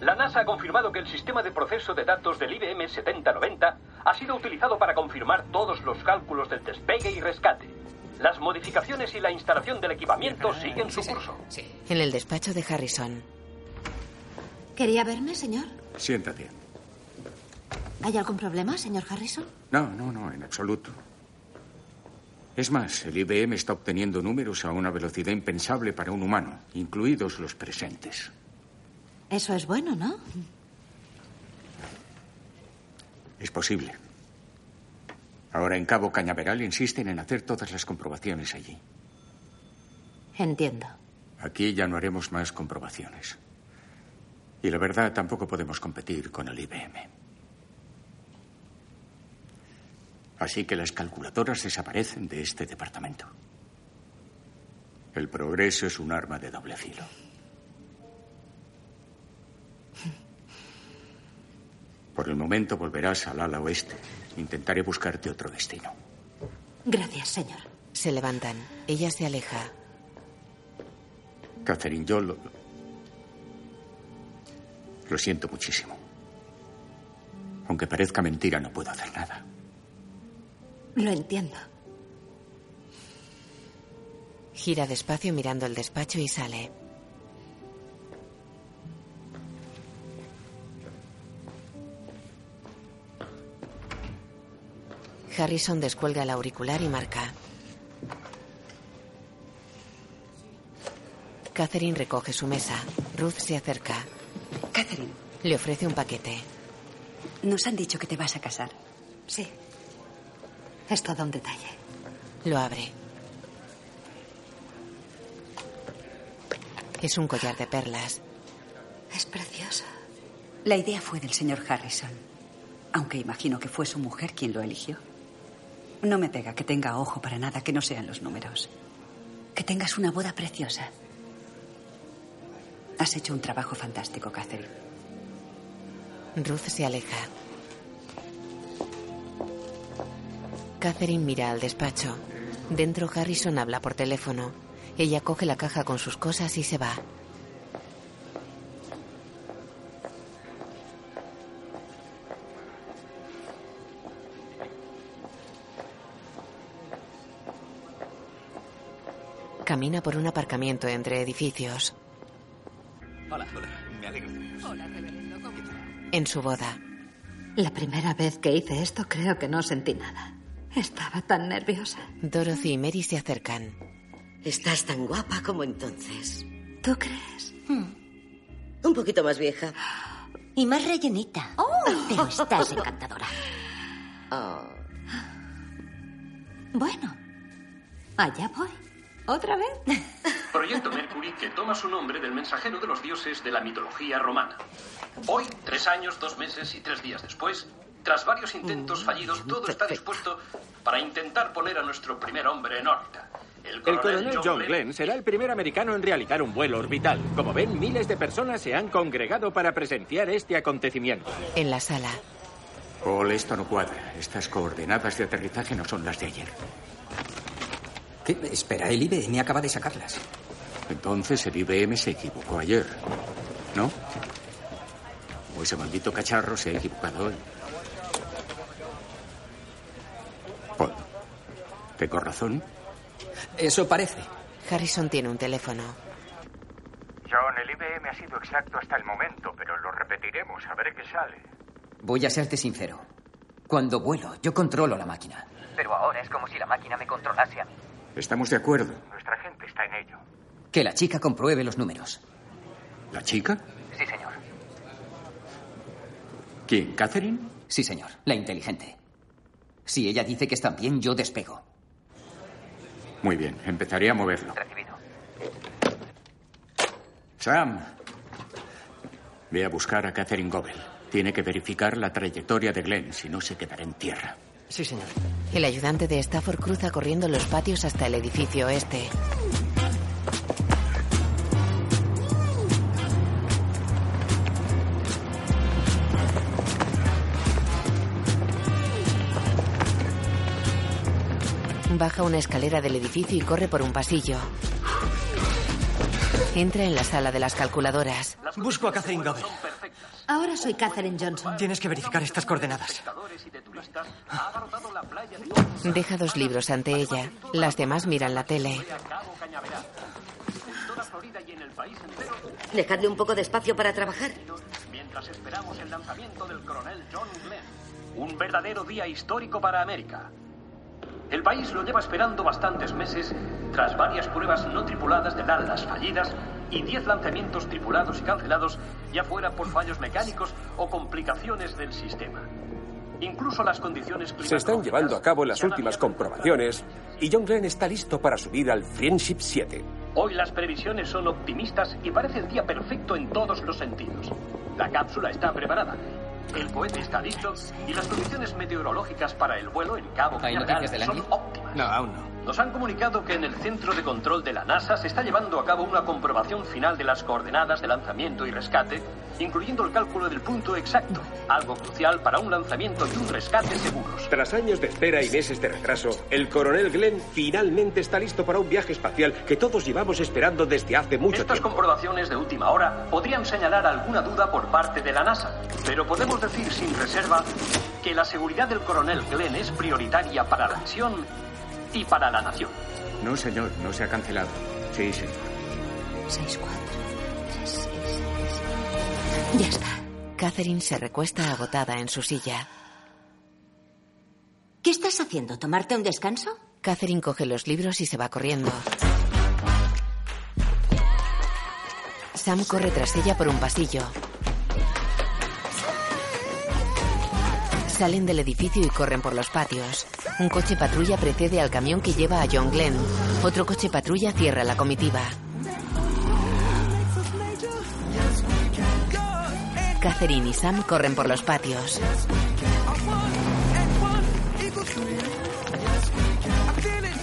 [SPEAKER 31] La NASA ha confirmado que el sistema de proceso de datos del IBM 7090 ha sido utilizado para confirmar todos los cálculos del despegue y rescate. Las modificaciones y la instalación del equipamiento siguen su curso.
[SPEAKER 1] En el despacho de Harrison.
[SPEAKER 11] ¿Quería verme, señor?
[SPEAKER 15] Siéntate.
[SPEAKER 11] ¿Hay algún problema, señor Harrison?
[SPEAKER 15] No, no, no, en absoluto. Es más, el IBM está obteniendo números a una velocidad impensable para un humano, incluidos los presentes.
[SPEAKER 11] Eso es bueno, ¿no?
[SPEAKER 15] Es posible. Ahora en Cabo Cañaveral insisten en hacer todas las comprobaciones allí.
[SPEAKER 11] Entiendo.
[SPEAKER 15] Aquí ya no haremos más comprobaciones. Y la verdad, tampoco podemos competir con el IBM. Así que las calculadoras desaparecen de este departamento. El progreso es un arma de doble filo. Por el momento volverás al ala oeste. Intentaré buscarte otro destino.
[SPEAKER 11] Gracias, señor.
[SPEAKER 1] Se levantan. Ella se aleja.
[SPEAKER 15] Catherine, yo lo, lo siento muchísimo. Aunque parezca mentira, no puedo hacer nada.
[SPEAKER 11] Lo entiendo.
[SPEAKER 1] Gira despacio mirando el despacho y sale. Harrison descuelga el auricular y marca. Catherine recoge su mesa. Ruth se acerca.
[SPEAKER 47] Catherine,
[SPEAKER 1] Le ofrece un paquete.
[SPEAKER 47] nos han dicho que te vas a casar.
[SPEAKER 29] Sí. Es todo un detalle.
[SPEAKER 1] Lo abre. Es un collar de perlas.
[SPEAKER 29] Es precioso.
[SPEAKER 47] La idea fue del señor Harrison, aunque imagino que fue su mujer quien lo eligió. No me pega que tenga ojo para nada que no sean los números. Que tengas una boda preciosa. Has hecho un trabajo fantástico, Catherine.
[SPEAKER 1] Ruth se aleja. Catherine mira al despacho. Dentro Harrison habla por teléfono. Ella coge la caja con sus cosas y se va. Camina por un aparcamiento entre edificios.
[SPEAKER 12] Hola, hola. Me alegro de veros.
[SPEAKER 1] En su boda,
[SPEAKER 29] La primera vez que hice esto creo que no sentí nada. Estaba tan nerviosa.
[SPEAKER 1] Dorothy y Mary se acercan.
[SPEAKER 9] Estás tan guapa como entonces.
[SPEAKER 29] ¿Tú crees?
[SPEAKER 9] Un poquito más vieja.
[SPEAKER 10] Y más rellenita. Pero estás encantadora.
[SPEAKER 9] Oh.
[SPEAKER 29] Bueno, allá voy. ¿Otra vez?
[SPEAKER 31] Proyecto Mercury que toma su nombre del mensajero de los dioses de la mitología romana. Hoy, tres años, dos meses y tres días después, tras varios intentos fallidos, todo está dispuesto para intentar poner a nuestro primer hombre en órbita. El
[SPEAKER 48] El
[SPEAKER 31] coronel,
[SPEAKER 48] coronel
[SPEAKER 31] John
[SPEAKER 48] John
[SPEAKER 31] Glenn
[SPEAKER 48] Glenn será el primer americano en realizar un vuelo orbital. Como ven, miles de personas se han congregado para presenciar este acontecimiento.
[SPEAKER 1] En la sala,
[SPEAKER 15] Paul, esto no cuadra. Estas coordenadas de aterrizaje no son las de ayer.
[SPEAKER 22] ¿Qué? Espera, el IBM acaba de sacarlas.
[SPEAKER 15] Entonces el IBM se equivocó ayer, ¿no? O ese maldito cacharro se ha equivocado hoy. ¿Tengo razón?
[SPEAKER 22] Eso parece.
[SPEAKER 1] Harrison tiene un teléfono.
[SPEAKER 39] John, el IBM ha sido exacto hasta el momento, pero lo repetiremos a ver qué sale.
[SPEAKER 22] Voy a serte sincero. Cuando vuelo, yo controlo la máquina.
[SPEAKER 39] Pero ahora es como si la máquina me controlase a mí.
[SPEAKER 15] Estamos de acuerdo.
[SPEAKER 39] Nuestra gente está en ello.
[SPEAKER 22] Que la chica compruebe los números.
[SPEAKER 15] ¿La chica?
[SPEAKER 39] Sí, señor.
[SPEAKER 15] ¿Quién? ¿Catherine?
[SPEAKER 22] Sí, señor. La inteligente. Si ella dice que están bien, yo despego.
[SPEAKER 15] Muy bien, empezaré a moverlo.
[SPEAKER 39] Recibido.
[SPEAKER 15] Sam, ve a buscar a Catherine Gobel. Tiene que verificar la trayectoria de Glenn, si no se quedará en tierra.
[SPEAKER 33] Sí, señor.
[SPEAKER 1] El ayudante de Stafford cruza corriendo los patios hasta el edificio oeste. Baja una escalera del edificio y corre por un pasillo. Entra en la sala de las calculadoras.
[SPEAKER 33] Busco a Catherine Gobel.
[SPEAKER 29] Ahora soy Catherine Johnson.
[SPEAKER 33] Tienes que verificar estas coordenadas.
[SPEAKER 1] Deja dos libros ante ella. Las demás miran la tele.
[SPEAKER 9] Dejadle un poco de espacio para trabajar.
[SPEAKER 31] Mientras esperamos el lanzamiento del coronel John Glenn. Un verdadero día histórico para América. El país lo lleva esperando bastantes meses tras varias pruebas no tripuladas de Dallas fallidas y 10 lanzamientos tripulados y cancelados, ya fuera por fallos mecánicos o complicaciones del sistema. Incluso las condiciones
[SPEAKER 4] Se están llevando a cabo las últimas comprobaciones y John Glenn está listo para subir al Friendship 7.
[SPEAKER 31] Hoy las previsiones son optimistas y parece el día perfecto en todos los sentidos. La cápsula está preparada, el cohete está listo y las condiciones meteorológicas para el vuelo en Cabo
[SPEAKER 22] ¿Hay
[SPEAKER 31] Cañaveral
[SPEAKER 22] noticias del
[SPEAKER 31] son óptimas.
[SPEAKER 22] No, aún no.
[SPEAKER 31] Nos han comunicado que en el centro de control de la NASA se está llevando a cabo una comprobación final de las coordenadas de lanzamiento y rescate, incluyendo el cálculo del punto exacto, algo crucial para un lanzamiento y un rescate seguros.
[SPEAKER 4] Tras años de espera y meses de retraso, el coronel Glenn finalmente está listo para un viaje espacial que todos llevamos esperando desde hace mucho
[SPEAKER 31] Estas
[SPEAKER 4] tiempo.
[SPEAKER 31] comprobaciones de última hora podrían señalar alguna duda por parte de la NASA, pero podemos decir sin reserva que la seguridad del coronel Glenn es prioritaria para la misión y para la nación.
[SPEAKER 15] No, señor, no se ha cancelado. Sí, señor.
[SPEAKER 29] 6, 4, 3, 6, 6. Ya está.
[SPEAKER 1] Catherine se recuesta agotada en su silla.
[SPEAKER 10] ¿Qué estás haciendo? ¿Tomarte un descanso?
[SPEAKER 1] Catherine coge los libros y se va corriendo. Sam corre tras ella por un pasillo. Salen del edificio y corren por los patios. Un coche patrulla precede al camión que lleva a John Glenn. Otro coche patrulla cierra la comitiva. Catherine y Sam corren por los patios.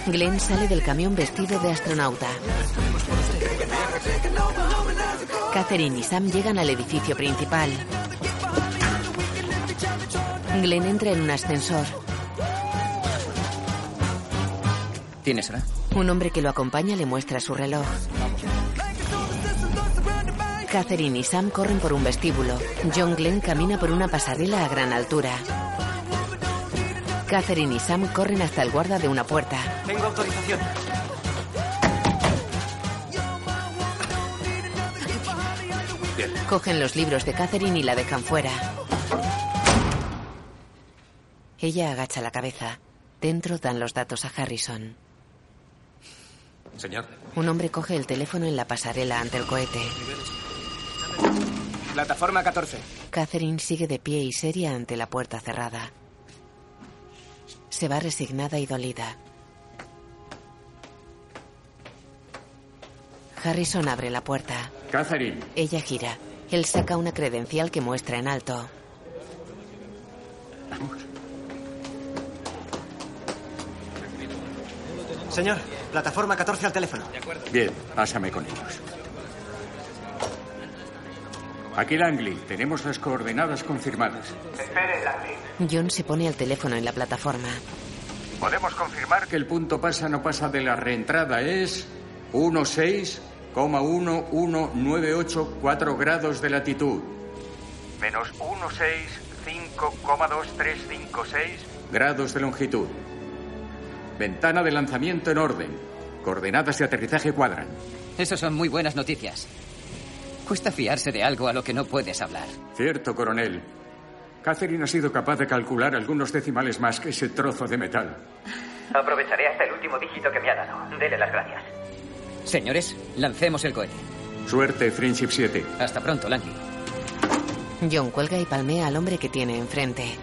[SPEAKER 1] Glenn sale del camión vestido de astronauta. Catherine y Sam llegan al edificio principal. Glenn entra en un ascensor.
[SPEAKER 32] ¿Tienes hora?
[SPEAKER 1] Un hombre que lo acompaña le muestra su reloj. Catherine y Sam corren por un vestíbulo. John Glenn camina por una pasarela a gran altura. Catherine y Sam corren hasta el guarda de una puerta.
[SPEAKER 32] Tengo autorización.
[SPEAKER 1] Cogen los libros de Catherine y la dejan fuera. Ella agacha la cabeza. Dentro dan los datos a Harrison.
[SPEAKER 49] Señor.
[SPEAKER 1] Un hombre coge el teléfono en la pasarela ante el cohete.
[SPEAKER 32] Plataforma 14.
[SPEAKER 1] Catherine sigue de pie y seria ante la puerta cerrada. Se va resignada y dolida. Harrison abre la puerta.
[SPEAKER 15] Catherine.
[SPEAKER 1] Ella gira. Él saca una credencial que muestra en alto.
[SPEAKER 32] Señor, plataforma 14 al teléfono.
[SPEAKER 15] Bien, pásame con ellos. Aquí Langley, tenemos las coordenadas confirmadas.
[SPEAKER 39] Espere, Langley.
[SPEAKER 1] John se pone al teléfono en la plataforma.
[SPEAKER 15] Podemos confirmar que el punto pasa no pasa de la reentrada. Es 16,11984 grados de latitud.
[SPEAKER 39] Menos 165,2356.
[SPEAKER 15] Grados de longitud. Ventana de lanzamiento en orden. Coordenadas de aterrizaje cuadran.
[SPEAKER 32] Esas son muy buenas noticias. Cuesta fiarse de algo a lo que no puedes hablar.
[SPEAKER 15] Cierto, coronel. Catherine ha sido capaz de calcular algunos decimales más que ese trozo de metal.
[SPEAKER 32] Aprovecharé hasta el último dígito que me ha dado. Dele las gracias. Señores, lancemos el cohete.
[SPEAKER 15] Suerte, Friendship 7.
[SPEAKER 32] Hasta pronto, Langley.
[SPEAKER 1] John cuelga y palmea al hombre que tiene enfrente.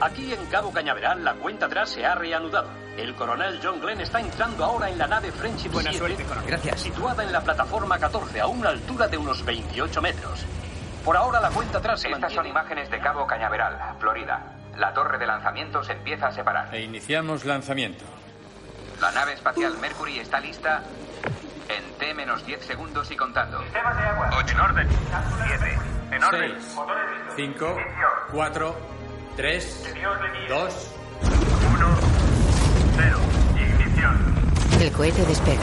[SPEAKER 31] Aquí en Cabo Cañaveral la cuenta atrás se ha reanudado. El coronel John Glenn está entrando ahora en la nave Friendship
[SPEAKER 32] Buena
[SPEAKER 31] 7,
[SPEAKER 32] suerte, coronel. Gracias.
[SPEAKER 31] situada en la plataforma 14 a una altura de unos 28 metros. Por ahora la cuenta atrás se
[SPEAKER 39] Estas
[SPEAKER 31] mantiene...
[SPEAKER 39] son imágenes de Cabo Cañaveral, Florida. La torre de lanzamiento se empieza a separar.
[SPEAKER 49] E iniciamos lanzamiento.
[SPEAKER 39] La nave espacial Mercury está lista en T-10 segundos y contando.
[SPEAKER 31] Sistemas de agua.
[SPEAKER 39] 8 en orden. 7 en orden.
[SPEAKER 49] 6, 5, 4, 3, 2,
[SPEAKER 39] 1, 0. Ignición.
[SPEAKER 1] El cohete despega.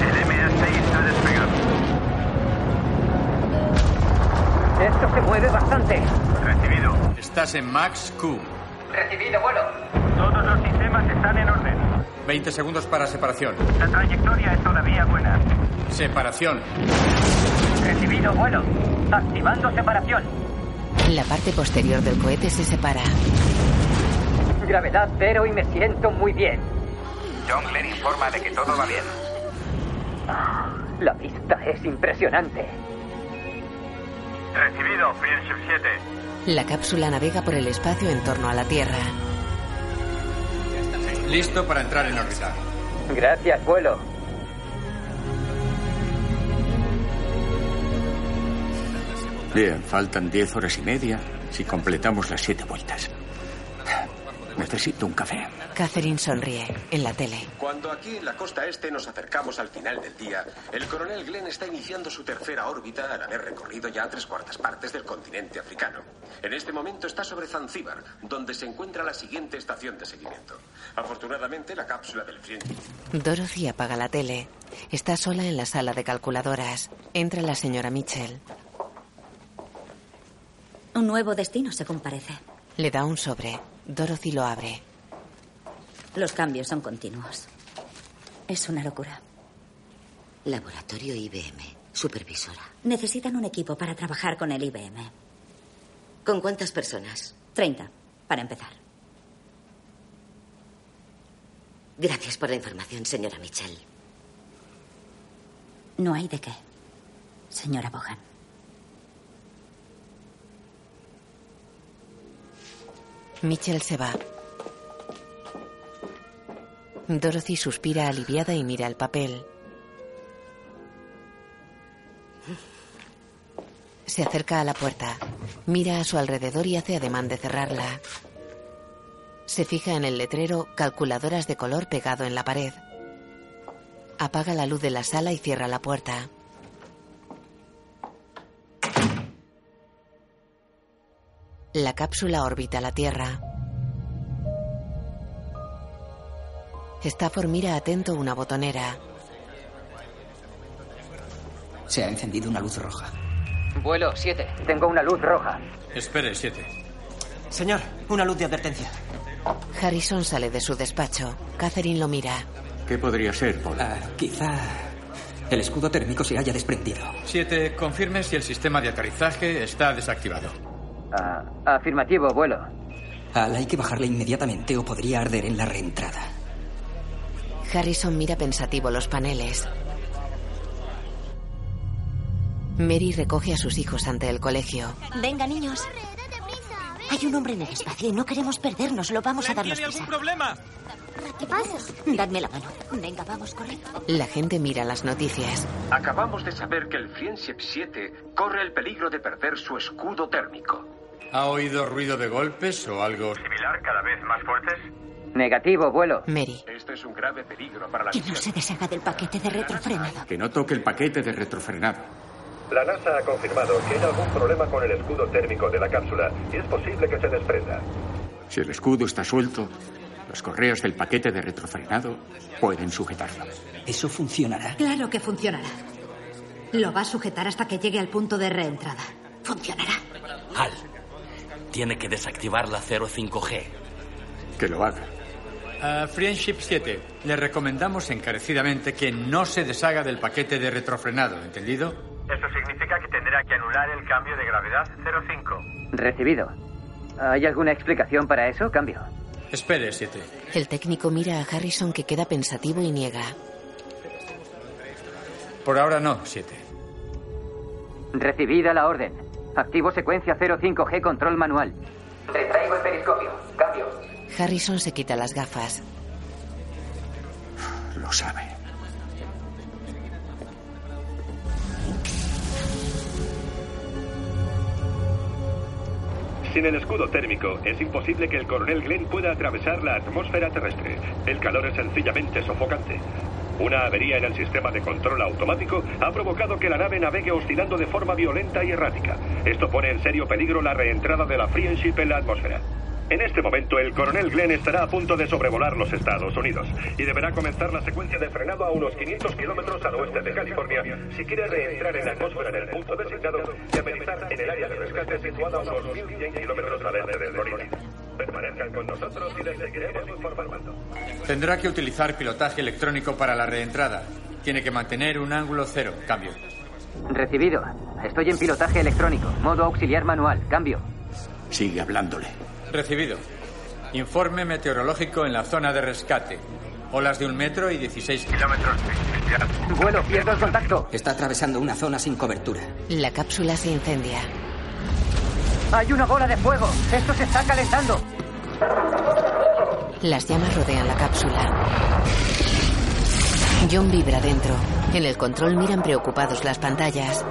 [SPEAKER 39] El MA6 ha despegado.
[SPEAKER 32] Esto se mueve bastante.
[SPEAKER 39] Recibido.
[SPEAKER 49] Estás en Max Q.
[SPEAKER 32] Recibido vuelo.
[SPEAKER 39] Todos los sistemas están en orden.
[SPEAKER 49] 20 segundos para separación.
[SPEAKER 39] La trayectoria es todavía buena.
[SPEAKER 49] Separación.
[SPEAKER 32] Recibido vuelo. Activando separación.
[SPEAKER 1] La parte posterior del cohete se separa.
[SPEAKER 32] Gravedad cero y me siento muy bien.
[SPEAKER 39] John Glenn informa de que todo va bien.
[SPEAKER 32] La vista es impresionante.
[SPEAKER 39] Recibido, Friendship 7.
[SPEAKER 1] La cápsula navega por el espacio en torno a la Tierra.
[SPEAKER 49] Listo para entrar en órbita.
[SPEAKER 32] Gracias, vuelo.
[SPEAKER 15] Bien, faltan 10 horas y media si completamos las siete vueltas. Necesito un café.
[SPEAKER 1] Catherine sonríe en la tele.
[SPEAKER 4] Cuando aquí en la costa este nos acercamos al final del día, el coronel Glenn está iniciando su tercera órbita al haber recorrido ya tres cuartas partes del continente africano. En este momento está sobre Zanzíbar, donde se encuentra la siguiente estación de seguimiento. Afortunadamente, la cápsula del Friendship
[SPEAKER 1] Dorothy apaga la tele. Está sola en la sala de calculadoras. Entra la señora Mitchell.
[SPEAKER 50] Un nuevo destino, según parece.
[SPEAKER 1] Le da un sobre. Dorothy lo abre.
[SPEAKER 50] Los cambios son continuos. Es una locura.
[SPEAKER 9] Laboratorio IBM. Supervisora.
[SPEAKER 50] Necesitan un equipo para trabajar con el IBM.
[SPEAKER 9] ¿Con cuántas personas?
[SPEAKER 50] Treinta, para empezar.
[SPEAKER 9] Gracias por la información, señora Mitchell.
[SPEAKER 50] No hay de qué, señora Bohan.
[SPEAKER 1] Mitchell se va. Dorothy suspira aliviada y mira el papel. Se acerca a la puerta. Mira a su alrededor y hace ademán de cerrarla. Se fija en el letrero calculadoras de color pegado en la pared. Apaga la luz de la sala y cierra la puerta. La cápsula orbita la Tierra. Stafford mira atento una botonera.
[SPEAKER 22] Se ha encendido una luz roja.
[SPEAKER 32] Vuelo 7. Tengo una luz roja.
[SPEAKER 49] Espere, 7.
[SPEAKER 51] Señor, una luz de advertencia.
[SPEAKER 1] Harrison sale de su despacho. Catherine lo mira.
[SPEAKER 15] ¿Qué podría ser, Paul?
[SPEAKER 22] Ah, quizá el escudo térmico se haya desprendido.
[SPEAKER 49] 7. Confirme si el sistema de aterrizaje está desactivado.
[SPEAKER 32] Ah, afirmativo, vuelo.
[SPEAKER 22] Al hay que bajarle inmediatamente o podría arder en la reentrada.
[SPEAKER 1] Harrison mira pensativo los paneles. Mary recoge a sus hijos ante el colegio.
[SPEAKER 10] Venga, niños. Hay un hombre en el espacio y no queremos perdernos. Lo vamos a darnos
[SPEAKER 51] ¿Tiene algún
[SPEAKER 10] prisa.
[SPEAKER 51] problema?
[SPEAKER 10] ¿Qué pasa? Dadme la mano. Venga, vamos, corre.
[SPEAKER 1] La gente mira las noticias.
[SPEAKER 37] Acabamos de saber que el Friendship 7 corre el peligro de perder su escudo térmico.
[SPEAKER 49] ¿Ha oído ruido de golpes o algo?
[SPEAKER 37] ¿Similar cada vez más fuertes?
[SPEAKER 32] Negativo, vuelo.
[SPEAKER 1] Mary.
[SPEAKER 37] Este es un grave peligro para la
[SPEAKER 10] Que no se deshaga del paquete de retrofrenado.
[SPEAKER 15] Que no toque el paquete de retrofrenado.
[SPEAKER 37] La NASA ha confirmado que hay algún problema con el escudo térmico de la cápsula y es posible que se desprenda.
[SPEAKER 15] Si el escudo está suelto, los correos del paquete de retrofrenado pueden sujetarlo.
[SPEAKER 22] ¿Eso funcionará?
[SPEAKER 29] Claro que funcionará. Lo va a sujetar hasta que llegue al punto de reentrada. Funcionará.
[SPEAKER 52] Hal, tiene que desactivar la 05G.
[SPEAKER 15] Que lo haga.
[SPEAKER 49] A Friendship 7, le recomendamos encarecidamente que no se deshaga del paquete de retrofrenado, ¿entendido?
[SPEAKER 37] Eso significa que tendrá que anular el cambio de gravedad 05.
[SPEAKER 32] Recibido. ¿Hay alguna explicación para eso? Cambio.
[SPEAKER 49] Espere, 7.
[SPEAKER 1] El técnico mira a Harrison que queda pensativo y niega.
[SPEAKER 49] Por ahora no, 7.
[SPEAKER 32] Recibida la orden. Activo secuencia 05G control manual. Retraigo el periscopio. Cambio.
[SPEAKER 1] Harrison se quita las gafas.
[SPEAKER 15] Lo sabe.
[SPEAKER 37] Sin el escudo térmico, es imposible que el coronel Glenn pueda atravesar la atmósfera terrestre. El calor es sencillamente sofocante. Una avería en el sistema de control automático ha provocado que la nave navegue oscilando de forma violenta y errática. Esto pone en serio peligro la reentrada de la Friendship en la atmósfera. En este momento, el coronel Glenn estará a punto de sobrevolar los Estados Unidos y deberá comenzar la secuencia de frenado a unos 500 kilómetros al oeste de California si quiere reentrar en la atmósfera en el punto designado y amenizar en el área de rescate situada a unos 1.100 kilómetros al este de Florida. Permanezcan con nosotros y les seguiremos informando.
[SPEAKER 49] Tendrá que utilizar pilotaje electrónico para la reentrada. Tiene que mantener un ángulo cero. Cambio.
[SPEAKER 32] Recibido. Estoy en pilotaje electrónico. Modo auxiliar manual. Cambio.
[SPEAKER 15] Sigue hablándole.
[SPEAKER 49] Recibido. Informe meteorológico en la zona de rescate. Olas de un metro y 16 kilómetros.
[SPEAKER 32] Vuelo, pierdo el contacto.
[SPEAKER 22] Está atravesando una zona sin cobertura.
[SPEAKER 1] La cápsula se incendia.
[SPEAKER 32] Hay una bola de fuego. Esto se está calentando.
[SPEAKER 1] Las llamas rodean la cápsula. John vibra dentro. En el control miran preocupados las pantallas.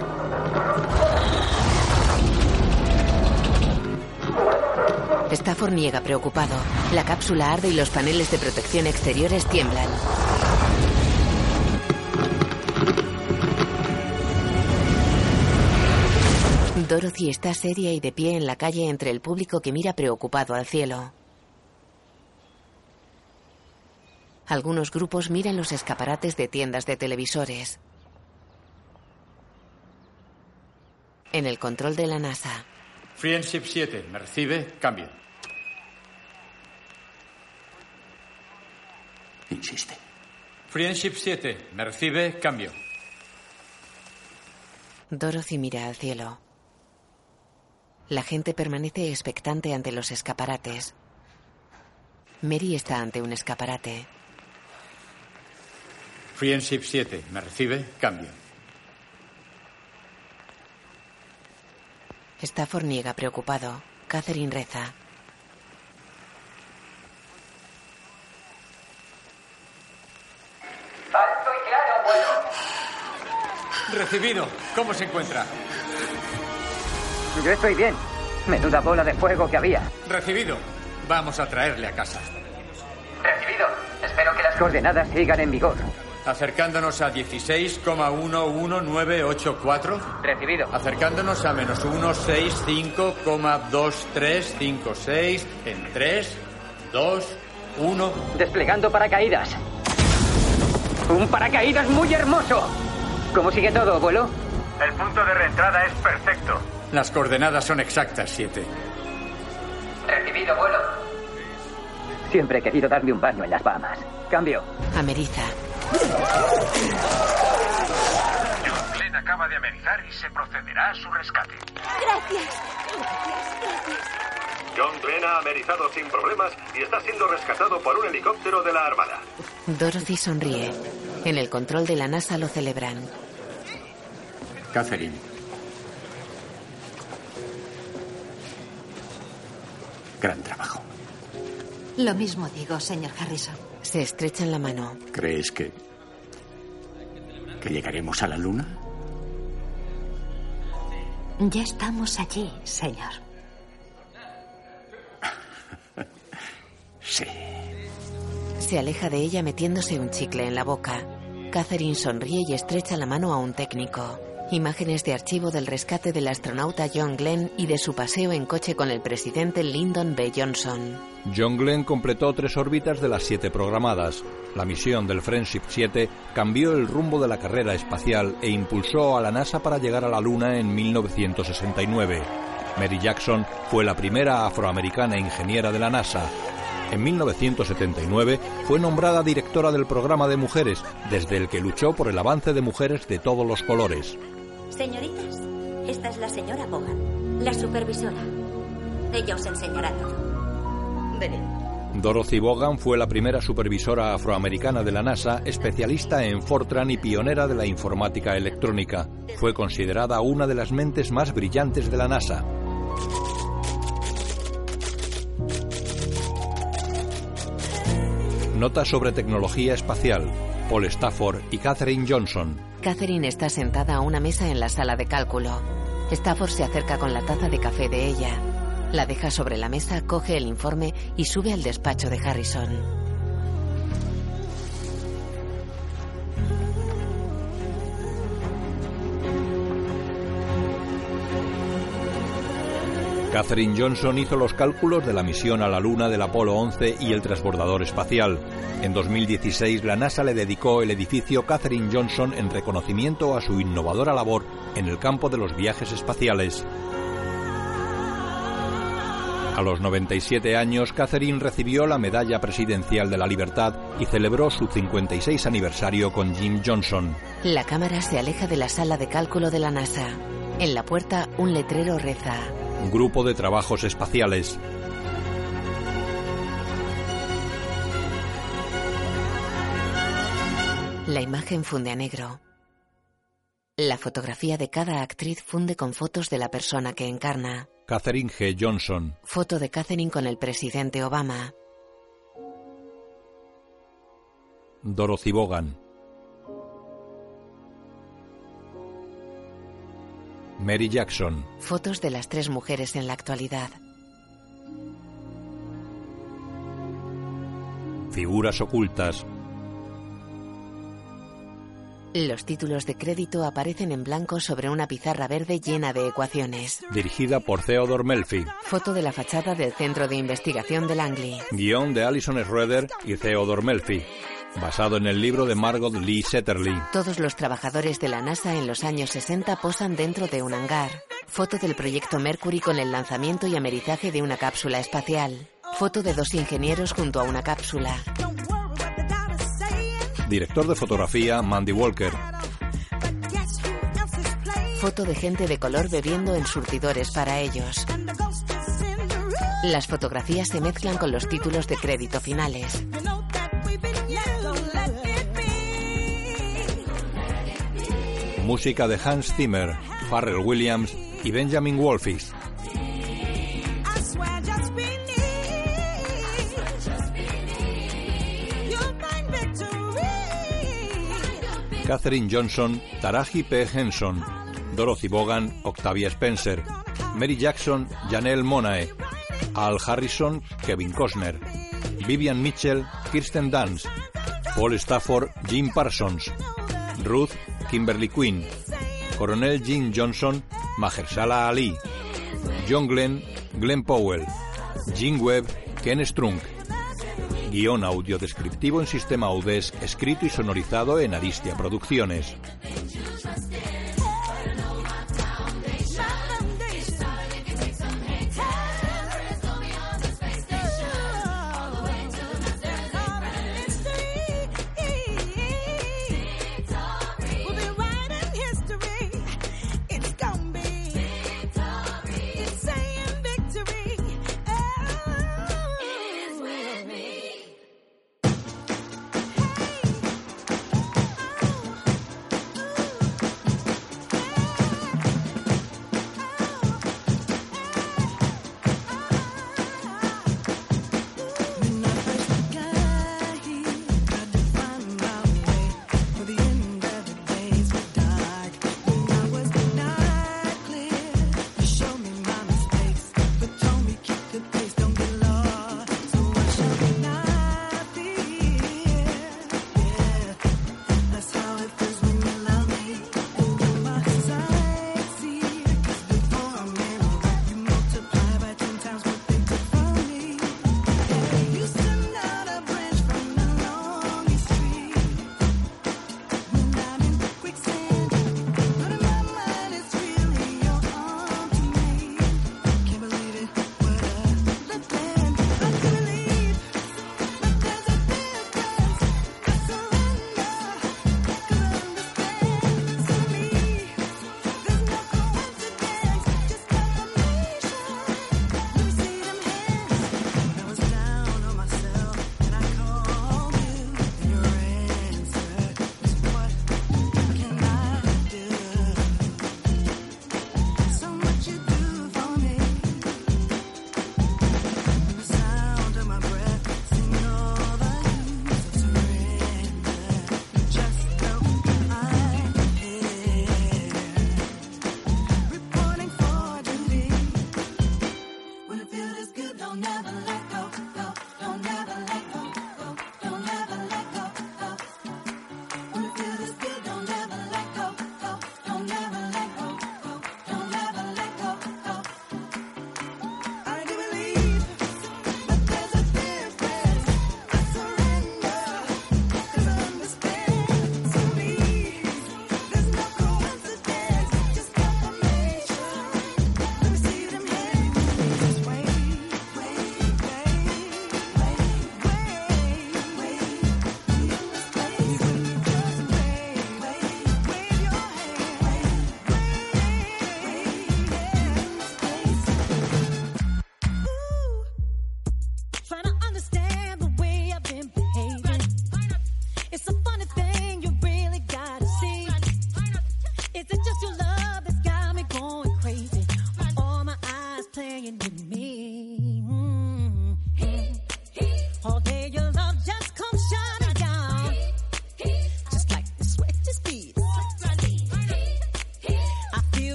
[SPEAKER 1] Stafford niega preocupado. La cápsula arde y los paneles de protección exteriores tiemblan. Dorothy está seria y de pie en la calle entre el público que mira preocupado al cielo. Algunos grupos miran los escaparates de tiendas de televisores. En el control de la NASA,
[SPEAKER 49] Friendship 7, ¿me recibe? Cambio.
[SPEAKER 15] Insiste.
[SPEAKER 49] Friendship 7, ¿me recibe? Cambio.
[SPEAKER 1] Dorothy mira al cielo. La gente permanece expectante ante los escaparates. Mary está ante un escaparate.
[SPEAKER 49] Friendship 7, ¿me recibe? Cambio.
[SPEAKER 1] Stafford niega preocupado. Catherine reza.
[SPEAKER 32] Alto y claro.
[SPEAKER 49] Recibido. ¿Cómo se encuentra?
[SPEAKER 32] Yo estoy bien. Menuda bola de fuego que había.
[SPEAKER 49] Recibido. Vamos a traerle a casa.
[SPEAKER 32] Recibido. Espero que las coordenadas sigan en vigor.
[SPEAKER 49] Acercándonos a 16,11984.
[SPEAKER 32] Recibido.
[SPEAKER 49] Acercándonos a menos 165,2356 en 3, 2, 1.
[SPEAKER 32] Desplegando paracaídas. Un paracaídas muy hermoso. ¿Cómo sigue todo, abuelo?
[SPEAKER 49] El punto de reentrada es perfecto. Las coordenadas son exactas, 7.
[SPEAKER 32] Recibido, vuelo. Siempre he querido darme un baño en las Bahamas. Cambio.
[SPEAKER 1] Ameriza.
[SPEAKER 37] John Glenn acaba de amerizar y se procederá a su rescate.
[SPEAKER 53] Gracias.
[SPEAKER 37] John Glenn ha amerizado sin problemas y está siendo rescatado por un helicóptero de la Armada.
[SPEAKER 1] Dorothy sonríe. En el control de la NASA lo celebran.
[SPEAKER 15] Catherine. Gran trabajo.
[SPEAKER 29] Lo mismo digo, señor Harrison.
[SPEAKER 1] Se estrechan la mano.
[SPEAKER 15] ¿Crees que... que llegaremos a la luna?
[SPEAKER 29] Ya estamos allí, señor.
[SPEAKER 15] Sí.
[SPEAKER 1] Se aleja de ella metiéndose un chicle en la boca. Catherine sonríe y estrecha la mano a un técnico. Imágenes de archivo del rescate del astronauta John Glenn y de su paseo en coche con el presidente Lyndon B. Johnson.
[SPEAKER 3] John Glenn completó tres órbitas de las siete programadas. La misión del Friendship 7 cambió el rumbo de la carrera espacial e impulsó a la NASA para llegar a la Luna en 1969. Mary Jackson fue la primera afroamericana ingeniera de la NASA. En 1979 fue nombrada directora del programa de mujeres, desde el que luchó por el avance de mujeres de todos los colores.
[SPEAKER 10] Señoritas, esta es la señora Bogan, la supervisora. Ella os enseñará todo.
[SPEAKER 9] Venid.
[SPEAKER 3] Dorothy Bogan fue la primera supervisora afroamericana de la NASA, especialista en Fortran y pionera de la informática electrónica. Fue considerada una de las mentes más brillantes de la NASA. Nota sobre tecnología espacial. Paul Stafford y Katherine Johnson.
[SPEAKER 1] Catherine está sentada a una mesa en la sala de cálculo. Stafford se acerca con la taza de café de ella. La deja sobre la mesa, coge el informe y sube al despacho de Harrison.
[SPEAKER 3] Katherine Johnson hizo los cálculos de la misión a la Luna del Apolo 11 y el transbordador espacial. En 2016 la NASA le dedicó el edificio Katherine Johnson en reconocimiento a su innovadora labor en el campo de los viajes espaciales. A los 97 años, Catherine recibió la Medalla Presidencial de la Libertad y celebró su 56 aniversario con Jim Johnson.
[SPEAKER 1] La cámara se aleja de la sala de cálculo de la NASA. En la puerta, un letrero reza.
[SPEAKER 3] Grupo de Trabajos Espaciales.
[SPEAKER 1] La imagen funde a negro. La fotografía de cada actriz funde con fotos de la persona que encarna.
[SPEAKER 3] Catherine G. Johnson.
[SPEAKER 1] Foto de Catherine con el presidente Obama.
[SPEAKER 3] Dorothy Bogan. Mary Jackson.
[SPEAKER 1] Fotos de las tres mujeres en la actualidad.
[SPEAKER 3] Figuras ocultas.
[SPEAKER 1] Los títulos de crédito aparecen en blanco sobre una pizarra verde llena de ecuaciones.
[SPEAKER 3] Dirigida por Theodore Melfi.
[SPEAKER 1] Foto de la fachada del Centro de Investigación de Langley.
[SPEAKER 3] Guión de Alison Schroeder y Theodore Melfi. Basado en el libro de Margot Lee Setterly.
[SPEAKER 1] Todos los trabajadores de la NASA en los años 60 posan dentro de un hangar. Foto del proyecto Mercury con el lanzamiento y amerizaje de una cápsula espacial. Foto de dos ingenieros junto a una cápsula.
[SPEAKER 3] Director de fotografía Mandy Walker.
[SPEAKER 1] Foto de gente de color bebiendo en surtidores para ellos. Las fotografías se mezclan con los títulos de crédito finales.
[SPEAKER 3] Música de Hans Zimmer, Pharrell Williams y Benjamin Wolfis. Catherine Johnson, Taraji P. Henson, Dorothy Bogan, Octavia Spencer, Mary Jackson, Janelle Monae, Al Harrison, Kevin Costner, Vivian Mitchell, Kirsten Dunst, Paul Stafford, Jim Parsons, Ruth, Kimberly Quinn, Coronel Jim Johnson, Mahershala Ali, John Glenn, Glenn Powell, Jim Webb, Ken Strunk. Guión audio descriptivo en sistema Audes, escrito y sonorizado en Aristia Producciones.